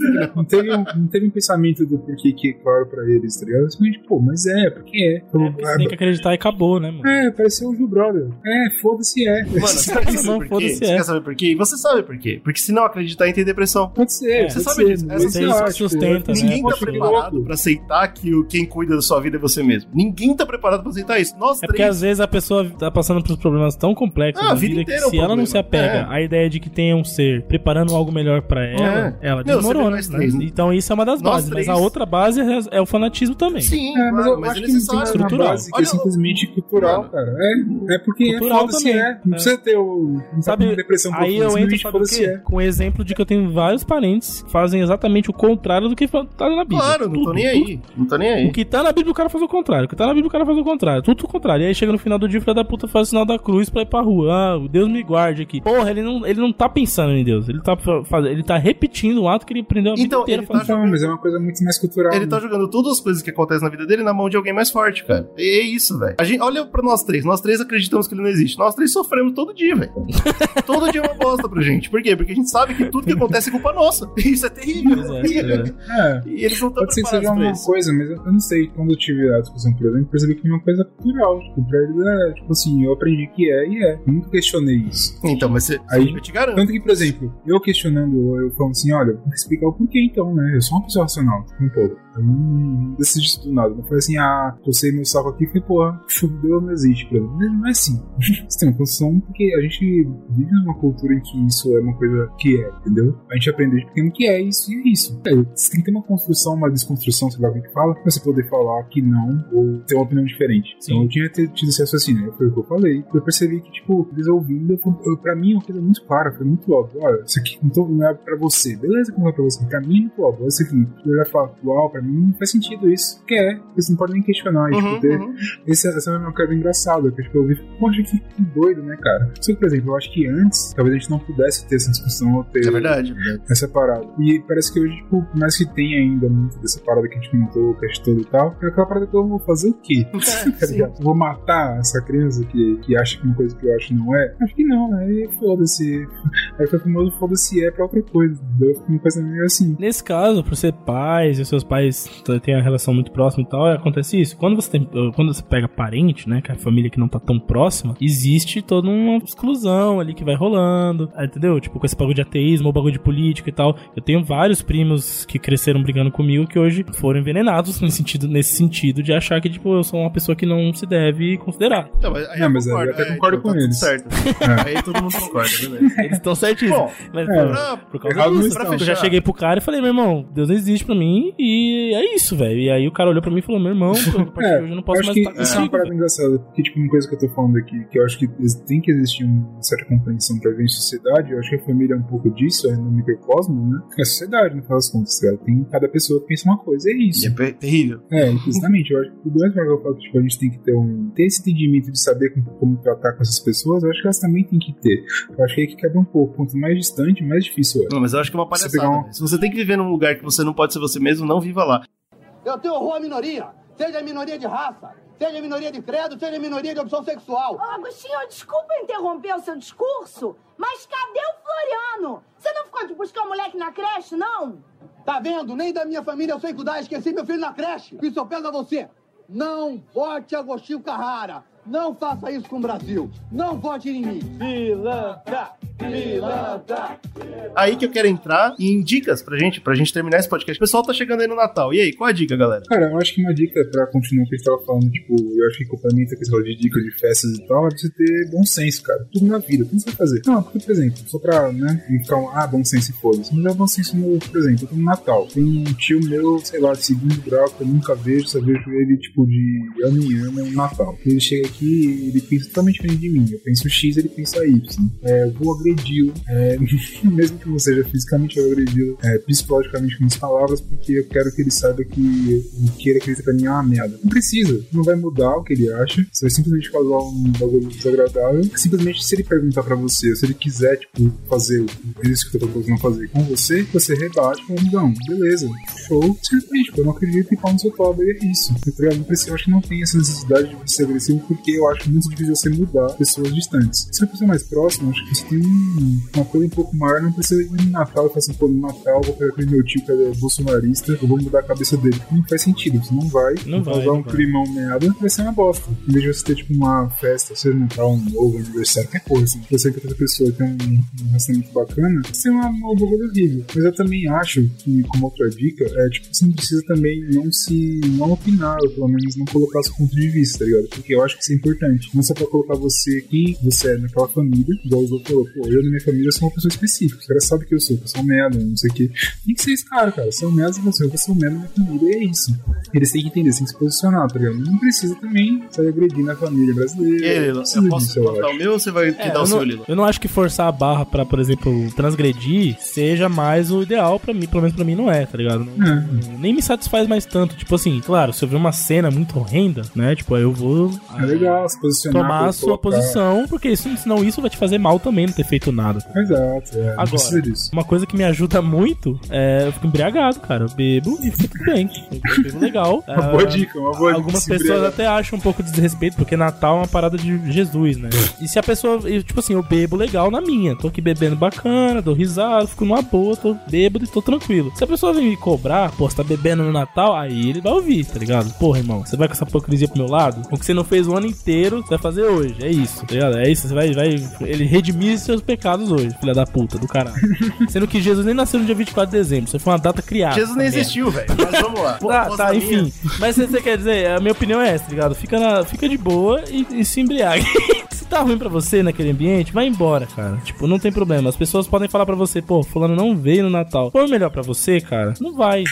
Não. Teve, um, não teve um pensamento do porquê que é claro pra eles, tá ligado? Simplesmente, pô, mas é, porque é. É, porque você tem que acreditar e acabou, né, mano? É, pareceu o Gil Brother. É, foda-se, é. Mano, você quer saber por quê? foda-se, Você é. quer saber por quê? Você sabe por quê? Porque se não acreditar em ter depressão. Pode ser, É, pode você ser, sabe disso. mas Essa é isso que sustenta, eu- né? Ninguém tá preparado louco. pra aceitar que o, quem cuida da sua vida é você mesmo. Ninguém tá preparado pra aceitar isso. Nós É porque três. às vezes a pessoa tá passando por problemas tão complexos Ah, a vida vida que inteira é um se ela não se apega É. à ideia de que tem um ser preparando algo melhor pra ela, É. ela Não, você vê desmorona. né? Então isso é uma das Nós bases. Mas três. a outra base é, é o fanatismo também. Sim, É, mas claro, eu mas acho é que necessário. uma Estrutural. base que é simplesmente cultural, cara. É, é porque Cultural é, também. é. Não precisa ter o... Não Sabe, sabe depressão Aí eu entro, sabe o quê? é. Com o exemplo de que eu tenho vários parentes que fazem exatamente o contrário do que tá na Bíblia. Claro, não tô nem aí. Não tô nem O aí. que tá na Bíblia o cara faz o contrário. O que tá na Bíblia o cara faz o contrário. Tudo o contrário. E aí chega no final do dia, o filho da puta faz o sinal da cruz pra ir pra rua. Ah, o Deus me guarde aqui. Porra, ele não, ele não tá pensando em Deus. Ele tá, fa- faz, ele tá repetindo o ato que ele aprendeu a vida Então, inteira ele tá fazendo. Não, mas é uma coisa muito mais cultural. Ele né? tá jogando todas as coisas que acontecem na vida dele na mão de alguém mais forte, cara. E é isso, velho. A gente- Olha pra nós três. Nós três acreditamos que ele não existe. Nós três sofremos todo dia, velho. todo dia é uma bosta pra gente. Por quê? Porque a gente sabe que tudo que acontece é culpa nossa. Isso é terrível. Pois é, É, E eles não estão Pode ser que preparados seja pra uma isso. coisa, mas eu não sei. Quando eu tive a discussão, por exemplo, percebi que é uma coisa cultural. Tipo, pra eles é, tipo assim, eu aprendi que é e é. Nunca questionei isso. Então, mas você, Aí- eu te garanto. Tanto que, por exemplo, eu questionando, eu falando assim, olha, que explicar o porquê então, né? Eu sou uma pessoa racional, um pouco. Eu não decidi isso do nada. Não foi assim, ah, cocei meu saco aqui e falei, porra, Deus não existe pra mim. Não é assim. Você tem uma construção porque a gente vive numa cultura em que isso é uma coisa que é, entendeu? A gente aprende desde pequeno que é isso e é isso. É, você tem que ter uma construção, uma desconstrução, sei lá o que que fala, pra você poder falar que não ou ter uma opinião diferente. Sim. Então eu tinha tido esse raciocínio, foi o que eu falei. Eu percebi que, tipo, eu, pra mim é uma coisa muito clara, foi muito óbvio. Olha, isso aqui não, tô- não é pra você. Beleza que não é pra você. Pra mim é muito óbvio. Isso aqui. Eu já falo, uau, pra mim não faz sentido isso. Que é, porque você não pode nem questionar. Uhum, tipo, ter, uhum. esse, essa é uma coisa engraçada, que tipo, eu vi, poxa, que, que doido, né, cara? Só que, por exemplo, eu acho que antes, talvez a gente não pudesse ter essa discussão ou ter É verdade, é essa parada. E parece que hoje, tipo, por mais que tenha ainda muito dessa parada que a gente comentou, o cast todo e tal, é aquela parada que eu vou fazer o quê? ligado? Vou matar essa criança que, que acha que uma coisa que eu acho não é? Acho que não, aí foda-se. Aí foi o famoso foda-se é pra outra coisa, entendeu? Fica uma coisa meio assim. Nesse caso, por ser pais e os seus pais têm a relação muito próxima e tal, acontece isso. Quando você tem, uh, quando você pega parente, né, que é a família que não tá tão próxima, existe toda uma exclusão ali que vai rolando, entendeu? Tipo, com esse bagulho de ateísmo, ou bagulho de política e tal. Eu tenho vários primos que cresceram brigando comigo que hoje foram envenenados nesse sentido, nesse sentido de achar que, tipo, eu sou uma pessoa que não se deve considerar. Mas, aí Não, eu mas aí eu concordo. até É, concordo então com tudo eles. Certo. É. Aí todo mundo concorda, beleza. Eles estão certíssimos. Bom, Mas, é. pra, por causa disso, estão. eu já cheguei pro cara e falei, meu irmão, Deus não existe pra mim e é isso, velho. E aí o cara olhou pra mim e falou, meu irmão, É, hoje eu não posso acho mais que estar isso é uma parada engraçada, porque, tipo, uma coisa que eu tô falando aqui, que eu acho que tem que existir uma certa compreensão pra viver em sociedade, eu acho que a família é um pouco disso, é no microcosmo, né? É a sociedade, no final das contas, cara. Tem cada pessoa que pensa uma coisa, é E isso. é pe- terrível. É, exatamente. Eu acho que do mesmo modo que eu falo que tipo, a gente tem que ter, um, ter esse entendimento de saber como, como tratar com essas pessoas, eu acho que elas também têm que ter. Eu acho que é aí que quebra um pouco. Quanto mais distante, mais difícil é. Não, mas eu acho que é uma Você palhaçada. pegar um-. Se você tem que viver num lugar que você não pode ser você mesmo, não viva lá. Eu tenho horror à minoria. Seja minoria de raça, seja minoria de credo, seja minoria de opção sexual. Ô, Agostinho, desculpa interromper o seu discurso, mas cadê o Floriano? Você não ficou de buscar o moleque na creche, não? Tá vendo? Nem da minha família eu sei cuidar. Esqueci meu filho na creche. Isso eu peço a você. Não vote Agostinho Carrara. Não faça isso com o Brasil. Não vote em mim. Pilantra! Aí que eu quero entrar em dicas pra gente, pra gente terminar esse podcast. O pessoal tá chegando aí no Natal. E aí, qual a dica, galera? Cara, eu acho que uma dica pra continuar o que a gente tava falando, tipo, eu acho que complementa a questão de dicas de festas e tal, é você ter bom senso, cara. Tudo na vida, tudo você vai fazer. Não, porque, por exemplo, só pra, né, ficar ah, bom senso e foda-se. Mas é bom senso no, por exemplo, no Natal. Tem um tio meu, sei lá, de segundo grau, que eu nunca vejo, só vejo ele, tipo, de ano em ano no Natal. Ele chega aqui ele pensa totalmente diferente de mim. Eu penso X, ele pensa Y. É, eu vou agredi-lo, é, mesmo que não seja fisicamente, eu vou agredi-lo é, psicologicamente com as palavras, porque eu quero que ele saiba que o que ele acredita pra mim é uma merda. Não precisa, não vai mudar o que ele acha, você vai simplesmente causar um bagulho desagradável. Simplesmente, se ele perguntar pra você, se ele quiser, tipo, fazer isso que eu tô proposando fazer com você, você rebate falando, não, beleza, show, simplesmente, tipo, eu não acredito e pau no seu toba, e é isso. Precisa, eu acho que não tem essa necessidade de ser agressivo, porque eu acho muito difícil você mudar pessoas distantes. Se é uma pessoa mais próxima, acho que você tem um- uma coisa um pouco maior, não precisa ir no Natal e falar assim, pô, no Natal eu vou pegar aquele meu tio que é bolsonarista, eu vou mudar a cabeça dele. Não faz sentido, você não vai, Não vai, causar um vai. climão merda, vai ser uma bosta. Em vez de você ter, tipo, uma festa, seja Natal, um novo, aniversário, qualquer coisa, assim, você que outra pessoa tem um, um relacionamento bacana, isso é uma, uma bagulho horrível. Mas eu também acho que, como outra dica, é, tipo, você não precisa também não se, não opinar, ou pelo menos não colocar seu ponto de vista, tá ligado? Porque eu acho que isso é importante. Não só pra colocar você quem você é naquela família, igual o falou, pô, eu na minha família sou uma pessoa específica. Os caras sabem que eu sou, que eu sou um merda, não sei o que. Tem que ser esse cara, cara. São merda, eu sou, eu sou um merda na minha família, e é isso. Eles têm que entender, têm que se posicionar, tá ligado? Não precisa também sair agredindo a família brasileira. E aí, eu posso disso, contar acho. o meu ou você vai É, dar o seu, não, Lila? eu não acho que forçar a barra pra, por exemplo, transgredir seja mais o ideal pra mim, pelo menos pra mim não é, tá ligado? Não- É. não- nem me satisfaz mais tanto. Tipo assim, claro, se eu ver uma cena muito horrenda, né? Tipo, aí eu vou É legal se posicionar. tomar a sua colocar- posição, porque isso, senão isso vai te fazer mal também não ter feito nada. Exato, é. Agora, uma coisa que me ajuda muito é eu fico embriagado, cara. Eu bebo e fica tudo bem. Eu bebo legal. Uma Ah, boa dica, uma boa dica. Algumas se pessoas até acham um pouco de desrespeito, porque Natal é uma parada de Jesus, né? E se a pessoa, eu, tipo assim, eu bebo legal na minha, tô aqui bebendo bacana, dou risada, fico numa boa, tô bêbado e tô tranquilo. Se a pessoa vem me cobrar, pô, você tá bebendo no Natal, aí ele vai ouvir, tá ligado? Porra, irmão, você vai com essa hipocrisia pro meu lado? O que você não fez o ano inteiro, você vai fazer hoje, é isso, tá ligado? É isso, você vai, vai, ele redimir seus pecados hoje, filha da puta, do caralho. Sendo que Jesus nem nasceu no dia 24 de dezembro, isso foi uma data criada. Jesus nem merda. existiu, velho. Mas vamos lá. Tá, Posso tá, dar enfim. minha? Mas você, você quer dizer, a minha opinião é essa, tá ligado? Fica, na, fica de boa e, e se embriague. se tá ruim pra você naquele ambiente, vai embora, cara. Tipo, não tem problema. As pessoas podem falar pra você, pô, fulano não veio no Natal. For melhor pra você, cara, não vai.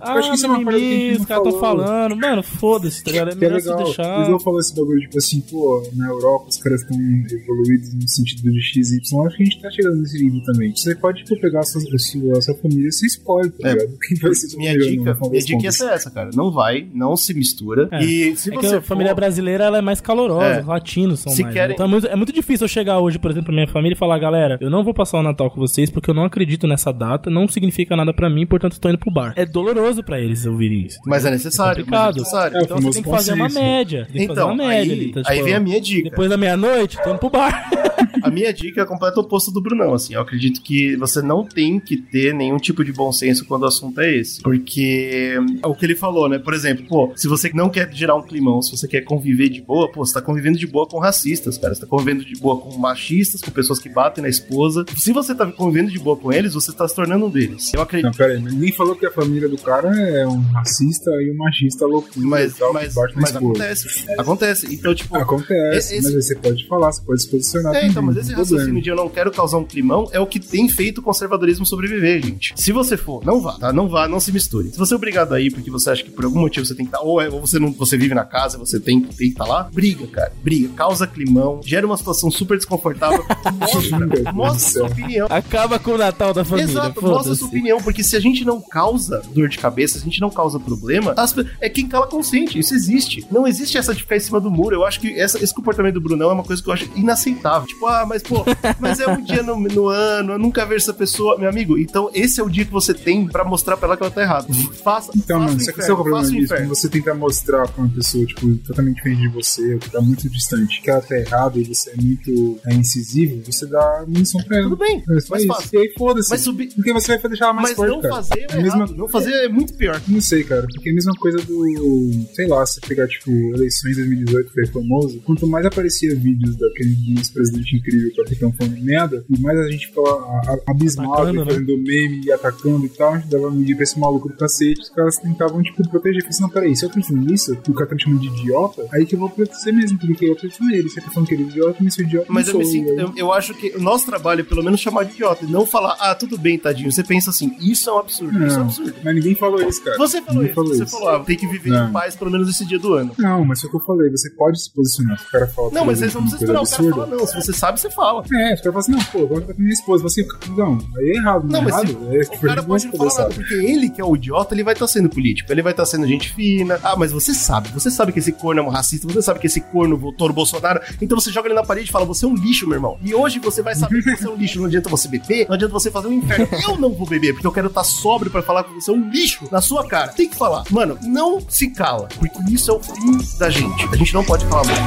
Ah, eu acho que isso é uma parada que a gente mimimi, não os caras tão falou. falando. Mano, foda-se, tá ligado? É Que é melhor se legal. deixar. Eles vão falar esse bagulho, tipo assim, pô, na Europa os caras estão evoluídos no sentido de XY. Acho que a gente tá chegando nesse nível também. Você pode, tipo, pegar a sua, a sua, família e você escolhe, tá É. ligado? Quem vai ser Minha dica, minha dica ia ser essa, cara. Não vai, não se mistura. É. E se É que você a família for- brasileira ela é mais calorosa, É. os latinos são Se mais. querem- né? Então é muito, é muito difícil eu chegar hoje, por exemplo, pra minha família e falar, galera, eu não vou passar o Natal com vocês porque eu não acredito nessa data, não significa nada pra mim, portanto estou indo pro bar. É doloroso pra eles ouvirem isso. Mas é necessário, é complicado. necessário. É, Então você tem que fazer uma média. Tem que fazer Então, uma média aí, ali. Aí tipo, vem a minha dica. Depois da meia-noite, tô indo pro bar. A minha dica é o completo oposto do Brunão, assim. Eu acredito que você não tem que ter nenhum tipo de bom senso quando o assunto é esse. Porque é o que ele falou, né? Por exemplo, pô, se você não quer gerar um climão, se você quer conviver de boa, pô, você tá convivendo de boa com racistas, cara. Você tá convivendo de boa com machistas, com pessoas que batem na esposa. Se você tá convivendo de boa com eles, você tá se tornando um deles. Eu acredito. Não, pera aí, mas ninguém falou que a família do cara é um racista e um machista loucura Mas, tal, mas, mas acontece. Acontece. Então, tipo. Acontece, Esse- mas aí você pode falar, você pode se posicionar É, também. então, mas esse raciocínio de eu não quero causar um climão é o que tem feito o conservadorismo sobreviver, gente. Se você for, não vá, tá? Não vá, não se misture. Se você é obrigado a ir porque você acha que por algum motivo você tem que estar, ou, é- ou você não você vive na casa, você tem, tem que estar lá, briga, cara. Briga, causa climão, gera uma situação super desconfortável. Mostra, mostra sua opinião. Acaba com o Natal da família. Exato, mostra sua opinião, porque se a gente não causa dor de cabeça, se a gente não causa problema, as é quem cala consciente, isso existe. Não existe essa de ficar em cima do muro. Eu acho que essa- esse comportamento do Brunão é uma coisa que eu acho inaceitável. Tipo, ah, mas pô, mas é um dia no, no ano, eu nunca vejo essa pessoa. Meu amigo, então esse é o dia que você tem pra mostrar pra ela que ela tá errada. Faça, Então, faça mano, o que é o problema disso. Quando você tenta mostrar pra uma pessoa, tipo, totalmente diferente de você, ou que tá muito distante, que ela tá errada e você é muito é, incisivo, você dá munição pra ela. Tudo bem, É só mas isso. E aí, foda-se. Mas subir- Porque você vai deixar ela mais Mas forte, não cara. fazer é a mesma-. Não fazer é muito pior. Não sei, cara, porque é a mesma coisa do. Sei lá, se pegar, tipo, eleições 2018 que foi famoso, quanto mais aparecia vídeos daquele ex-presidente incrível que ficar falando merda, e mais a gente ficava a- abismado, Atacando, né? fazendo meme e atacando e tal, a gente dava mídia pra esse maluco do cacete, os caras tentavam, tipo, proteger. Falei assim, não, peraí, se eu falando isso, e o cara tá me chamando de idiota, aí que eu vou proteger mesmo, porque eu acredito nele. Se ele tá falando que ele é idiota, eu também sou idiota. Mas não eu me sinto, eu, eu acho que o nosso trabalho é pelo menos chamar de idiota e não falar, ah, tudo bem, tadinho. Você pensa assim, isso é um absurdo, isso é um Não, absurdo. mas ninguém falou isso, cara. Você falou Ninguém isso, você falou, ah, tem que viver Não. em paz pelo menos esse dia do ano. Não, mas foi o que eu falei, você pode se posicionar. Se o cara fala Não, mas eles não uma precisam esperar o cara falar, não. Se você sabe, você fala. É, os caras falam assim, não, pô, agora tá com minha esposa. Você, não, aí é errado, não, Não, é mas errado. se- é, O cara pode não falar nada, porque ele que é o idiota, ele vai estar sendo político, ele vai estar sendo gente fina. Ah, mas você sabe, você sabe que esse corno é um racista, você sabe que esse corno votou no Bolsonaro, então você joga ele na parede e fala, você é um lixo, meu irmão. E hoje você vai saber que você é um lixo, não adianta você beber, não adianta você fazer um inferno. Eu não vou beber, porque eu quero estar sóbrio pra falar que você é um lixo na sua cara. Tem que falar. Mano, não se cala, porque isso é o fim da gente. A gente não pode falar muito.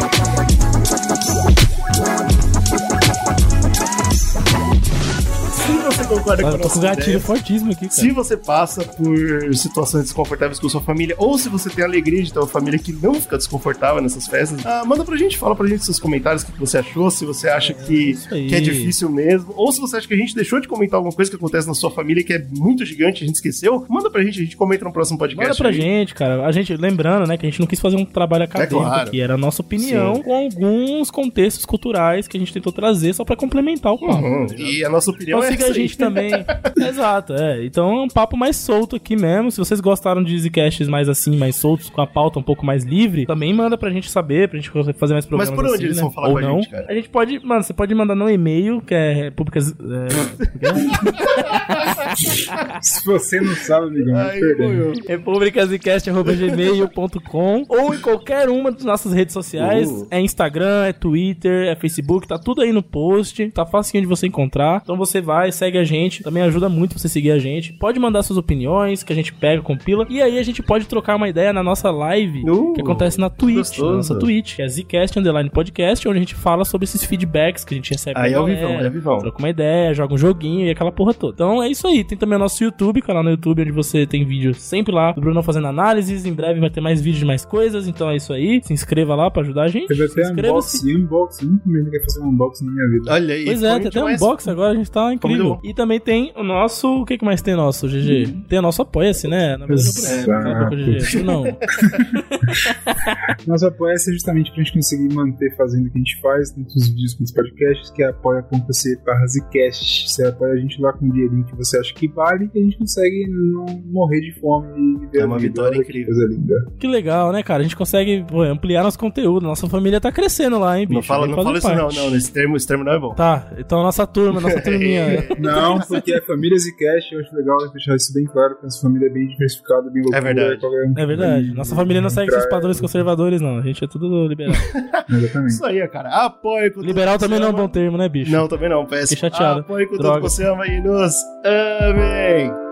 Se você concorda com a tô com gatilho fortíssimo aqui, cara. Se você passa por situações desconfortáveis com sua família, ou se você tem a alegria de ter uma família que não fica desconfortável nessas festas, ah, manda pra gente, fala pra gente seus comentários, o que você achou, se você acha que, isso aí. que é difícil mesmo, ou se você acha que a gente deixou de comentar alguma coisa que acontece na sua família que é muito gigante, a gente esqueceu, manda pra gente, a gente comenta no próximo podcast. Manda pra aí. gente, cara. A gente, lembrando, né, que a gente não quis fazer um trabalho acadêmico claro. aqui. Era a nossa opinião Sim. com alguns contextos culturais que a gente tentou trazer só pra complementar o papo. Uhum. tá? E a nossa opinião Então é siga essa a gente também. Exato, é. Então é um papo mais solto aqui mesmo. Se vocês gostaram de Easycasts mais assim, mais soltos, com a pauta um pouco mais livre, também manda pra gente saber, pra gente fazer mais programas por onde assim, eles né? vão falar Ou com a não. gente, cara? A gente pode, mano, você pode mandar no e-mail, que é repúblicas... É, Se você não sabe, amigão, Ai, perdeu. morreu. republicasicast.gmail.com ou em qualquer uma das nossas redes sociais. Uh. É Instagram, é Twitter, é Facebook, tá tudo aí no post. Tá facinho de você encontrar. Então você vai, segue a gente. Também ajuda muito você seguir a gente. Pode mandar suas opiniões, que a gente pega, compila. E aí a gente pode trocar uma ideia na nossa live, Uh, que acontece na Twitch, gostoso. na nossa Twitch, que é Zcast Underline Podcast, onde a gente fala sobre esses feedbacks que a gente recebe Aí é o vivão, é o vivão. Troca uma ideia, joga um joguinho e aquela porra toda. Então é isso aí. Tem também o nosso YouTube, canal no YouTube, onde você tem vídeo sempre lá do Bruno fazendo análises. Em breve vai ter mais vídeos de mais coisas. Então é isso aí. Se inscreva lá pra ajudar a gente. Se até inscreva-se. unboxing, unboxing. Nunca me quer fazer um unboxing na minha vida. Olha aí. Pois é, tem até um box agora, a gente tá incrível. E também tem o nosso. O que, que mais tem nosso, GG? Tem o nosso Apoia-se, né? Na verdade, Exato. é. Não. Nosso apoia-se é justamente pra gente conseguir manter fazendo o que a gente faz, tanto os vídeos quanto os podcasts, que é apoia.se barra Zcast. Você apoia a gente lá com o dinheirinho que você acha que vale, que a gente consegue não morrer de fome e viver É a uma vida. vitória incrível. Coisa linda. Que legal, né, cara? A gente consegue pô, ampliar nosso conteúdo. Nossa família tá crescendo lá, hein, bicho? Não fala, não fala isso não, não. Nesse termo, esse termo não é bom. Tá, então a nossa turma, nossa turminha. Não, porque é família Zcast, eu acho legal deixar isso bem claro, que nossa família é bem diversificada, bem loucura. verdade. qualquer um É verdade. pode Nossa família não segue esses padrões conservadores, não. A gente é tudo liberal. Exatamente. Isso aí, cara. Apoie com Liberal também não é um bom termo, né, bicho? Não, também não. Péssimo. Fiquei chateado. Apoie com tudo Droga. que você ama e nos amém.